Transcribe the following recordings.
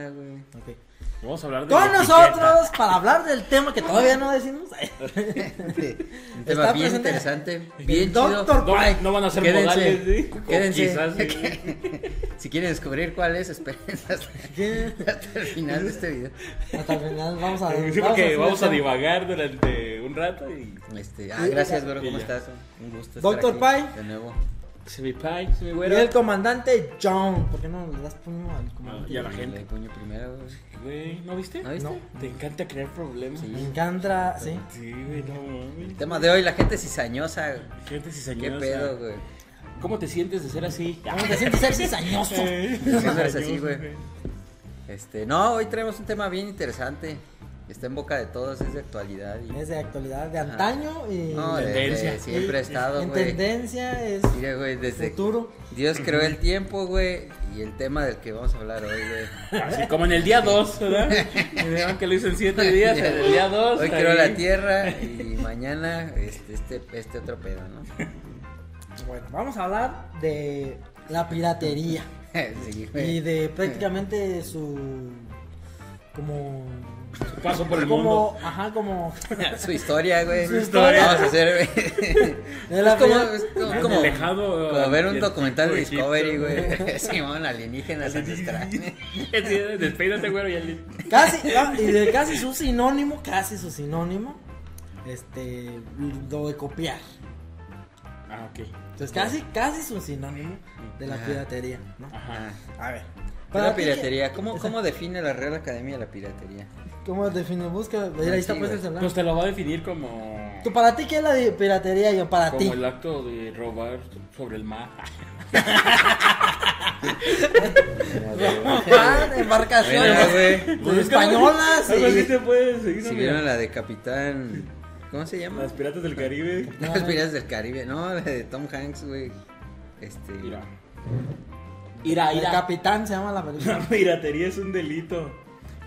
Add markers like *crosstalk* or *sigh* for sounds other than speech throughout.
ahorita, güey. Ok. Vamos a hablar de Con la nosotros, para hablar del tema que todavía no decimos. *laughs* Un tema Está bien presente interesante, bien Doctor chido. etiqueta. No, no van a ser Quédense, modales, ¿sí? *laughs* Quédense. quizás, sí. *laughs* si quieren descubrir cuál es, esperen hasta, el final de este video. Hasta el final vamos a Sí, vamos porque vamos a el tema. divagar durante un rato y Este, ah, gracias, güero, Y ¿cómo estás? Un gusto estar Doctor aquí Pai. De nuevo. Se Y el comandante John. ¿Por qué no le das puño al comandante? y a la gente. Le puño primero, güey. ¿no viste? ¿No viste? No. Te encanta crear problemas. Sí. Me encanta, sí. Sí, güey, no mames. El tema de hoy, la gente cizañosa. Gente ¿Qué cizañosa. pedo, güey? ¿Cómo te sientes de ser así? ¿Cómo te sientes ser cizañoso? *laughs* Así, güey. Este, no, hoy traemos un tema bien interesante. Está en boca de todos, es de actualidad. Y... Es de actualidad, de antaño y. No, de- Tendencia. de siempre ha estado, En güey. tendencia es Mira, güey, desde futuro. Dios creó el tiempo, güey, y el tema del que vamos a hablar hoy, güey. Así como en el día 2, ¿verdad? *laughs* Me dijeron que lo hizo en 7 días, en el día 2. Hoy creó la tierra y mañana este, este, este otro pedo, ¿no? Bueno, vamos a hablar de la piratería *laughs* sí, y de prácticamente su. como. Paso por el como. Ajá, como. *laughs* Su historia, güey. Su historia. Vamos a hacer, güey. Es como, es como, mundo. como- Alejado, como ver un documental de. Discovery, güey. *laughs* Simón, alienígenas ancestrales. *laughs* Despídate, güero, y el... Casi, ah, y de casi su sinónimo, casi su sinónimo. Este. Lo de copiar. Ah, ok. Entonces, casi, casi su sinónimo de la Ajá. piratería, ¿no? Ajá. A ver. ¿qué es la piratería? ¿Cómo, ¿Cómo define la Real Academia la piratería? ¿Cómo define? Busca. Ahí está puesto el celular. Pues te lo va a definir como... ¿Tú, para ti qué es la de piratería? Yo, para ti. Como el acto de robar sobre el mar. *laughs* Embarcaciones. Bueno, españolas. Algo así y- te puedes seguir. Si ¿no? vieron la de Capitán. ¿Cómo se llama? Las piratas del Caribe. *laughs* Las piratas del Caribe. No, la de Tom Hanks, güey. Este. Mira. Ira, El ira. capitán se llama la La película. *laughs* piratería es un delito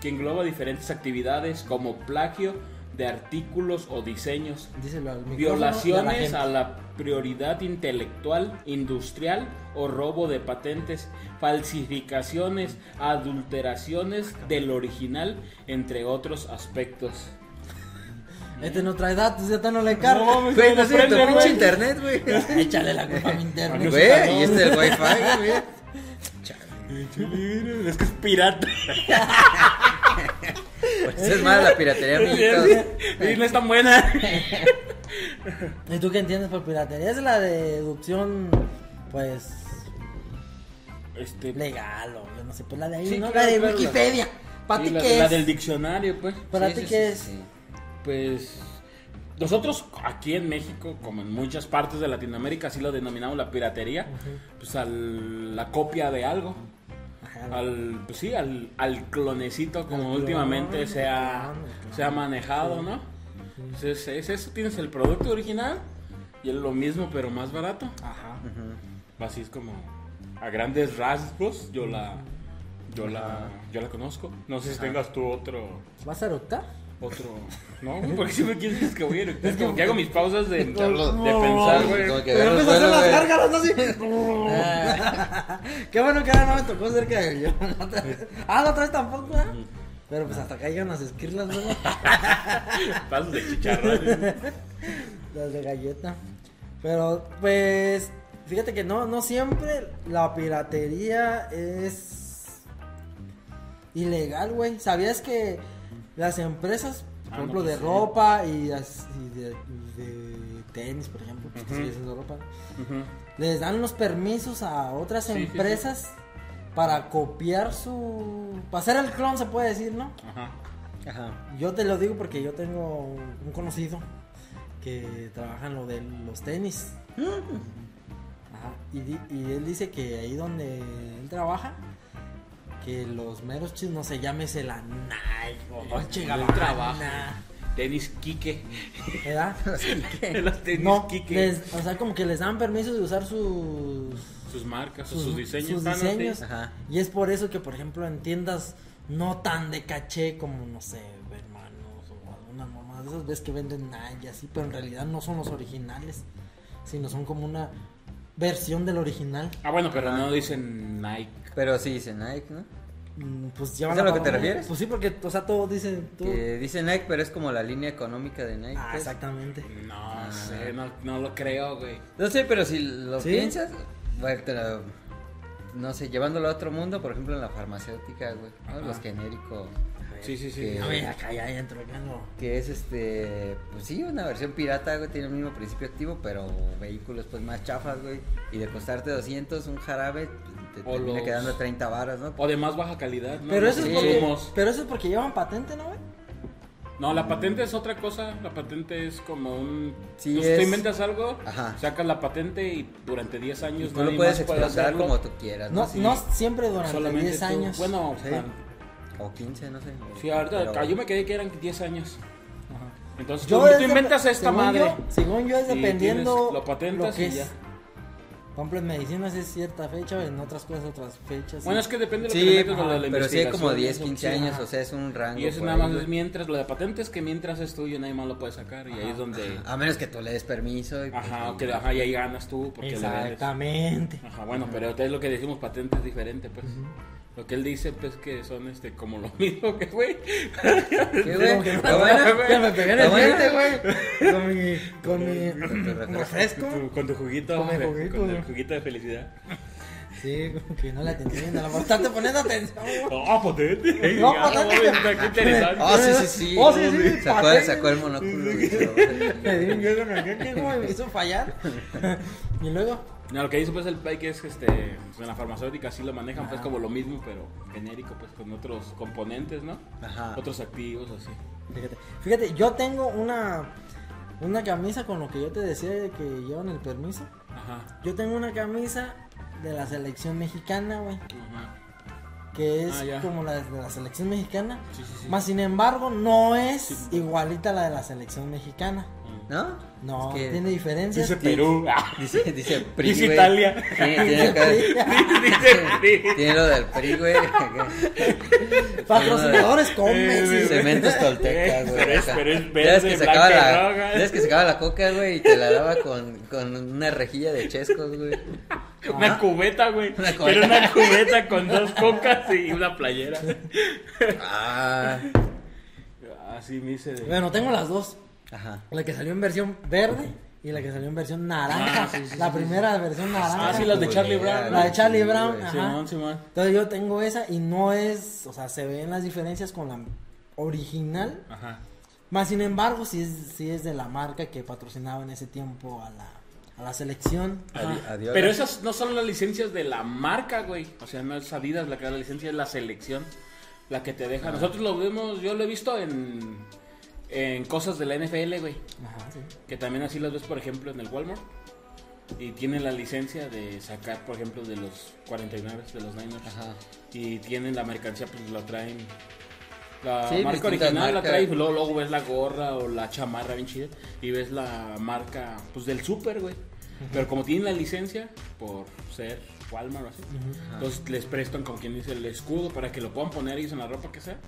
que engloba diferentes actividades como plagio de artículos o diseños, Díselo al micrófono violaciones a a la prioridad intelectual, industrial o robo de patentes, falsificaciones, adulteraciones del original, entre otros aspectos. Este no trae datos, ya no le carga. No, Güey, no sé, tu pinche internet, güey. Échale la culpa a mi internet. Güey, y este es el wifi, güey. Es que es pirata. Pues es mala la piratería, amiguitos. Y no es tan buena. ¿Y tú qué entiendes por piratería? Es la deducción, pues, Este, legal o yo no sé, pues la de ahí, Sí, ¿no? claro, la de claro, la- Wikipedia. ¿Para sí, ti la, qué la es? del diccionario, pues. ¿Para Sí, ti sí, qué sí, es? sí. Pues nosotros aquí en México, como en muchas partes de Latinoamérica, así lo denominamos la piratería, pues al la copia de algo. Al pues sí, al, al clonecito como Al últimamente clon, se ha, clon, se ha manejado, ¿no? Entonces es eso, tienes el producto original y es lo mismo pero más barato. Ajá. Así es como a grandes rasgos yo la yo la yo la conozco. No sé si tengas tú otro ¿Vas a eructar? Otro. No, güey, *laughs* porque siempre quieres que voy a eructar. Es como que hago mis pausas de, de No, pensar, güey. Como que Pero empieza a hacer las güey. gárgaras, ¿no? Así. *laughs* Qué bueno que ahora no me tocó cerca de yo. La otra vez- Ah, la otra vez tampoco, ¿eh? Pero pues hasta acá llegan las esquirlas, ¿no? *laughs* Pasos de chicharrón. Las de galleta. Pero, pues, fíjate que no, no siempre la piratería es ilegal, güey. ¿Sabías que las empresas, por Ah, ejemplo, no, de pues sí. ropa y, as- y de, tenis, por ejemplo, pues, que Ujú. sigue siendo ropa, les dan los permisos a otras Sí, sí, sí. empresas para copiar su... para hacer el clon, se puede decir, ¿no? Ajá. Ajá. Yo te lo digo porque yo tengo un conocido que trabaja en lo de los tenis. Ajá, y, di- y él dice que ahí donde él trabaja, que los meros chis, no sé, llámese la Nike o Dolce Gabbana. Tenis Kike. ¿verdad? *laughs* *laughs* Los tenis No, Kike. les- o sea, como que les dan permiso de usar sus, Sus marcas, sus, sus, diseños. sus Ah, diseños. Ajá. Y es por eso que, por ejemplo, en tiendas no tan de caché como, no sé, hermanos o alguna mamá de esas ves que venden Nike así, pero en realidad no son los originales, sino son como una versión del original. Ah, bueno, pero no dicen Nike. Pero sí dice Nike, ¿no? mm, pues llevan ¿Es a lo que te refieres? Pues sí, porque, o sea, todos dicen. Tú... Que dice Nike, pero es como la línea económica de Nike. Ah, pues. exactamente. No Ah. sé, no, no lo creo, güey. No sé, pero si lo ¿Sí? piensas, bueno, te lo- no sé, llevándolo a otro mundo, por ejemplo en la farmacéutica, güey, ¿no? Ajá. los genéricos, Sí, sí, sí. Que- A ver, acá ya no. que es este, pues sí, una versión pirata, güey, tiene el mismo principio activo, pero vehículos pues más chafas, güey, y de costarte 200 un jarabe, pues, te O termina los- quedando 30 varas, ¿no? O de más baja calidad, ¿no? Pero eso, es sí. porque, insumos. pero eso es porque llevan patente, ¿no, güey? No, la patente es otra cosa. La patente es como un. Sí, tú, es- tú inventas algo, Ajá. sacas la patente y durante 10 Y años tú lo puedes puede explotar como tú quieras, ¿no? No, Sí. no siempre durante Solamente 10 tú. años. Bueno, Sí. O 15, no sé. sí, ahorita pero- yo me quedé que eran 10 años. Ajá. Entonces Yo tú, tú inventas esta madre. yo- según yo es dependiendo lo patentas que y ya. Ejemplo, en medicinas es cierta fecha, en otras cosas otras fechas. Bueno, es que depende de lo que Sí, le metas a la, la pero sí hay como investigación, 10, eso, 15 sí. años, ajá. o sea, es un rango. Y eso nada más es mientras, lo de patente es que mientras es tuyo nadie más lo puede sacar y ahí es donde... A menos que tú le des permiso. Y, pues, Ajá, o que, ajá, y ahí ganas tú porque. Exactamente. Ajá, bueno, pero es lo que decimos patente es diferente, pues. Lo que él dice, pues, que son, este, como lo *laughs* mismo que, güey. ¿Qué, güey? Que-. Ya me pegué en el ¿Está buena? diente, güey. Con mi, con mi Con tu refresco. con tu juguito, Con mi de- juguito, güey. Juguito de felicidad. Sí, como que no le atendí bien a la bastante poniendo atención. ¡Oh! No, Ah, patente. güey, está qué interesante. Ah, sí, sí, sí. Oh, sí, sí, Sacó, sacó el monóculo. Me di un güey, me hizo fallar. *laughs* Y luego, No, lo que dice, pues, el Pike es que, este, pues, en la farmacéutica sí lo manejan, pues, Ajá. como lo mismo, pero genérico, pues, con otros componentes, ¿no? Ajá. Otros activos, así. fíjate, fíjate, yo tengo una una camisa con lo que yo te decía de que llevan el permiso. Ajá. Yo tengo una camisa de la selección mexicana, güey, Ajá. que es Ah, como la de la selección mexicana. Sí, sí, sí. Más sin embargo, no es Sí. igualita a la de la selección mexicana. ¿No? No, Es que tiene diferencias. Dice Perú. Ah. Dice, dice *laughs* PRI, Dice güey. Italia. Tiene, tiene acá- Dice PRI. tiene lo del PRI, güey. *laughs* Patrocinadores Comex. Cementos *laughs* toltecas, güey. Pero es- pero verde, que sacaba blanca y la, roja. que sacaba la coca, güey, y te la daba con, con una rejilla de chescos, güey. Una cubeta, güey. Una Era cubeta. una cubeta con dos cocas y una playera. Ah, Así me hice de. Bueno, tengo las dos. Ajá. La que salió en versión verde y la que salió en versión naranja. Ah, sí, sí, la sí, primera versión naranja. Ah, sí, las de Charlie Brown. La de Charlie Sí, Brown, ajá. Simón, Simón. Entonces yo tengo esa y no es, o sea, se ven las diferencias con la original. Ajá. Más sin embargo, sí es, sí es de la marca que patrocinaba en ese tiempo a la, a la selección. Adi- adiós. Pero esas no son las licencias de la marca, güey. O sea, no es Adidas la que da la licencia, es la selección la que te deja. Nosotros lo vemos, yo lo he visto en, en cosas de la NFL, güey. Ajá, sí. Que también así las ves, por ejemplo, en el Walmart. Y tienen la licencia de sacar, por ejemplo, de los 49 de los Niners. Ajá. Y tienen la mercancía, pues la traen. La Sí, marca distintas original la trae, y luego, luego ves la gorra o la chamarra bien chida. Y ves la marca, pues del super, güey. Pero como tienen la licencia, por ser Walmart o así, entonces les prestan, como quien dice, el escudo para que lo puedan poner ellos en la ropa que sea.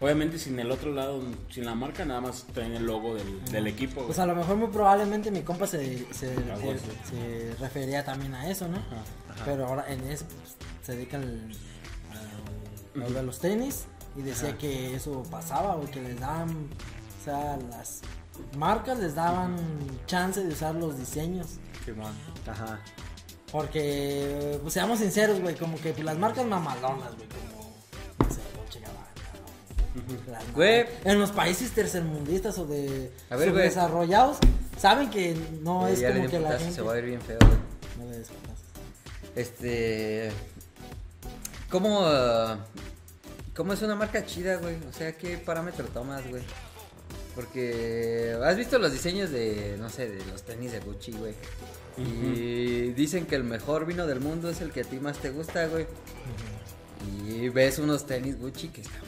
Obviamente sin el otro lado, sin la marca, nada más traen el logo del, del equipo. güey. Pues a lo mejor muy probablemente mi compa se, se refería también a eso, ¿no? Ajá. Pero ahora en eso pues, se dedican al- al- a los tenis y decía que eso pasaba, güey, que les daban, o sea, las marcas les daban chance de usar los diseños. Simón. Ajá. Porque, pues seamos sinceros, güey, como que pues, las marcas mamalonas, güey, como, En los países tercermundistas o de A ver, güey. desarrollados, saben que no es ya como que la gente... se va a ir bien feo, güey. No le des. Este. ¿Cómo. ¿Cómo es una marca chida, güey? O sea, ¿qué parámetro tomas, güey? Porque. ¿Has visto los diseños de. No sé, de los tenis de Gucci, güey? Y dicen que el mejor vino del mundo es el que a ti más te gusta, güey. Y ves unos tenis Gucci que están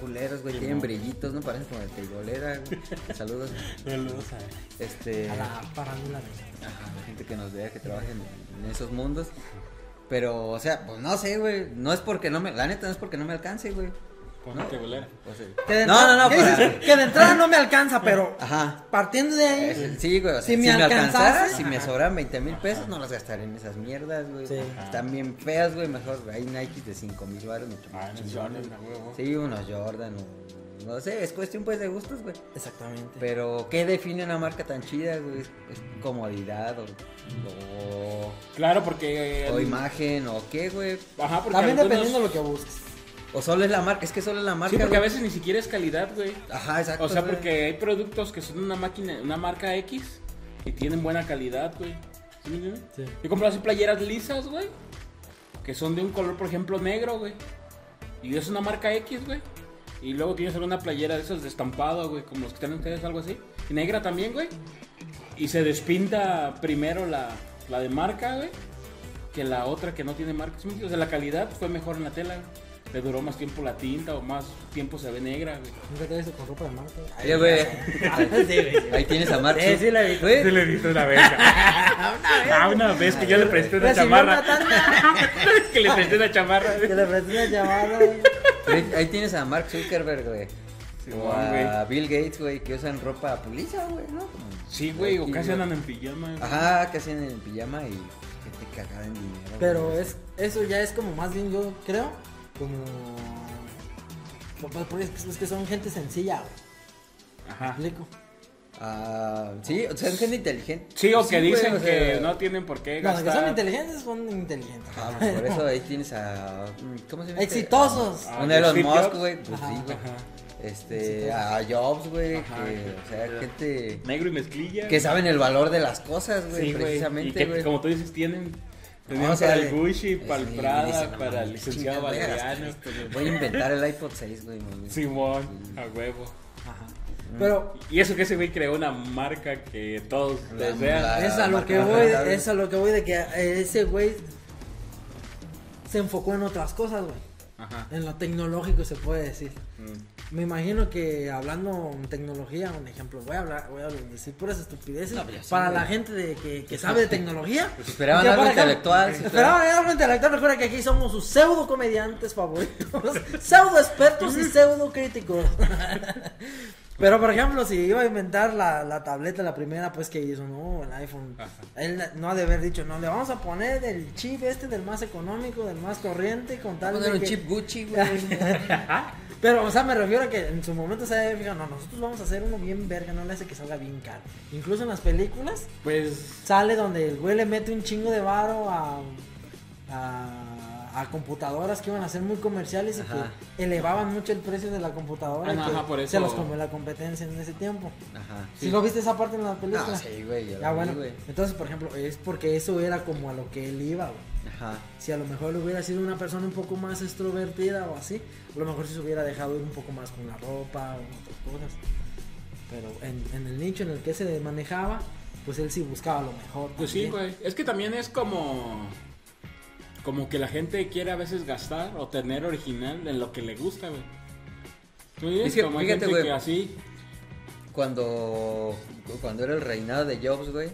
culeros, güey. Tienen brillitos, ¿no? Parecen como de teibolera, güey. *laughs* Saludos. Este. A la parándula de... Ajá, la gente que nos vea, que trabaje en, en esos mundos. Pero, o sea, pues no sé, güey. No es porque no me. La neta no es porque no me alcance, güey. Con ¿No? tebolera. Sea, Que de no, no, no, ¿qué para- dices? Que de entrada no me alcanza, *laughs* pero Ajá. partiendo de ahí. Sí, güey, o sea, Si si, me alcanzara, si me sobran 20 mil pesos, no las gastaré en esas mierdas, güey. Sí. Están bien feas, güey, mejor hay Nike de 5 mil baros, mucho Ah. Jordan, huevo. Sí, unos Jordan, o- no sé, es cuestión pues de gustos, güey. Exactamente. Pero, ¿qué define una marca tan chida, güey? ¿Es es comodidad o, o, Claro, porque. o imagen o qué, güey? Ajá, porque. También algunos- dependiendo de lo que busques. O solo es la marca, es que solo es la marca, Sí, porque a veces ni siquiera es calidad, güey. Ajá, exacto. O sea, güey. porque hay productos que son una máquina, una marca X y tienen buena calidad, güey. Yo compro así playeras lisas, güey. Que son de un color, por ejemplo, negro, güey. Y es una marca X, güey. Y luego tienes alguna playera de esas de estampado, güey, como los que tienen ustedes, algo así. Y negra también, güey. Y se despinta primero la, la de marca, güey, que la otra que no tiene marca. O sea, la calidad fue mejor en la tela, güey. Le duró más tiempo la tinta o más tiempo se ve negra, güey. Nunca te visto con ropa de marca. Oye, güey. Sí. *laughs* Ahí tienes a Mark. Sí, sí la vi. Güey, le diste *laughs* una vez. ah, una vez que yo le presté una chamarra. *laughs* que le presté una chamarra. Que le presté una llamada. Ahí, ahí tienes a Mark Zuckerberg, güey. O a güey. Bill Gates, güey, que usan ropa puliza, güey, ¿no? Sí, güey, o casi andan en pijama. güey. Ajá, que hacen en pijama y gente cagada en dinero. Pero güey. es, eso ya es como más bien, yo creo, como. pues, pues, Es que son gente sencilla, güey. ¿Me Ajá. explico? Ah, sí, o sea, es gente inteligente. Sí, o que dicen que no tienen por qué No, los que gastar. son inteligentes son inteligentes. Pues por eso ahí tienes a. ¿Cómo se llama? este? Exitosos. Ah, Un Elon Musk, güey. Pues Ajá. sí, güey. Ajá. Este, a Jobs, güey. Que, o sea, gente Negro y mezclilla. que saben el valor de las cosas, güey, Sí, precisamente, que, güey. como tú dices, tienen. Sea, para el Gucci, para el Prada, para el licenciado Valeriano. Voy a inventar el iPod 6, güey. Simón, a huevo. Ajá. Pero Y eso que ese güey creó una marca que todos desean. es a lo que voy, es a lo que voy de que eh, ese güey se enfocó en otras cosas, güey. Ajá. En lo tecnológico se puede decir. Mm. Me imagino que hablando en tecnología, un ejemplo, voy a hablar, voy a decir puras estupideces No, para la gente de que, que sabe de tecnología. Pues esperaban algo intelectual, sí, Esperaban algo intelectual. Recuerda que aquí somos sus pseudo comediantes favoritos, *laughs* pseudo expertos y pseudo críticos. *laughs* Pero por ejemplo, si iba a inventar la, la tableta, la primera, pues que hizo, no, el iPhone. Ajá. Él no ha de haber dicho, no, le vamos a poner el chip este del más económico, del más corriente, con tal Poner de un que- chip Gucci, *laughs* güey. pero, o sea, me refiero a que en su momento se había fijado, no, nosotros vamos a hacer uno bien verga, no le hace que salga bien caro. Incluso en las películas Pues. sale donde el güey le mete un chingo de varo a, a, a computadoras que iban a ser muy comerciales y que elevaban mucho el precio de la computadora. y Ajá, que ajá, por Se los comió la competencia en ese tiempo. Ajá. ¿Sí, lo viste esa parte en la película? Ah, sí, güey. Ah, bueno. vi, güey. Entonces, por ejemplo, es porque eso era como a lo que él iba, güey. Ajá. Si a lo mejor le hubiera sido una persona un poco más extrovertida o así, a lo mejor sí se hubiera dejado ir un poco más con la ropa o otras cosas. Pero en, en el nicho en el que se manejaba, pues él sí buscaba lo mejor. Pues sí, güey. Es que también es como. Como que la gente quiere a veces gastar o tener original en lo que le gusta, güey. Es que, como hay fíjate, gente güey. que así. Cuando, cuando era el reinado de Jobs, güey.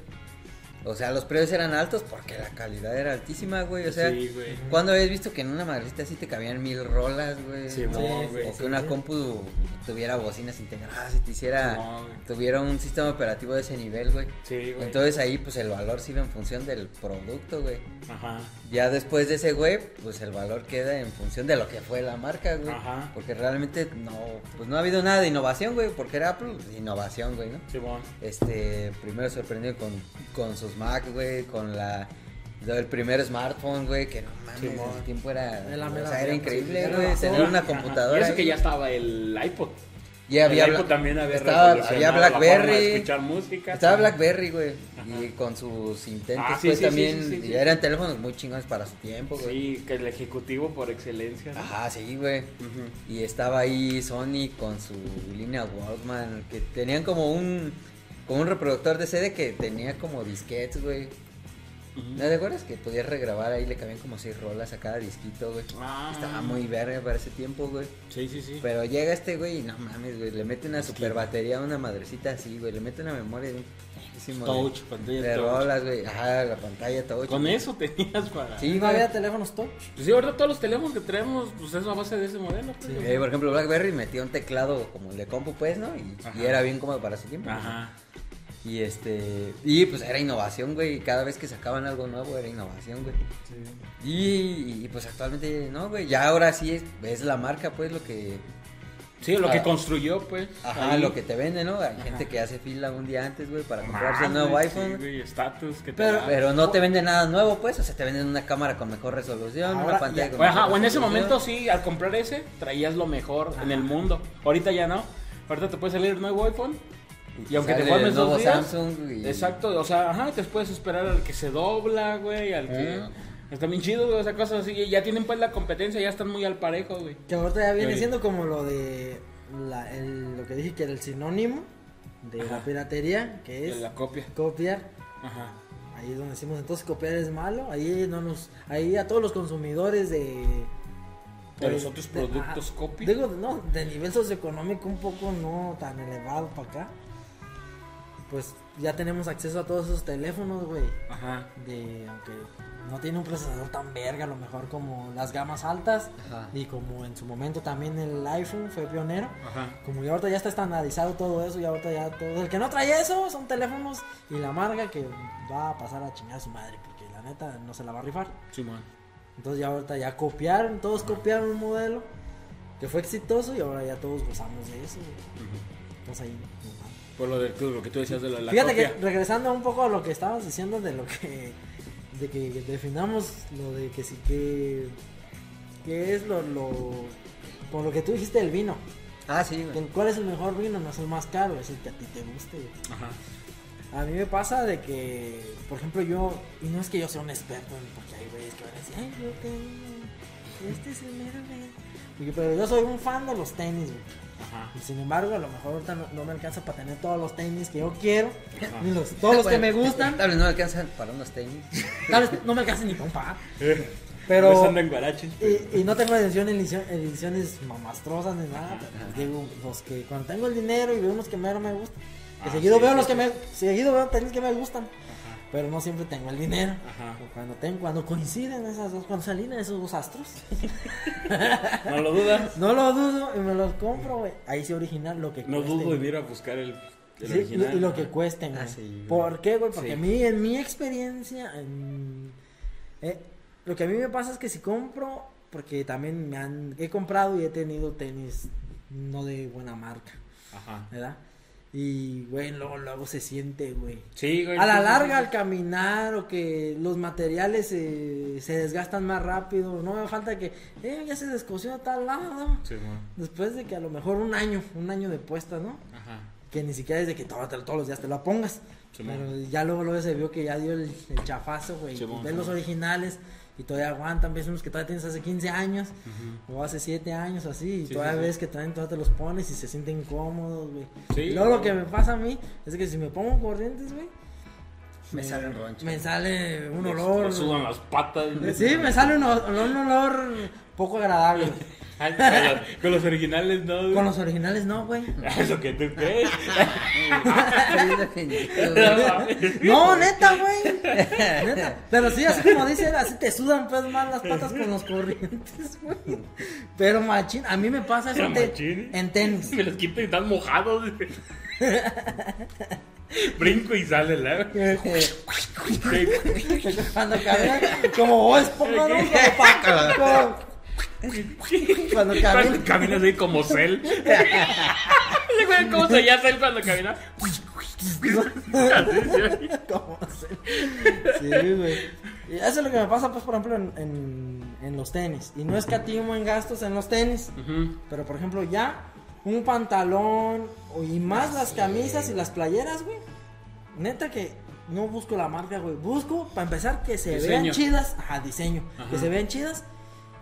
O sea, los precios eran altos porque la calidad era altísima, güey. O sea, sí, güey. ¿cuándo habías visto que en una madrecita así te cabían mil rolas, güey? Sí, ¿No? sí, güey, o que sí, una sí. compu tuviera bocinas integradas y te hiciera, No, güey. tuviera un sistema operativo de ese nivel, güey. Sí, güey. Entonces ahí, pues el valor sí iba en función del producto, güey. Ajá. Ya después de ese güey, pues el valor queda en función de lo que fue la marca, güey. Ajá. Porque realmente no, pues no ha habido nada de innovación, güey, porque era Apple, pues, innovación, güey, ¿no? Simón. Este, primero sorprendió con, con sus Mac, güey, con la el primer smartphone, güey, que no mames, en ese tiempo era, la o sea, era increíble, sí, güey, tener una computadora. Y eso que ya estaba el iPod. Y había el iPod también había estaba, había Blackberry. escuchar música. Estaba Sí. Blackberry, güey. Ajá. Y con sus intentos, Ah, sí, pues sí, sí, también. sí, sí, sí. y eran teléfonos muy chingones para su tiempo, güey. Sí, que el ejecutivo por excelencia. ¿no? Ajá, sí, güey. Y estaba ahí Sony con su línea Walkman, que tenían como un como un reproductor de CD que tenía como disquetes, güey. ¿No te acuerdas que podías regrabar ahí le cabían como seis rolas a cada disquito, güey? Ah. Estaba muy verga para ese tiempo, güey. Sí, sí, sí. Pero llega este güey y no mames, güey, le mete una super batería a una madrecita así, güey, le mete una memoria de un Sí, Touch, pantalla de touch. rolas, güey. Ajá, la pantalla touch. Con eso tenías para. Sí, no había teléfonos touch. Pues sí, ahorita todos los teléfonos que traemos, pues es a base de ese modelo. pues. Por ejemplo, BlackBerry metía un teclado como el de compu, pues, ¿no? Y, era bien cómodo para su tiempo. Ajá. Y este. Y pues era innovación, güey. Cada vez que sacaban algo nuevo era innovación, güey. Y, y, pues actualmente no, güey. Ya ahora sí es, es la marca, pues, lo que. Sí, lo Ah. que construyó, pues. Ajá, ahí. lo que te vende, ¿no? Hay Ajá. gente que hace fila un día antes, güey, para comprarse el nuevo iPhone. sí, güey, estatus que te Pero- da. Pero no te venden nada nuevo, pues. O sea, te venden una cámara con mejor resolución, Ahora una pantalla ya- con Pues, ajá, mejor o en ese momento sí, al comprar ese, traías lo mejor en el mundo. Ahorita ya no. Ahorita te puede salir el nuevo iPhone. Y aunque te formes dos días. Samsung y- Exacto, o sea, ajá, te puedes esperar al que se dobla, güey, al que. Está bien chido, güey, esas cosas así. Ya tienen pues la competencia, ya están muy al parejo, güey. Que ahorita ya viene Sí. siendo como lo de la- el- lo que dije que era el sinónimo de Ajá. la piratería, que De es la copia. copiar. Ajá. Ahí es donde decimos entonces copiar es malo. Ahí no nos, ahí a todos los consumidores de De los otros productos copy. Digo, no, de nivel socioeconómico un poco no tan elevado para acá. Pues ya tenemos acceso a todos esos teléfonos, güey. Ajá. De aunque no tiene un procesador tan verga, a lo mejor como las gamas altas Ajá. y como en su momento también el iPhone fue pionero. Ajá. Como ya ahorita ya está estandarizado todo eso, y ahorita ya todo. El que no trae eso son teléfonos y la marca que va a pasar a chingar a su madre, porque la neta no se la va a rifar. Simón. Entonces ya ahorita ya copiaron, todos copiaron un modelo que fue exitoso y ahora ya todos gozamos de eso. Entonces ahí. Por lo, de, lo que tú decías de la, la Fíjate copia. que regresando un poco a lo que estabas diciendo de lo que de que definamos lo de que sí que que es lo lo por lo que tú dijiste del vino. Ah, sí, güey. el- ¿Cuál es el mejor vino? No es el más caro, es el que a ti te guste. güey. Ajá. A mí me pasa de que, por ejemplo, yo, y no es que yo sea un experto, en- porque hay güeyes que van a decir, ay, yo tengo, este es el mero güey". Pero yo soy un fan de los tenis, güey. Ajá. Y Sin embargo, a lo mejor ahorita no, no me alcanza para tener todos los tenis que yo quiero, Ajá. ni los, todos los que me gustan. Tal vez no alcanzan para unos tenis. Tal vez no me alcanza ni para un par. Pero. Pero, anda en guaraches. y, y no tengo edición, edición- ediciones mamastrosas ni nada. pero digo, los que cuando tengo el dinero y veo unos que mero me gustan. Que Ah, seguido sí, veo sí, los que me, seguido veo tenis que me gustan. Pero no siempre tengo el dinero. Ajá. Cuando tengo, cuando coinciden esas dos, cuando se alinean esos dos astros, *laughs* No lo dudas. no lo dudo y me los compro, güey. Ahí sí original lo que No cueste, dudo en ir a buscar el, el Sí, original. y lo que cuesten, Ah, sí. ¿Por qué, güey? Porque Sí. a mí, en mi experiencia, en- eh, lo que a mí me pasa es que si compro, porque también me han, he comprado y he tenido tenis no de buena marca, Ajá. ¿verdad? Y, güey, luego, luego se siente, güey. Sí, güey. A la sí, sí, larga, sí. al caminar o que los materiales eh, se desgastan más rápido, no me falta que, eh, ya se descosió a tal lado. Sí, güey. Después de que a lo mejor un año, un año de puesta, ¿no? Ajá. Que ni siquiera es de que todo- todos los días te lo pongas. Simón. pero ya luego, luego se vio que ya dio el, el chafazo, güey. Ves los originales y todavía aguantan. Ves unos que todavía tienes hace 15 años o hace 7 años o así. Y Sí, todavía sí, sí. ves que traen, todavía te los pones y se sienten cómodos, güey. Sí, y luego lo que me pasa a mí es que si me pongo corrientes, güey. Me salen ronchas. Me sale un Me- olor. me sudan las patas. Sí, me sale un, o- un olor poco agradable. *laughs* Ay, con, los, con los originales no. güey. Con los originales no, güey. Eso que tú crees. No, neta, güey. Neta. Pero sí, así como dice, él, así te sudan pues más las patas con los corrientes, güey. Pero machín, a mí me pasa eso te- en tenis. Me los quito y están mojados. güey. Brinco y sale la. *laughs* Cuando camina, como vos ¿no? Como como- *laughs* Cuando camina. Cuando caminas ahí como Cell. *laughs* *laughs* ¿Cómo se llama Cell cuando camina? Así, sí, como se- Sí, güey. Y eso es lo que me pasa, pues, por ejemplo, en, en, en los tenis. Y no escatimo en gastos en los tenis. Pero por ejemplo, ya un pantalón y más las camisas y las playeras, güey. Neta que no busco la marca, güey. Busco, para empezar, que se Diseño. vean chidas. Ajá, diseño. Ajá. Que se vean chidas.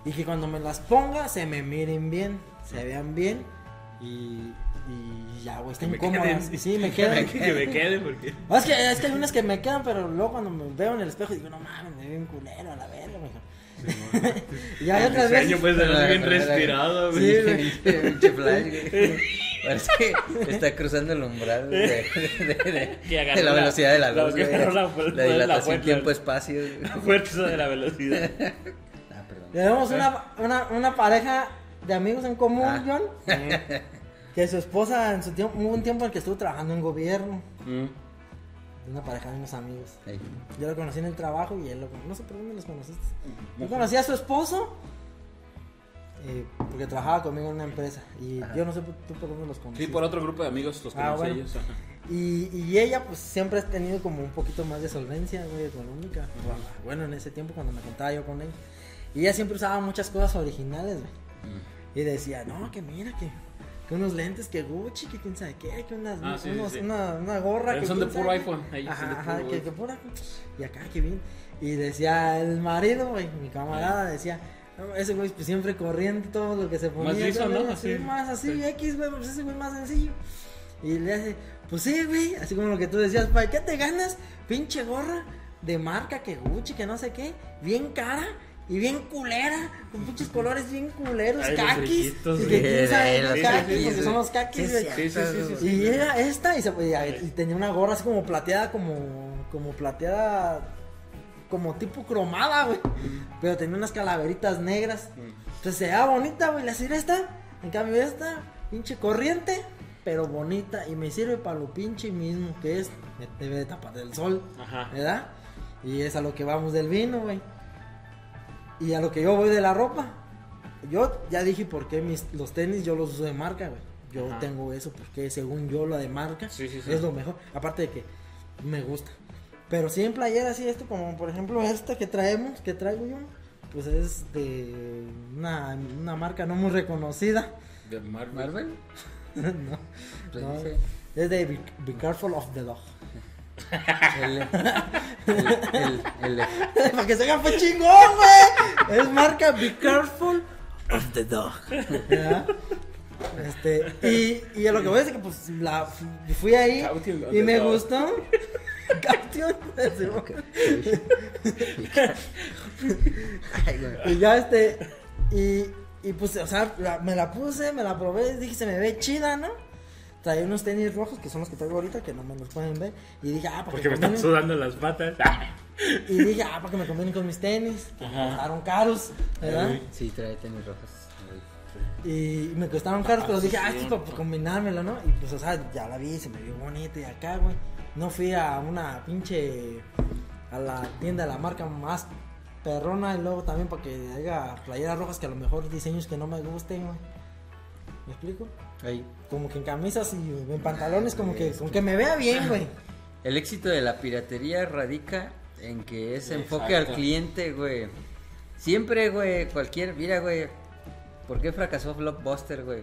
Y que cuando me las ponga, se me miren bien. Se vean bien. Y, y ya, güey, estén cómodas. queden. Sí, me *laughs* quedan. Que me quede porque. No, es, que, es que hay unas que me quedan, pero luego cuando me veo en el espejo digo, no mames, me veo un culero a la verga, mijo. *laughs* y hay otras veces. pues se ve bien Pero- respirado, Sí, güey. güey. Pinche flash, güey. *laughs* Parece que está cruzando el umbral de, de- de- de la la- velocidad de la la- luz. güey. agarró la- La, la dilatación tiempo-espacio. Fuerza de la velocidad. Ah. Tenemos una, una, una pareja de amigos en común, Ah. John. *laughs* Que su esposa en su tiempo, hubo un tiempo en que estuvo trabajando en gobierno. Mm. Una pareja de unos amigos. Yo lo conocí en el trabajo y él lo No sé por dónde los conociste. Yo conocí a su esposo. eh, porque trabajaba conmigo en una empresa. Y Ajá. yo no sé tú por dónde los conociste. Sí, por otro grupo de amigos los Ah, conocí bueno. ellos. Y, y ella, pues siempre ha tenido como un poquito más de solvencia, güey, económica. Bueno, en ese tiempo cuando me contaba yo con ella. Y ella siempre usaba muchas cosas originales, güey. Mm. Y decía, no, que mira, que, que unos lentes, que Gucci, que quién sabe qué, que unas, Ah, sí, sí, unos- sí. Una, una gorra. Que son de puro sabe iPhone, son Ajá, que, que pura. Y acá, que bien. Y decía el marido, güey, mi camarada, decía, ese güey pues siempre corriendo todo lo que se ponía. Más liso. ¿no? Así, más así, Sí. X, güey, pues ese güey más sencillo. Y le hace, pues sí, güey, así como lo que tú decías, ¿para qué te ganas? Pinche gorra de marca que Gucci, que no sé qué, bien cara y bien culera, con pinches colores bien culeros, Ay, caquis. Y que quién sabe, los caquis, porque son los caquis, Sí, güey. Sí, sí, sí, sí, sí. Y era esta y, se, y- y tenía una gorra así como plateada, como, como plateada, como tipo cromada, güey. Pero tenía unas calaveritas negras. Entonces se veía bonita, güey, la sirve esta. En cambio esta, pinche corriente, pero bonita. Y me sirve para lo pinche mismo, que es, me debe de tapar del sol, Ajá. ¿verdad? Y es a lo que vamos del vino, güey. Y a lo que yo voy de la ropa. Yo ya dije por qué mis, los tenis yo los uso de marca, güey. Yo Ajá. tengo eso porque según yo lo de marca Sí, sí, sí. es lo mejor. Aparte de que me gusta. Pero si en playera así esto, como por ejemplo esta que traemos, que traigo yo, pues es de una, una marca no muy reconocida. De Marvel. ¿Marvel? *laughs* no, Pues no, es de be, Be Careful of the Dog. El, el, el, el- Para que se haga fue chingón, güey. Es marca Be Careful of the Dog. ¿Ya? Este, y, y a lo que voy es que pues la fui ahí Caution y me dog. gustó. Caution. Y ya este, y, y pues, o sea, la- me la puse, me la probé, dije, se me ve chida, ¿no? Traía unos tenis rojos que son los que traigo ahorita, que no me los pueden ver. Y dije, ah, para Porque que me están combinen- sudando las patas. *laughs* Y dije, ah, para que me combinen con mis tenis. Que me costaron caros, ¿verdad? Sí, trae tenis rojos. Y me costaron caros, pero sí, dije, ah, sí, esto para combinármelo, ¿no? Y pues, o sea, ya la vi, se me vio bonita y acá, güey. No fui a una pinche. a la tienda de la marca más perrona y luego también para que haya playeras rojas que a lo mejor diseños que no me gusten, güey. ¿Me explico? Ahí. Como que en camisas y en pantalones, como que, como que me vea bien, güey. El éxito de la piratería radica en que es enfoque al cliente, güey. Siempre, güey, cualquier, mira, güey, ¿por qué fracasó Blockbuster, güey?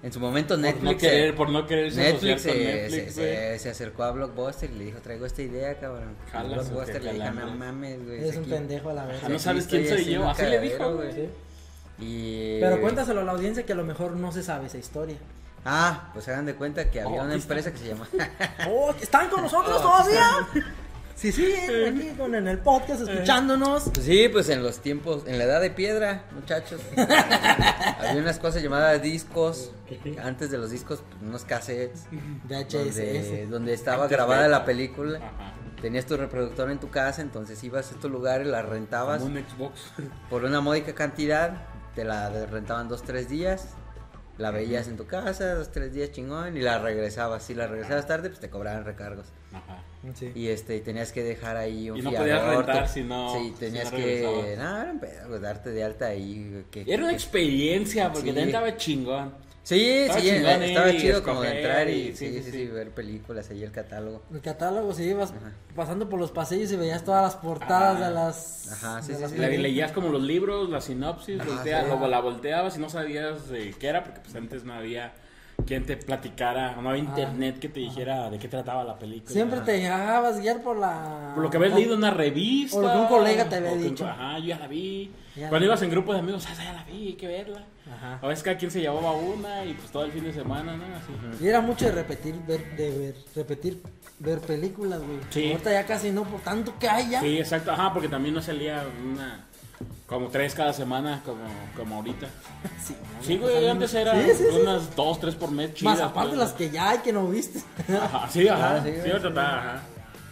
En su momento Por Netflix, no querer, por no querer Netflix, con se, Netflix, se- güey. se- se acercó a Blockbuster y le dijo, traigo esta idea, cabrón. Y Jalas, Blockbuster le dijo, no calambres". mames, güey. Eres si un aquí- pendejo a la vez. Ah, no sabes quién soy yo, así le dijo, güey. Y... Pero cuéntaselo a la audiencia que a lo mejor no se sabe esa historia. Ah, pues hagan de cuenta que había Oh, una está. empresa que se llama... *laughs* Oh, ¿están con nosotros todavía? Sí, sí, aquí con, en el podcast escuchándonos. Pues sí, pues en los tiempos, en la edad de piedra, muchachos. *laughs* Había unas cosas llamadas discos. Antes de los discos, pues, unos cassettes. Donde, VHS. donde estaba Antes grabada de- la película. Ajá. Tenías tu reproductor en tu casa, entonces ibas a estos lugares, la rentabas Como un Xbox. por una módica cantidad. Te la de- rentaban dos, tres días. La veías en tu casa, dos, tres días chingón, y la regresabas. Si la regresabas tarde, pues te cobraban recargos. Ajá. Sí. Y este, y tenías que dejar ahí un Y no fiador. podías rentar te- si no- Sí, si tenías no que. No, era un pedo, güey, darte de alta ahí. que- Era una que- experiencia, porque Sí. también estaba chingón. Sí, Estaba sí, chingón estaba y chido como de entrar y, y- sí, sí, sí, sí, sí, sí. ver películas ahí, el catálogo. El catálogo, si ibas Ajá. pasando por los pasillos y veías todas las portadas Ah. de las. Ajá, sí, sí, las sí. Le- leías como los libros, la sinopsis, Ajá, voltea- sí. luego la volteabas y no sabías de qué era, porque pues antes no había quien te platicara, no había internet que te dijera de qué trataba la película. Siempre te dejabas guiar por la. Por lo que habías leído en una revista. O lo que un colega te había un- dicho. Ajá, yo ya la vi. Cuando ibas en grupo de amigos, ah, ya la vi, hay que verla. Ajá. A veces cada quien se llevaba una y pues todo el fin de semana, ¿no? Así. Y era mucho de repetir, ver, de ver, repetir, ver películas, güey. Sí. Ahorita ya casi no, por tanto que hay ya. Sí, exacto. Ajá, porque también no salía una, Como tres cada semana, como, como ahorita. Sí, *laughs* Sí, güey, antes era Sí, sí, unas dos, tres por mes. Más chidas, aparte pues. las que ya hay que no viste. Ajá, sí, *laughs* ajá. Sí, ahorita está, ajá.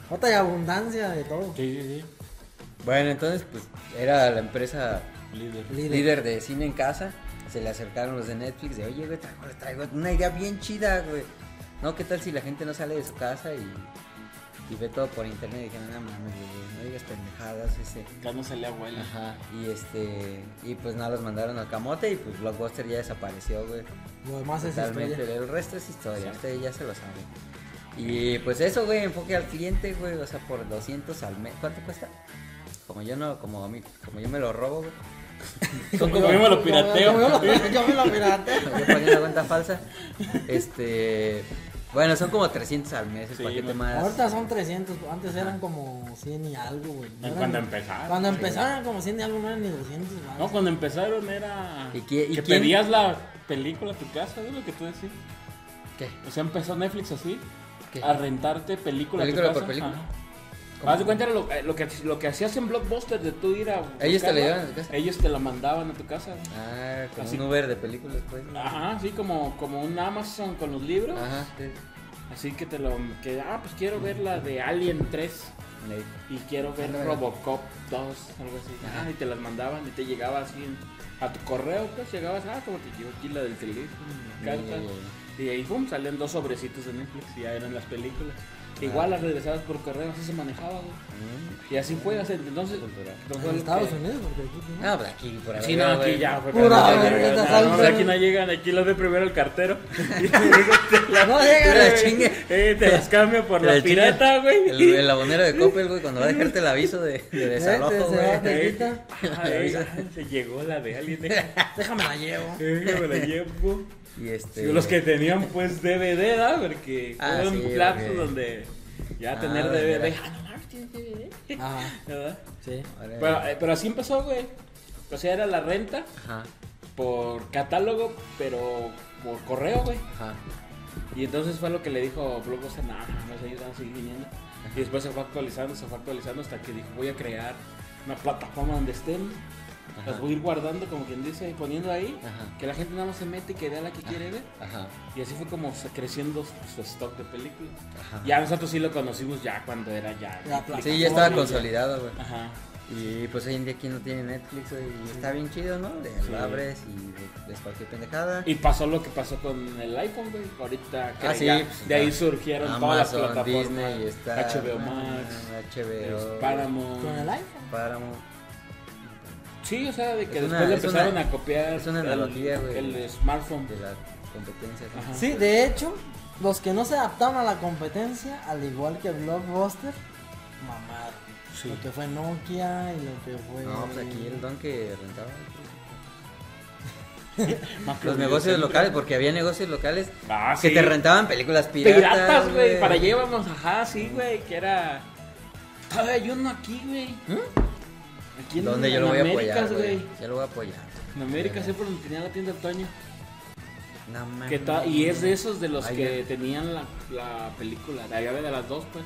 Otra hay abundancia de todo. Sí, sí, sí. Bueno, entonces, pues era la empresa Líder. Líder. líder de cine en casa. Se le acercaron los de Netflix de, oye, güey, traigo, traigo una idea bien chida, güey. No, ¿qué tal si la gente no sale de su casa y, y ve todo por internet? Y dijeron, no mames, güey, no digas pendejadas, ese. Ya no se le abuela. Ajá, y este, y pues nada, los mandaron al camote y pues Blockbuster ya desapareció, güey. Lo demás es Totalmente, historia. el resto es historia, Sí. ustedes ya se lo saben. Y pues eso, güey, enfoque al cliente, güey, o sea, por 200 al mes. ¿Cuánto cuesta? Como yo no, como a mí, como yo me lo robo, güey. *laughs* Son Como yo me lo *laughs* pirateo. Yo, yo, yo, *laughs* yo me lo pirateo. Yo pagué una cuenta falsa. Este, bueno, son como 300 al mes el Sí, paquete más. Ahorita son 300, antes eran como 100 y algo, güey. No Cuando empezaron. Cuando empezaron eran como 100 y algo, no eran ni 200, güey. No, cuando empezaron era. ¿Y qué- y que quién? pedías la película a tu casa, ¿no? Lo que tú decías. ¿Qué? O sea, empezó Netflix así. ¿Qué? A rentarte película, a tu ¿Película casa. por película? Ajá. ¿Cómo? Haz de cuenta era lo, eh, lo que, lo que hacías en Blockbuster de tú ir a. ¿Ellos te la llevaban a tu casa? Ellos te la mandaban a tu casa. Ah, como Así. un Uber de películas, pues. Ajá, sí, como, como un Amazon con los libros. Ajá, sí. Así que te lo. Que, ah, pues quiero ver la de Alien 3. Sí. Y quiero ver. Robocop 2, algo así. Ajá. Ah, y te las mandaban y te llegaba así a tu correo, pues llegabas, ah, como te llegó aquí la del teléfono, ya. Y ahí, pum, salían dos sobrecitos de Netflix y ya eran las películas. Igual las regresabas por correo, así se manejaba. Y así fue, así, entonces. En Estados que- Unidos, porque aquí no. Ah, pues aquí, por Sí, no, aquí ya fue. Pura llegan. No, aquí no llegan, aquí las ve primero el cartero. *laughs* *laughs* Y te No llega, Te la chingue. eh, te las cambia por *laughs* la la pirata, güey. El, el abonero de Coppel, güey, cuando va a dejarte el aviso de, de desalojo, güey. te ah, se llegó la de alguien. Déjame la llevo. Eh, me la llevo. Y este. Sí, los que tenían pues DVD, ¿verdad? Porque Ah, un sí, lapso donde ya Ah, tener de DVD. Sí. *laughs* Pero, eh, pero así empezó, güey. O sea, era la renta Ajá, por catálogo, pero por correo, güey. ajá. Y entonces fue lo que le dijo Blockbuster, no, no, ellos van a seguir viniendo. Y después se fue actualizando, se fue actualizando hasta que dijo, voy a crear una plataforma donde estén. Ajá. Las voy a ir guardando, como quien dice, poniendo ahí. Ajá. Que la gente nada más se mete y que vea la que quiere ver. Ajá. Y así fue como creciendo su stock de películas. Ajá. Ya nosotros sí lo conocimos ya cuando era ya. Netflix. Sí, ya estaba consolidado, güey. Ajá. Y pues hoy en día aquí no tiene Netflix. Y está bien chido, ¿no? Le Sí. lo abres y ves cualquier pendejada. Y pasó lo que pasó con el iPhone, güey. Ahorita que Ah, sí, pues, de ahí surgieron todas las Amazon, plataformas. Disney, está. HBO Max, HBO. Paramount. Con el iPhone. Paramount. Sí, o sea, de que Es una- después le empezaron una- a copiar es una el- analogía, güey. el, smartphone. De la competencia. Sí, de hecho, los que no se adaptaron a la competencia, al igual que Blockbuster, mamaron. Sí. Lo que fue Nokia y lo que fue. No, pues aquí el don que rentaba. *laughs* Los negocios locales, porque había negocios locales Ah, que sí. te rentaban películas piratas. Piratas, güey. Para allá íbamos, ajá, sí, güey. Que era. Todavía hay uno aquí, güey. Aquí en, Donde yo lo voy a Américas, apoyar, güey. Yo lo voy a apoyar. En América siempre donde tenía la tienda del Toño. No. Que ta- y es de esos de los Ay, que ya. tenían la, la película, la llave de las dos, pues.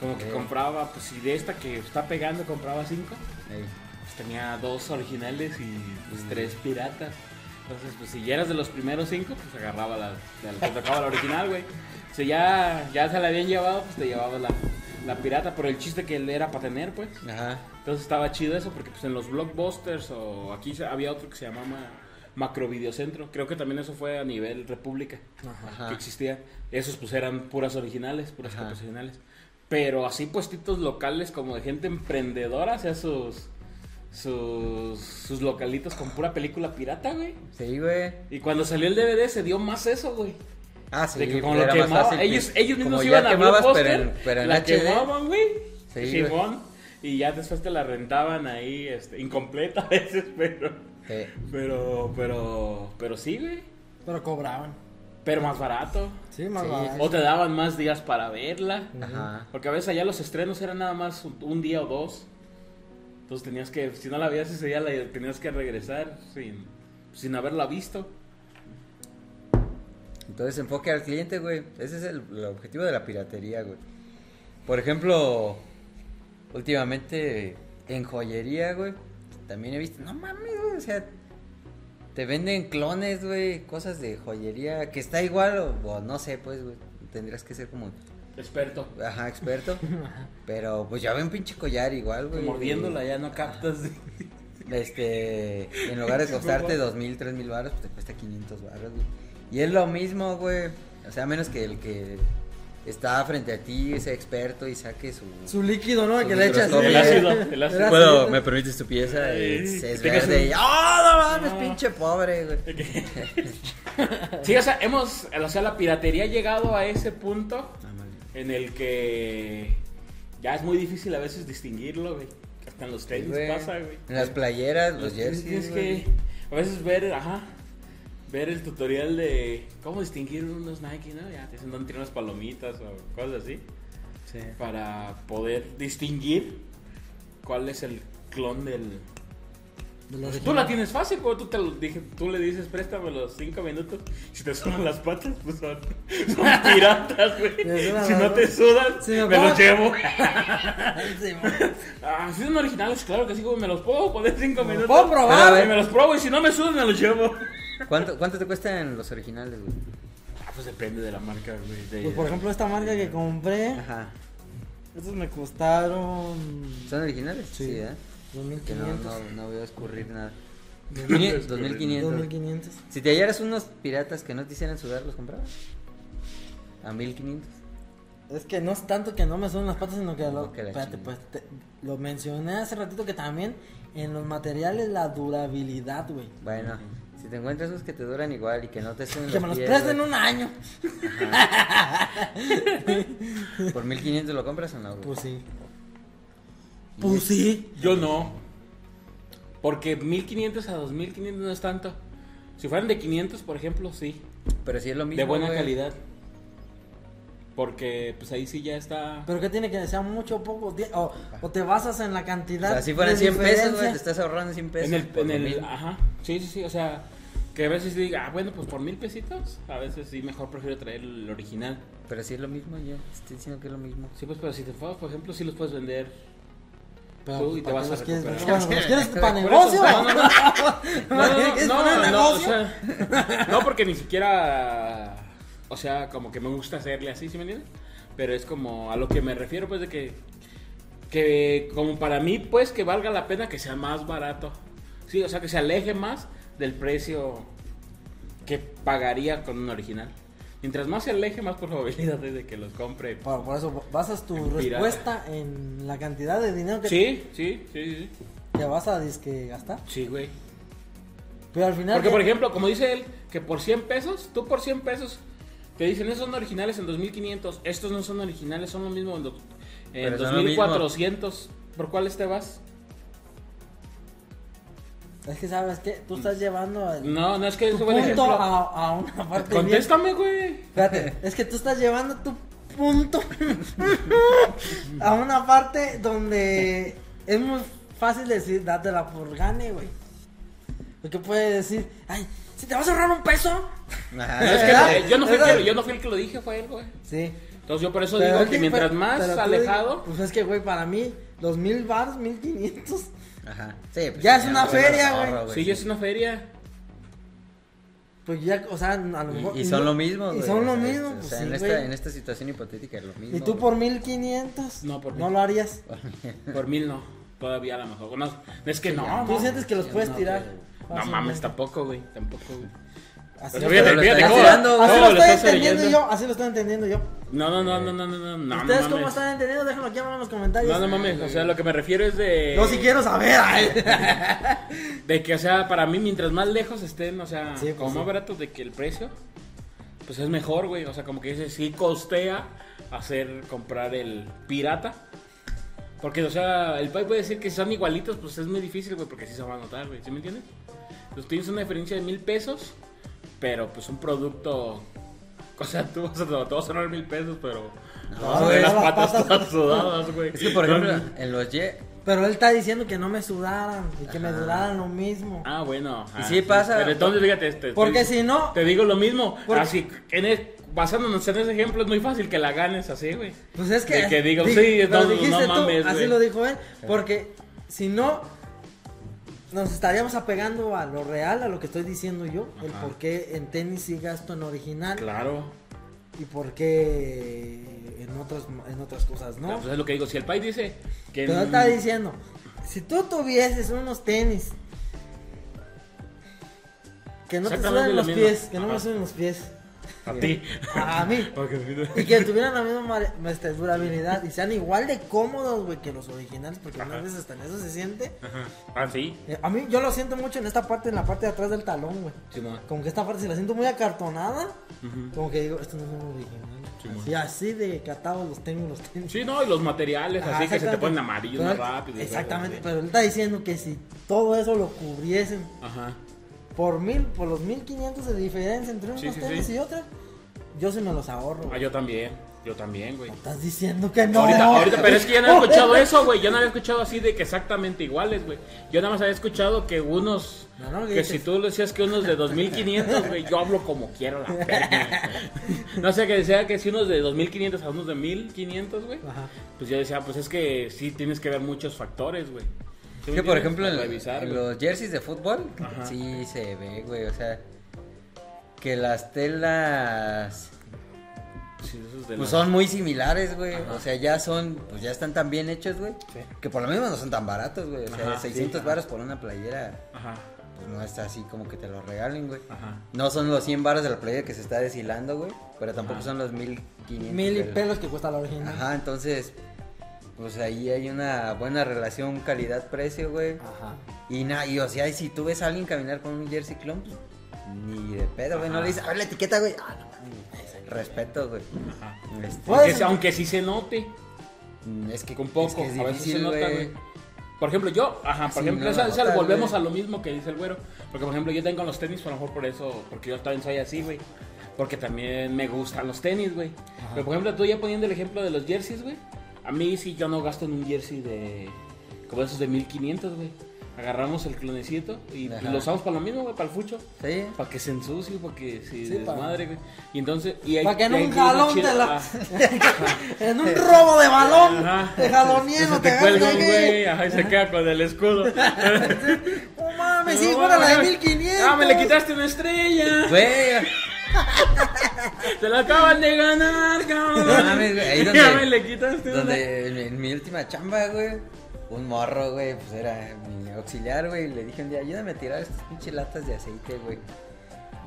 Como que compraba, pues si de esta que está pegando compraba cinco, pues tenía dos originales y pues, Mm. tres piratas. Entonces, pues si ya eras de los primeros cinco, pues agarraba la, la, te tocaba la original, güey. Si ya, ya se la habían llevado, pues te llevaba la, la pirata, por el chiste que él era para tener, pues. Ajá. Entonces estaba chido eso porque pues en los blockbusters o aquí había otro que se llamaba Macro Videocentro. Creo que también eso fue a nivel república Ajá. que existía. Esos pues eran puras originales, puras copias originales. Pero así puestitos locales como de gente emprendedora, o sea, sus sus sus localitos con pura película pirata, güey. Sí, güey. Y cuando salió el DVD se dio más eso, güey. Ah, sí. de que lo quemaba, ellos, ellos mismos iban a quemabas, pero en, pero en la HD. quemaban, güey. Sí, Simón. Y ya después te la rentaban ahí, este, incompleta a veces, *laughs* pero, Sí. pero, pero, pero sí, güey. Pero cobraban. Pero más barato. Sí, más Sí, barato. O te daban más días para verla. Ajá. Porque a veces allá los estrenos eran nada más un, un día o dos. Entonces tenías que, si no la veías ese día, la tenías que regresar sin, sin haberla visto. Entonces enfoque al cliente, güey. Ese es el, el objetivo de la piratería, güey. Por ejemplo, últimamente en joyería, güey, también he visto, no mames, güey, o sea, te venden clones, güey, cosas de joyería, que está igual, o, o no sé, pues, güey, tendrías que ser como, Experto. ajá, experto, *laughs* pero pues ya ven pinche collar igual, güey. Mordiéndola ya no captas. Este, *laughs* en lugar de costarte dos mil, tres mil baros, pues te cuesta 500 baros, güey. Y es lo mismo, güey, o sea, a menos que el que está frente a ti sea experto y saque su... Su líquido, ¿no? Su que le echas. El ácido, el ácido. Me permites tu pieza, es, es verde un- y... ¡Oh, no mames, pinche pobre, güey! *laughs* Sí, o sea, hemos, o sea, la piratería ha llegado a ese punto Ah, en el que ya es muy difícil a veces distinguirlo, güey. Hasta en los tenis Güey, pasa, güey. En las playeras, los jerseys, que güey. a veces ver, ajá, ver el tutorial de cómo distinguir unos Nike, ¿no? Ya te dicen dónde tienen las palomitas o cosas así. Sí. Para poder distinguir cuál es el clon del... De Pues tú la tienes fácil, como tú, te lo dije, tú le dices, préstame los cinco minutos. Si te sudan las patas, pues son, son *laughs* piratas, güey. Si no te sudan, Si me me, los llevo. Sí. *laughs* Ah, si son originales, claro que sí, güey, me los puedo poner cinco ¿Me los minutos. puedo probar? Pero me los pruebo y si no me sudan, me los llevo. ¿Cuánto, ¿Cuánto te cuestan los originales, güey? Ah, pues depende de la marca, güey. de- Pues por ejemplo, esta marca que compré, Ajá. estos me costaron ¿Son originales? Sí. Sí, ¿eh? Que no, 2500. no, no voy a escurrir nada. No 2500. 2500. Si te hallaras unos piratas que no te hicieran sudar, ¿los comprabas? A 1500. Es que no es tanto que no me suben las patas, sino que lo, que espérate, chingada. pues, te- lo mencioné hace ratito que también en los materiales la durabilidad, güey. Bueno, si te encuentras esos que te duran igual y que no te suben Que me los pies, presten güey, un año. ¿Por 1500 lo compras o no, güey? Pues sí. Pues sí. Yo no. Porque 1500 a 2500 no es tanto. Si fueran de 500, por ejemplo, sí. Pero sí es lo mismo. de buena güey. calidad. Porque pues ahí sí ya está. Pero que tiene que ser mucho o poco. O, o te basas en la O cantidad. sea, si fueran de 100 pesos, güey, diferencia. te estás ahorrando 100 pesos. en el, por en lo el, mismo. ajá, sí, sí, sí, o sea, que a veces diga, ah, bueno, pues por mil pesitos, a veces sí, mejor prefiero traer el original. Pero sí es lo mismo, ya. Estoy diciendo que es lo mismo. Sí, pues, pero si te enfocas, por ejemplo, sí los puedes vender. Pero, tú y te ¿para vas a quieres? recuperar. ¿los quieres *laughs* para negocio? No, no, no. *laughs* No, no, ¿Quieres no, poner no, no, negocio? o sea, no, porque ni siquiera, o sea, como que me gusta hacerle así, ¿sí me entiendes? Pero es como a lo que me refiero, pues, de que, que como para mí, pues, que valga la pena que sea más barato. Sí, o sea, que se aleje más del precio que pagaría con un original. Mientras más se aleje, más probabilidad de que los compre. Por, por eso basas tu Pirata. respuesta en la cantidad de dinero que Sí, sí, sí, sí. te vas a disque gastar. Sí, güey. Pero al final. Porque, ¿qué? por ejemplo, como dice él, que por 100 pesos, tú por 100 pesos, te dicen, esos son originales en 2500, estos no son originales, son lo mismo en, do- en Pero son lo mismo. 2400. ¿Por cuáles te vas? Es que sabes que tú estás llevando el No, no es que tu punto ejemplo. a, a una parte. Contéstame, güey. Espérate, es que tú estás llevando tu punto *laughs* a una parte donde es muy fácil decir, dátela por gane, güey. Porque puede decir, ay, si te vas a ahorrar un peso. Ajá. No, es que, eh, yo, no fui el que, yo no fui el que lo dije, fue él, güey. Sí. Entonces yo por eso Pero digo es que mientras más alejado, Pues es que, güey, para mí, los mil bars, mil quinientos. Ajá. Sí, pues, Ya es una feria, güey. sí, es una feria. Pues ya, o sea, a lo mejor. Y, y son lo mismo, Y son o lo sea, mismo, o pues sea, sí, en, esta, en esta situación hipotética es lo mismo. Y tú por mil quinientos. No, por No mil. lo harías. *laughs* Por mil no. Todavía a lo mejor. No, es que no. Tú no. sientes que los sí, puedes no, tirar. pero- No mames, tampoco, güey. Tampoco, güey. Así lo fíjate, estoy- fíjate estás cómo- tirando, cómo Así lo lo estoy estás entendiendo yo, así lo estoy entendiendo yo. No, no, no, no, no, no, no, no. ¿Ustedes no cómo mames. están entendiendo? Déjenlo aquí abajo en los comentarios. No, no mames, o sea, lo que me refiero es de... Yo sí quiero saber. ay. *laughs* De que, o sea, para mí, mientras más lejos estén, o sea, Sí, pues como sí. más baratos de que el precio, pues es mejor, güey. O sea, como que dice, sí costea hacer, comprar el pirata. Porque, o sea, el país puede decir que son igualitos, pues es muy difícil, güey, porque sí se va a notar, güey. ¿Sí me entiendes? Entonces tienes una diferencia de mil pesos, pero pues un producto... *laughs* O sea, tú vas a, te vas a ahorrar mil pesos, pero... No, vas a ver las patas patas. todas sudadas, güey. Es que, por ejemplo, en los Ye... Pero él está diciendo que no me sudaran y que me Ajá. duraran lo mismo. Ah, bueno. Y ah, sí pasa. Pero entonces, fíjate, este, Porque si no, Te digo lo mismo. Porque- Así, en el- basándonos en ese ejemplo, es muy fácil que la ganes así, güey. pues es que. de que digo, di- sí, no, no tú, mames, Así lo dijo él. Porque si no, nos estaríamos apegando a lo real, a lo que estoy diciendo yo, el por qué en tenis sí gasto en original Claro. y por qué en otras en otras cosas no. Pues es lo que digo. Si el país dice que. Pero está diciendo, si tú tuvieses unos tenis que no te suben lo los mismo. pies, que no me suben los pies, A ti. a mí, *laughs* y que tuvieran la misma este, durabilidad y sean igual de cómodos, güey, que los originales, porque Ajá. unas veces hasta en eso se siente. Ajá. Ah, sí. Eh, A mí yo lo siento mucho en esta parte, en la parte de atrás del talón, güey. Como que esta parte se la siento muy acartonada. Como que digo, esto no es un original. Sí, así, así de catados los tengo los tenis. Sí, no, y los materiales Ajá, así que se te ponen amarillos más rápido. Exactamente, pero él está diciendo que si todo eso lo cubriesen. Ajá. por mil, por los 1500 de diferencia entre unos Sí, sí, tenis sí. y otros, yo sí me los ahorro. Ah, yo también. Yo también, güey. Estás diciendo que no. Ahorita, ahorita, pero es que yo no había *laughs* escuchado eso, güey. Yo no había escuchado así de que exactamente iguales, güey. Yo nada más había escuchado que unos. No, no, que dices- si tú decías que unos de 2500, güey, yo hablo como quiero la verga. No sé, que decía que si unos de 2500 a unos de 1500, güey. Ajá. Pues yo decía, pues es que sí tienes que ver muchos factores, güey. ¿Sí me Que por ejemplo en, revisar, los jerseys de fútbol Ajá. sí se ve, güey, o sea, que las telas Sí, esos de pues la- son muy similares, güey, Ajá. o sea, ya son, pues ya están tan bien hechos, güey, Sí. que por lo mismo no son tan baratos, güey, o sea, Ajá, 600 sí, varos por una playera, Ajá, pues no está así como que te lo regalen, güey. ajá. No son los 100 varos de la playera que se está deshilando, güey, pero tampoco Ajá. son los 1500. Mil y del- pelos que cuesta la original. Ajá, entonces, pues ahí hay una buena relación calidad-precio, güey. Ajá. Y nada, y o sea, y si tú ves a alguien caminar con un jersey clon, pues, ni de pedo, güey, no le dices, a ver la etiqueta, güey. Ah, no, respeto, güey. Ajá. Este, Pues, Aunque, sí- aunque sí se note. mm, es que Con poco, es que es a veces se nota, güey. Por ejemplo, yo, ajá, por Sí, ejemplo, no esa- volvemos a lo mismo que dice el güero. Porque, por ejemplo, yo tengo los tenis, a lo mejor por eso, porque yo también soy así, güey. Porque también me gustan los tenis, güey. Pero, por ejemplo, tú ya poniendo el ejemplo de los jerseys, güey. A mí sí, yo no gasto en un jersey de, como esos de 1500, güey. Agarramos el clonecito y, Ajá. lo usamos para lo mismo, güey, para el fucho. Sí. Para que se ensucie, para que se Sí, desmadre, güey. Y entonces, y hay, Pa' que en un jalón te la- *laughs* En un robo de balón, Ajá. de jalonieno, te te cuelga güey, ajá, y se queda con el escudo. *laughs* No mames, sí, fuera la de güey. 1500. Ah, me le quitaste una estrella. Güey, *laughs* Se la acaban de ganar, cabrón. No mames, güey, ahí Ya donde- me le quitaste donde en mi última chamba, güey, un morro, güey, pues era mi auxiliar, güey, le dije un día, ayúdame a tirar estas pinches latas de aceite, güey.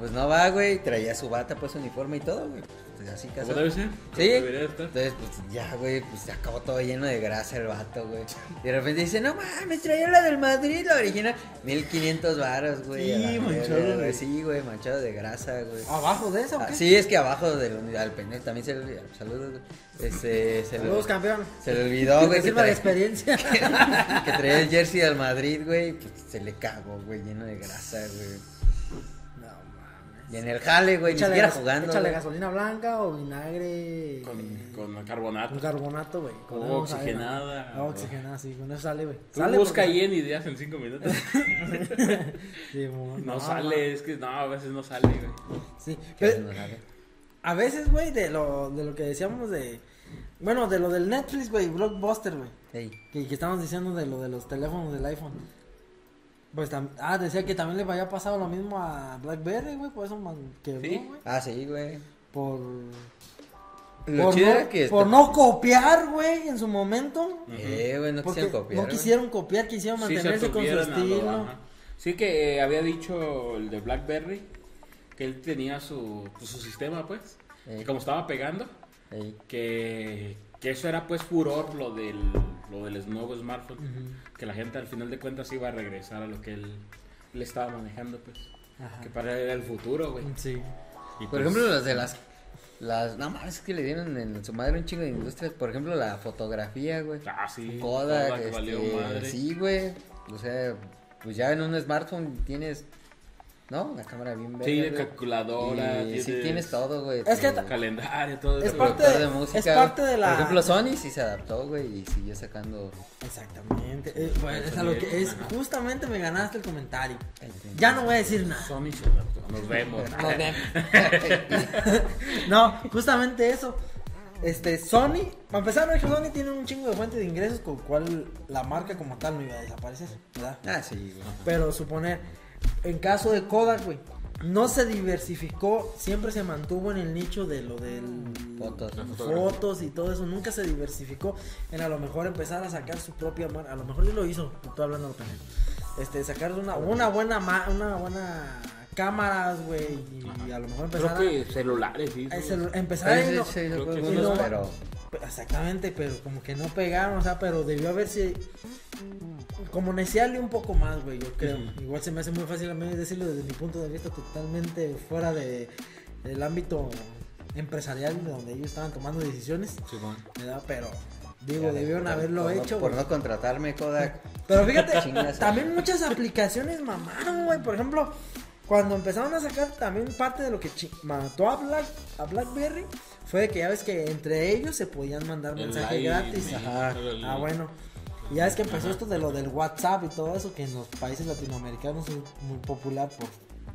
Pues no va, güey, traía su bata, pues uniforme y todo, güey. Pues así ¿Cómo casual. debe ser? Sí. Entonces, pues ya, güey, pues se acabó todo lleno de grasa el vato, güey. Y de repente dice, no mames, traía la del Madrid, la original. 1500 varos, güey. Sí, manchado, güey. Sí, güey, manchado de grasa, güey. ¿Abajo de eso Ah, sí, es que abajo del al pendejo también se le olvidó. Saludos, güey. Este, se, le, Saludos, campeón. se le olvidó, güey, Que trae- experiencia. *laughs* que traía el jersey del Madrid, güey. Pues se le cagó, güey, lleno de grasa, güey. Y en el jale, güey, ni siquiera jugando. Échale güey. gasolina blanca o vinagre. Con, eh, con carbonato. con carbonato, güey. Con O sale, oxigenada, oxigenada, sí, con eso sale, güey. Tú Sale busca porque- ahí en ideas en 5 minutos. *laughs* *laughs* Sí, No sale, es que no, a veces no sale, güey. Sí, pero no sale. a veces, güey, de lo, de lo que decíamos de. Bueno, de lo del Netflix, güey, Blockbuster, güey. Ey, Que, que estábamos diciendo de lo de los teléfonos del iPhone. Pues tam- ah, decía que también le había pasado lo mismo a Blackberry, güey, por eso man- quebró, ¿Sí? güey. Ah, sí, güey. Por, Lo por, chido no, era que. por no copiar, güey, en su momento. Eh, güey, no quisieron copiar. no güey. quisieron copiar, quisieron Sí, se mantenerse con su estilo. Sí que eh, había dicho el de Blackberry que él tenía su, pues, su sistema, pues. Y como estaba pegando, que, que eso era pues furor lo del, lo del nuevo smartphone. Ujú. Que la gente al final de cuentas iba a regresar a lo que él, le estaba manejando, pues. Ajá. Que para él era el futuro, güey. Sí. Y, Por pues, ejemplo, las de las. Las. No mames, es que le dieron en su madre un chingo de industrias. Por ejemplo, la fotografía, güey. Ah, sí. Kodak, Kodak, este, valió madre. sí, güey. O sea, pues ya en un smartphone tienes, ¿no? Una cámara bien verga, Sí, calculadora. Y sí tienes todo, güey. Es que Calendario, todo Es eso. parte de- música, es parte de la- Por ejemplo, Sony sí se adaptó, güey, y siguió sacando. Exactamente. Eh, bueno, es a lo que es. Justamente me ganaste el comentario. Ya no voy a decir nada. Sony se adaptó. Nos vemos. *laughs* *laughs* No, justamente eso. Este, Sony, para empezar, no, Sony tiene un chingo de fuente de ingresos con el cual la marca como tal no iba a desaparecer, ¿verdad? Ah, sí, güey. Pero suponer, en caso de Kodak, güey, no se diversificó, siempre se mantuvo en el nicho de lo del Fotos. Fotos y todo eso, nunca se diversificó en a lo mejor empezar a sacar su propia marca, a lo mejor sí lo hizo, estoy hablando de opinión. Este, sacar una, una buena ma- una buena cámaras, güey, y a lo mejor empezar Creo que celulares, sí. a, celu- empezar a Sí, sí, no. pero Exactamente, pero como que no pegaron, o sea, pero debió haberse como neciarle un poco más, güey, yo creo. Igual se me hace muy fácil a mí decirlo desde mi punto de vista totalmente fuera de del ámbito empresarial de donde ellos estaban tomando decisiones, Sí, bueno. ¿verdad? Pero digo, Ya, debieron por- haberlo por hecho. por no contratarme, Kodak. *laughs* Pero fíjate, también muchas aplicaciones mamaron, güey. Por ejemplo, cuando empezaron a sacar también parte de lo que mató a, Black, a BlackBerry fue que ya ves que entre ellos se podían mandar mensajes gratis. Ajá. el- Ah, bueno. Y ya ves que empezó Ajá. esto de lo del WhatsApp y todo eso, que en los países latinoamericanos es muy popular por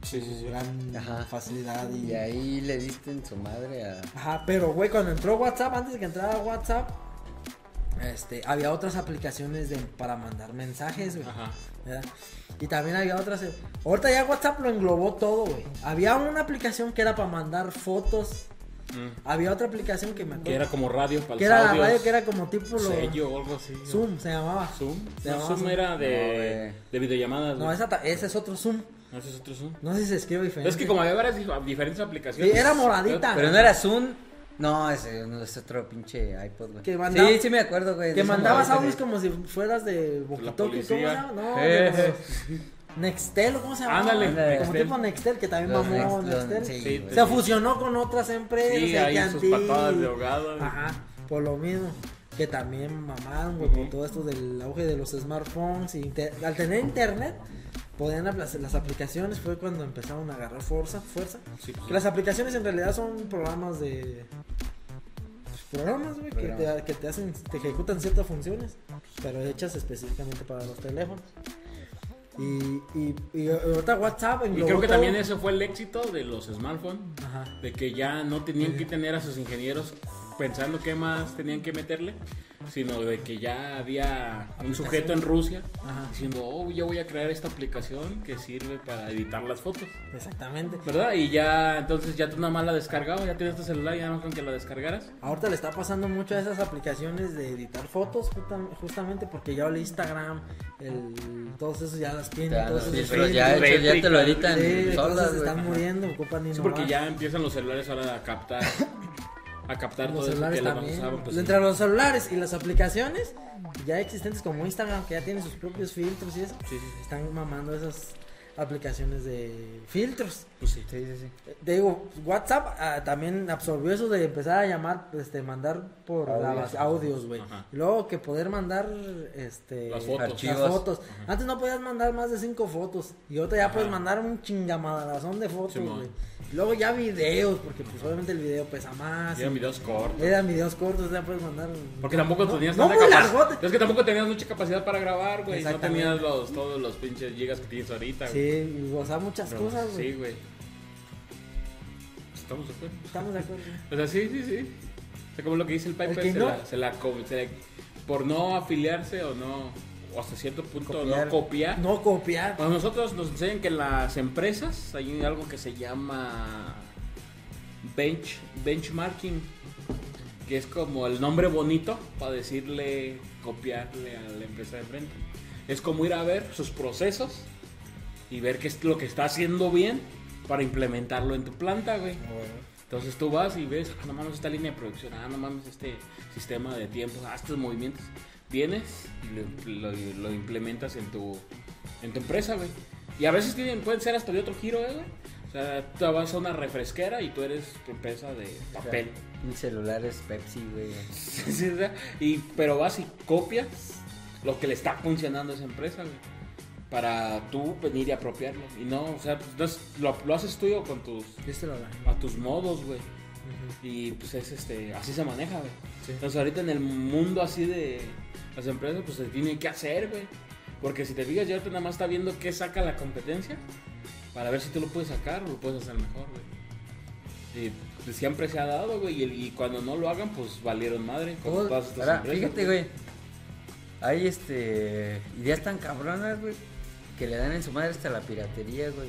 Sí, sí, su sí. gran Ajá. facilidad. Y... Y ahí le diste en su madre a. Ajá, pero güey, cuando entró WhatsApp, antes de que entrara WhatsApp, este, había otras aplicaciones de, para mandar mensajes, güey. Ajá. ¿verdad? Y también había otras. eh, Ahorita ya WhatsApp lo englobó todo, güey. Había una aplicación que era para mandar fotos. Mm. Había otra aplicación que me Que acuerdo. era como radio para que era la radio que era como tipo lo. Sello o algo así. ¿no? Zoom se llamaba. Zoom. Se No, llamaba Zoom era No, de, eh. de videollamadas. No, esa ta- ese es otro Zoom. No, ese es otro Zoom. No sé si se escribe diferente. Es que como había varias dif- diferentes aplicaciones. Sí, era moradita. Pero no era Zoom. No, ese no es otro pinche iPod, güey. Que mandaba- Sí, sí me acuerdo, güey. Que mandabas audios como si fueras de Boquitoki, ¿cómo se policía. llama? No, Eh, *laughs* Nextel, ¿o ¿cómo se llama? Ándale, como Nextel. tipo Nextel, que también Los mamó Next- Nextel. sí, Sí, güey. Se fusionó con otras empresas. Sí, ahí sus patadas de ahogado. Ajá, por lo mismo. Que también mamaron, güey, Ujú. con todo esto del auge de los smartphones. Y al tener internet, podían las, las aplicaciones. Fue cuando empezaron a agarrar fuerza. fuerza. Sí, pues, Que las aplicaciones en realidad son programas de. pues, programas, güey, que te, que te hacen, te ejecutan ciertas funciones, pero hechas específicamente para los teléfonos. Y, y, y ahorita WhatsApp Y creo que todo. también ese fue el éxito de los smartphones. Ajá. De que ya no tenían que tener a sus ingenieros pensando qué más tenían que meterle, sino de que ya había un sujeto en Rusia Ajá. diciendo, oh, yo voy a crear esta aplicación que sirve para editar las fotos. Exactamente. ¿Verdad? Y ya, entonces ya tú nada más la descargabas, ya tienes tu celular, ya no con que la descargaras. Ahorita le está pasando mucho a esas aplicaciones de editar fotos, justa- justamente porque ya el Instagram, el, todos esos ya las tienen, esos filtros, ya, hecho, ya te lo editan Sí, solas, están muriendo, ocupan Sí, porque ya empiezan los celulares ahora a captar, *laughs* a captar los todo eso celulares que también. usaban. Pues, Entre los celulares y las aplicaciones ya existentes como Instagram, que ya tienen sus propios filtros y eso, sí, sí, sí. están mamando esas aplicaciones de filtros. Pues sí. Sí, sí, sí. Te digo, WhatsApp ah, también absorbió eso de empezar a llamar, este, mandar por Audios. grabas- audios, güey. Y luego que poder mandar, este, Las fotos. las. Antes no podías mandar más de cinco fotos. Y ahorita ya Ajá. puedes mandar un chingamadrazón de fotos, güey. Y luego ya videos, porque pues obviamente el video pesa más. Eran videos cortos. Eran videos cortos, ya puedes mandar. Porque tampoco no, tenías no tanta muy capacidad. Es que tampoco tenías mucha capacidad para grabar, güey. No tenías los, todos los pinches gigas que tienes ahorita, Sí, güey. y gozar muchas Pero, cosas, güey. Sí, güey. Estamos de acuerdo. Estamos de acuerdo. *laughs* O sea, sí, sí, sí. O sea, como lo que dice el Piper, se, no- la, se la co- se la- por no afiliarse o no, o hasta cierto punto Copiar. no copiar. No copiar. Bueno, nosotros nos enseñan que las empresas hay algo que se llama bench, benchmarking, que es como el nombre bonito para decirle, copiarle a la empresa de frente. Es como ir a ver sus procesos y ver qué es lo que está haciendo bien para implementarlo en tu planta, güey. Entonces tú vas y ves, ah, no mames esta línea de producción, ah, no mames este sistema de tiempo, ah, estos movimientos. Vienes y lo, lo- lo implementas en tu, en tu empresa, güey. Y a veces tienen, pueden ser hasta de otro giro, eh, güey. O sea, tú vas a una refresquera y tú eres tu empresa de papel. Mi celular es Pepsi, güey. *laughs* Sí, o sea, y, pero vas y copias lo que le está funcionando a esa empresa, güey. Para tú venir y apropiarlo. Y no, o sea, pues, no es- lo, lo haces tú con tus, a tus modos, güey. Y pues es este, así se maneja, güey. Entonces ahorita en el mundo así de las empresas, pues se tiene que hacer, güey. Porque si te fijas, ya ahorita nada más está viendo qué saca la competencia para ver si tú lo puedes sacar o lo puedes hacer mejor, güey. Y pues, siempre se ha dado, güey. Y, cuando no lo hagan, pues valieron madre. Como Todo- todas estas ahora, empresas, fíjate, güey. Hay este. ideas tan cabronas, güey. Que le dan en su madre hasta la piratería, güey.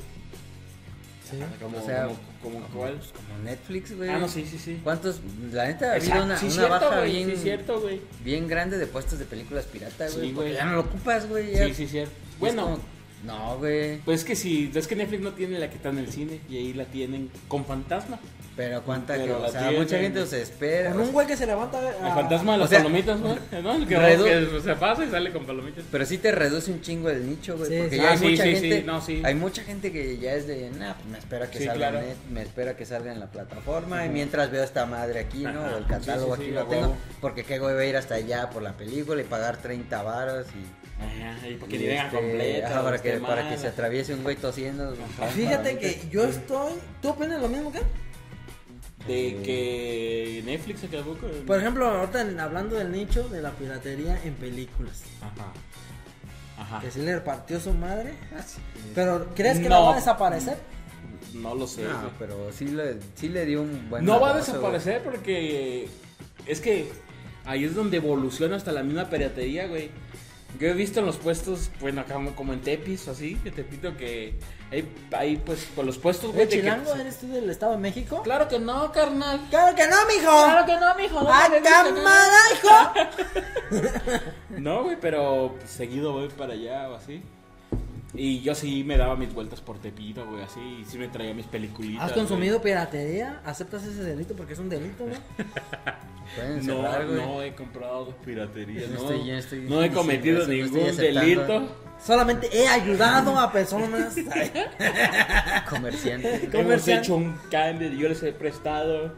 Sí. Como, O sea, como, como cuál. Pues como Netflix, güey. Ah, no, sí, sí, sí. ¿Cuántos? La neta ha habido una, sí, una cierto, baja bien, Sí, cierto, güey. bien grande de puestos de películas pirata, Sí, güey. porque ya no lo ocupas, güey. Sí, sí, cierto. Bueno, como- no, güey. pues es que si, es que Netflix no tiene la que está en el cine y ahí la tienen con fantasma. Pero cuánta Pero que, o sea, tienen. mucha gente se espera. Con un güey que se levanta. El a- fantasma de o las sea, palomitas, ¿no? *laughs* ¿No? El que, redu- que se pasa y sale con palomitas. Pero sí te reduce un chingo el nicho, güey. Sí, porque sí. ya Ah, hay sí, mucha sí, gente. sí, no, sí. Hay mucha gente que ya es de, nah, pues me espera que Sí, salga claro. en net, me espera que salga en la plataforma. Y mientras veo esta madre aquí, ¿no? Ajá. O el catálogo Sí, sí, aquí sí, lo a tengo. huevo. Porque qué güey voy a ir hasta allá por la película y pagar 30 varos y. Ajá, y para que y ni venga este, completa. ajá, para, que, esté para que se atraviese un güey tosiendo. Fíjate que yo estoy. ¿Tú opinas lo mismo que? De que Netflix se quedó con... Por ejemplo, ahorita hablando del nicho de la piratería en películas. Ajá. Ajá. Que sí le repartió su madre. Pero, ¿crees que No. va a desaparecer? No lo sé. No, pero sí le, sí le dio un buen. No va a desaparecer porque es que ahí es donde evoluciona hasta la misma piratería, güey. Yo he visto en los puestos, bueno, acá como- como en Tepis o así, que te pito que hay, hay pues con los puestos, güey. ¿Eres de que- chilango? ¿Eres tú del Estado de México? Claro que no, carnal. ¡Claro que no, mijo! Claro que no, mijo. no ¡A cámara, hijo! *laughs* No, güey, pero pues, seguido voy para allá o así. Y yo sí me daba mis vueltas por Tepito, güey, así. Y sí me traía mis peliculitas. ¿Has güey. consumido piratería? ¿Aceptas ese delito porque es un delito, no? *laughs* Pueden No, güey. no he comprado piratería. No No, estoy- estoy no he cometido ningún aceptando. delito. Solamente he ayudado a personas. *laughs* Comerciante. Hemos hecho un cambio, yo les he prestado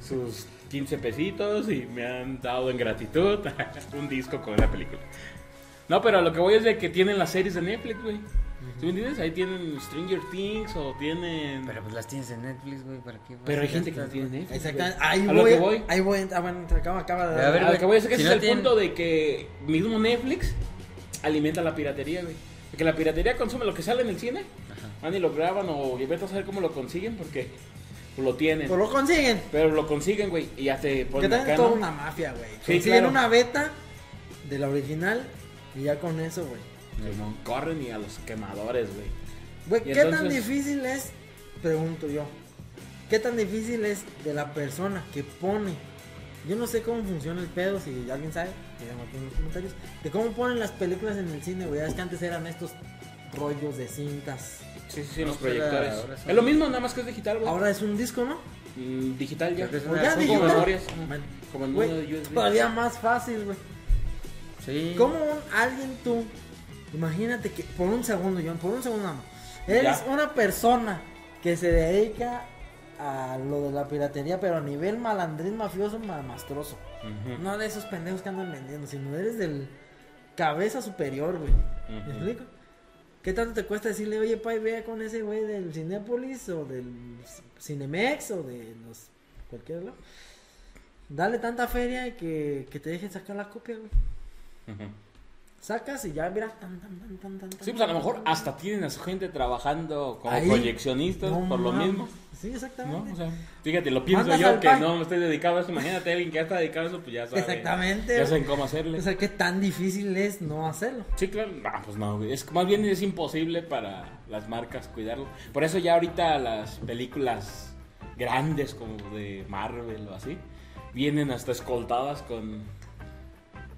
sus 15 pesitos y me han dado en gratitud *laughs* un disco con la película. No, pero lo que voy es de que tienen las series de Netflix, güey. ¿Sí me entiendes? Ahí tienen Stranger Things o tienen... Pero pues las tienes en Netflix, güey, ¿para qué? Pero hay a gente que no tiene? Netflix. Exactamente. Ahí A lo voy. que voy. Ahí voy. Ah, bueno, acaba, acaba de A ver, A lo que voy es que si ese no es el tienen- punto de que mismo Netflix alimenta la piratería, güey. Porque la piratería consume lo que sale en el cine. Van y lo graban o y vete a saber cómo lo consiguen porque pues, lo tienen. Pues lo consiguen. Pero lo consiguen, güey, y ya te Que ponen tienen acá, toda una mafia, güey. Sí, Consiguen claro. una beta de la original y ya con eso, güey. Simón, corren y a los quemadores, güey. Güey, ¿qué tan difícil es? Pregunto yo. ¿Qué tan difícil es de la persona que pone? Yo no sé cómo funciona el pedo, si alguien sabe, aquí en los comentarios. De cómo ponen las películas en el cine, güey. Es que antes eran estos rollos de cintas. Sí, sí, sí, en los No, proyectores. Es lo mismo, nada más que es digital, güey. Ahora es un disco, ¿no? Mm, digital ya. Que Son digital. como memorias. Como güey, uno de USB. todavía más fácil, güey. Sí. ¿Cómo un- alguien tú, imagínate que por un segundo, John, por un segundo más, eres Ya. una persona que se dedica a lo de la piratería, pero a nivel malandrín mafioso mamastroso. No de esos pendejos que andan vendiendo, sino eres del cabeza superior, güey. ¿Me explico? ¿Qué tanto te cuesta decirle, oye, pay, vea con ese güey del Cinépolis o del Cinemex o de los cualquier lado? Dale tanta feria que, que te dejen sacar la copia, güey. Sacas y ya, mira. tan, tan, tan, tan, tan, Sí, pues a lo mejor hasta tienen a su gente trabajando como Ahí. proyeccionistas No por lo mismo. Sí, ¿No? exactamente. O sea, fíjate, lo pienso Mandas yo que pan. no me estoy dedicado a eso. Imagínate alguien que ya está dedicado a eso, pues ya sabe. Exactamente. Ya saben cómo hacerle. O sea, qué tan difícil es no hacerlo. Sí, claro. No, pues no. Es, más bien es imposible para las marcas cuidarlo. Por eso ya ahorita las películas grandes como de Marvel o así, vienen hasta escoltadas con...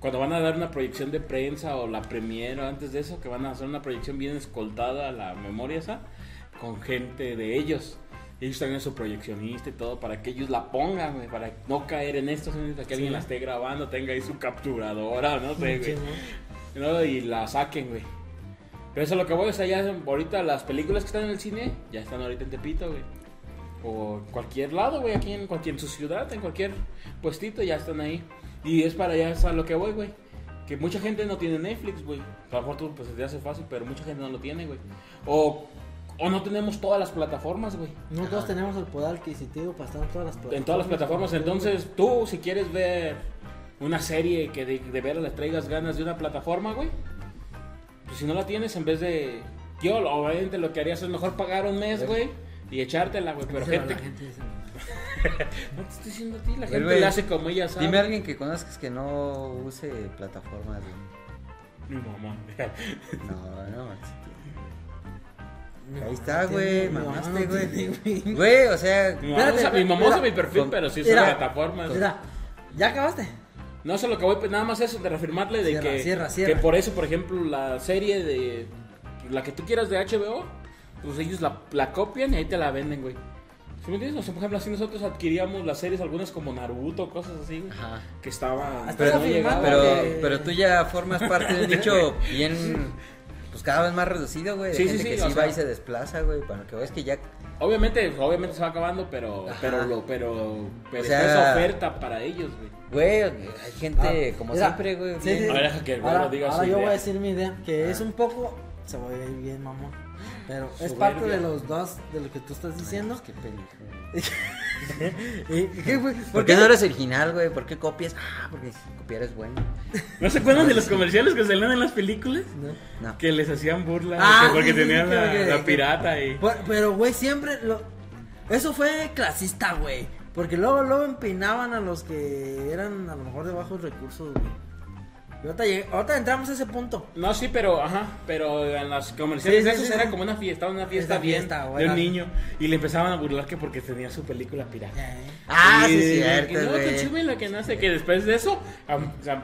Cuando van a dar una proyección de prensa o la premiere o antes de eso, que van a hacer una proyección bien escoltada, la memoria esa, con gente de ellos. Ellos también su proyeccionista y todo, para que ellos la pongan, güey, para no caer en esto, para que alguien la esté grabando, tenga ahí su capturadora, no sé, Sí, güey. Y la saquen, güey. Pero eso es lo que voy, o sea, ya ahorita las películas que están en el cine ya están ahorita en Tepito, güey. O en cualquier lado, güey, aquí en cualquier en su ciudad, en cualquier puestito ya están ahí. Y es para allá es a lo que voy, güey. Que mucha gente no tiene Netflix, güey. A lo mejor tú pues te hace fácil, pero mucha gente no lo tiene, güey. O, o no tenemos todas las plataformas, güey. No todos tenemos el poder adquisitivo para estar en todas las plataformas. En todas las plataformas, entonces tú si quieres ver una serie que de, de veras le traigas ganas de una plataforma, güey, pues si no la tienes en vez de... Yo obviamente lo que harías es mejor pagar un mes, güey, y echártela, güey, pero Díselo a gente... la gente. No te estoy diciendo a ti, la Pero, gente güey, le hace como ella sabe. Dime a alguien que conozcas que no use plataformas, güey. Mi mamá. *laughs* No, no, Ahí está, güey, mamaste, güey. güey. O sea, Mi mamá, usa, mi mamá usa mi perfil, con- pero sí usa plataformas. Mira, ¿ya acabaste? No sé lo que voy, pues nada más eso, de reafirmarle de Cierra, que, cierra, cierra. que por eso, por ejemplo, la serie de la que tú quieras de HBO, pues ellos la, la copian y ahí te la venden, güey. ¿Sí me entiendes? O sea, por ejemplo, así nosotros adquiríamos las series, algunas como Naruto, cosas así, Ajá. que estaban... Pero, no pero, que- pero tú ya formas parte de un nicho *laughs* bien, pues cada vez más reducido, güey. De Sí, sí, gente sí, que sí sea- va y se desplaza, güey. Para que veas que ya. Obviamente, obviamente se va acabando, pero, Ajá. pero, lo, pero, pero O sea- está esa oferta para ellos, güey. Güey, hay gente Ah, como mira, siempre, güey. sí, bien- sí. A ver, deja que el Ahora, diga ahora su yo idea. voy a decir mi idea, que Ah. es un poco, se va a ir bien, mamón. Pero es Soberbia. parte de los dos, de lo que tú estás diciendo. Qué pendejo. *laughs* ¿Y qué, güey? ¿Por qué no eres original, güey? ¿Por qué copias? Ah, porque copiar es bueno. ¿No se acuerdan de los comerciales que salían en las películas? No. No. Que les hacían burla Ah, que porque sí, tenían sí, la, que- la que- pirata y... Pero- Pero, güey, siempre lo... Eso fue clasista, güey. Porque luego, luego empinaban a los que eran a lo mejor de bajos recursos, güey. Ahorita, ahorita entramos a ese punto. No, sí, pero, ajá, pero en las comerciales Sí, de sí, esos sí, era sí. como una fiesta, una fiesta bien fiesta, de un niño y le empezaban a burlar que porque tenía su película pirata. Ah, Y- sí, que cierto, no, que güey. chúmela, que no sé, que después de eso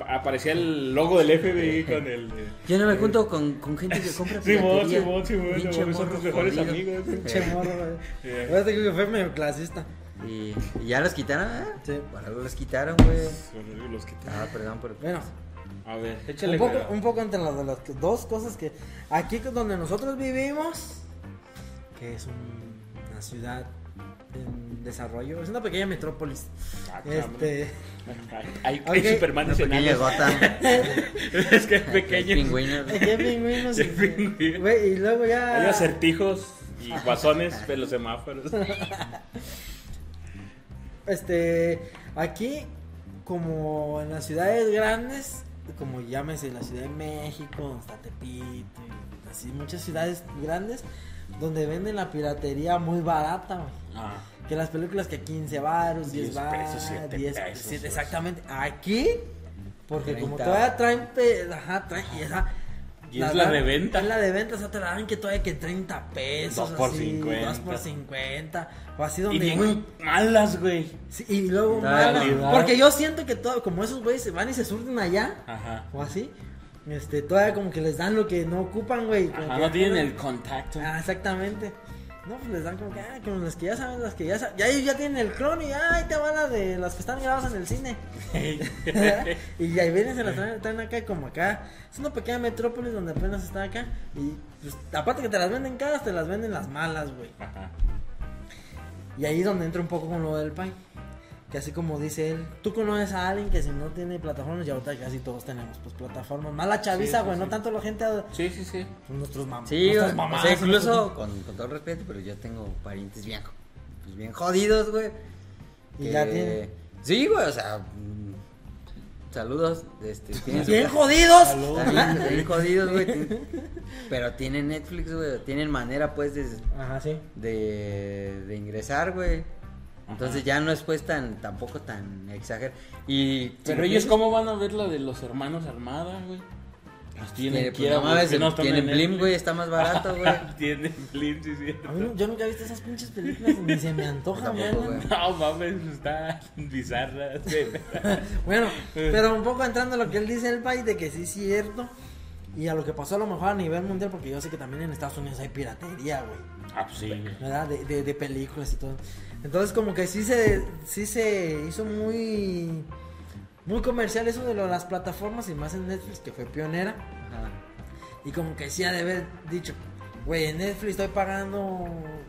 aparecía el logo del FBI con el... eh, Yo no me junto con, con gente que compra *laughs* piratería. Simón, Simón, Pinche no, son morro tus mejores jodido. amigos. Che morro, güey. *laughs* Eh. Ahora te digo que fue medio clasista. Y, y ya los quitaron, ¿eh? Sí. Algo los quitaron, güey. Los que- Ah, perdón, pero. Bueno, A ver, échale. un poco, un poco entre las, de las dos cosas que aquí donde nosotros vivimos, que es un- una ciudad en desarrollo, es una pequeña metrópolis. Ah. Este, *laughs* Hay, hay Ok. Superman Una pequeña gota. *laughs* es que es *laughs* pequeño. Pingüinos. ¿qué pingüinos? Sí, pingüinos. Güey, y luego ya Hay acertijos y guasones de los semáforos. Este, aquí, como en las ciudades grandes, como llámese la Ciudad de México, donde está Tepito, y así muchas ciudades grandes, donde venden la piratería muy barata, güey. Ah, Que las películas que 15 baros, 10 10 baros, pesos, 7 10 pesos, siete- güey. exactamente. Aquí, porque como 30. todavía traen, pe- ajá, traen, y esa... Y es la de venta. Es la de venta, o sea, te la dan que todavía que 30 pesos. Dos por así, 50. 2 por 50. O así y donde, bien güey, malas, güey. Sí, y luego La mala, calidad. porque yo siento que todo, como esos güeyes se van y se surten allá Ajá. o así, este, todavía como que les dan lo que no ocupan, güey. Ajá, no tienen el contacto. Ah, exactamente. No, pues les dan como que, ah, como las que ya saben, las que ya saben, ya ellos ya tienen el clon y ah, ahí te van las de las que están grabadas en el cine. *laughs* *laughs* y ahí vienen, se las traen, traen acá como acá. Es una pequeña metrópolis donde apenas está acá. Y pues, aparte que te las venden caras, te las venden las malas, güey. Ajá. Y ahí es donde entra un poco con lo del pay. Que así como dice él, tú conoces a alguien que si no tiene plataformas, y ahorita casi todos tenemos pues plataformas. Más la chaviza, Sí, sí, güey, sí. no tanto la gente, a- Sí, sí, sí. pues, nuestros mamás. Sí, o, nuestras o mamás, sea, incluso con, con todo respeto, pero yo tengo parientes bien, pues bien jodidos, güey. Y que- ya tienen. Sí, güey, o sea. Saludos. Este, *laughs* tienen Bien jodidos. Bien, bien jodidos, güey. Pero tienen Netflix, güey. Tienen manera, pues, de, Ajá, sí. de, de ingresar, güey. Entonces ya no es pues tan, tampoco tan exagerado. Y Pero si ellos, piensas- ¿cómo van a ver lo de los hermanos Armada, güey? Pues tienen Tiene, quiera, pues, no no están tienen en Blim, güey, está más barato, *laughs* güey. tienen Blim, sí, sí. No- yo nunca he visto esas pinches películas, ni se me antoja, Tampoco, güey. güey. No mames, está bizarra. *laughs* sí. Bueno, pero un poco entrando a lo que él dice el país de que sí es cierto. Y a lo que pasó a lo mejor a nivel mundial, porque yo sé que también en Estados Unidos hay piratería, güey. Ah, pues sí. ¿verdad? De, de, de películas y todo. Entonces como que sí se, sí se hizo muy, muy comercial eso de lo las plataformas y más en Netflix que fue pionera. Ajá. Y como que sí ha de haber dicho, güey, en Netflix estoy pagando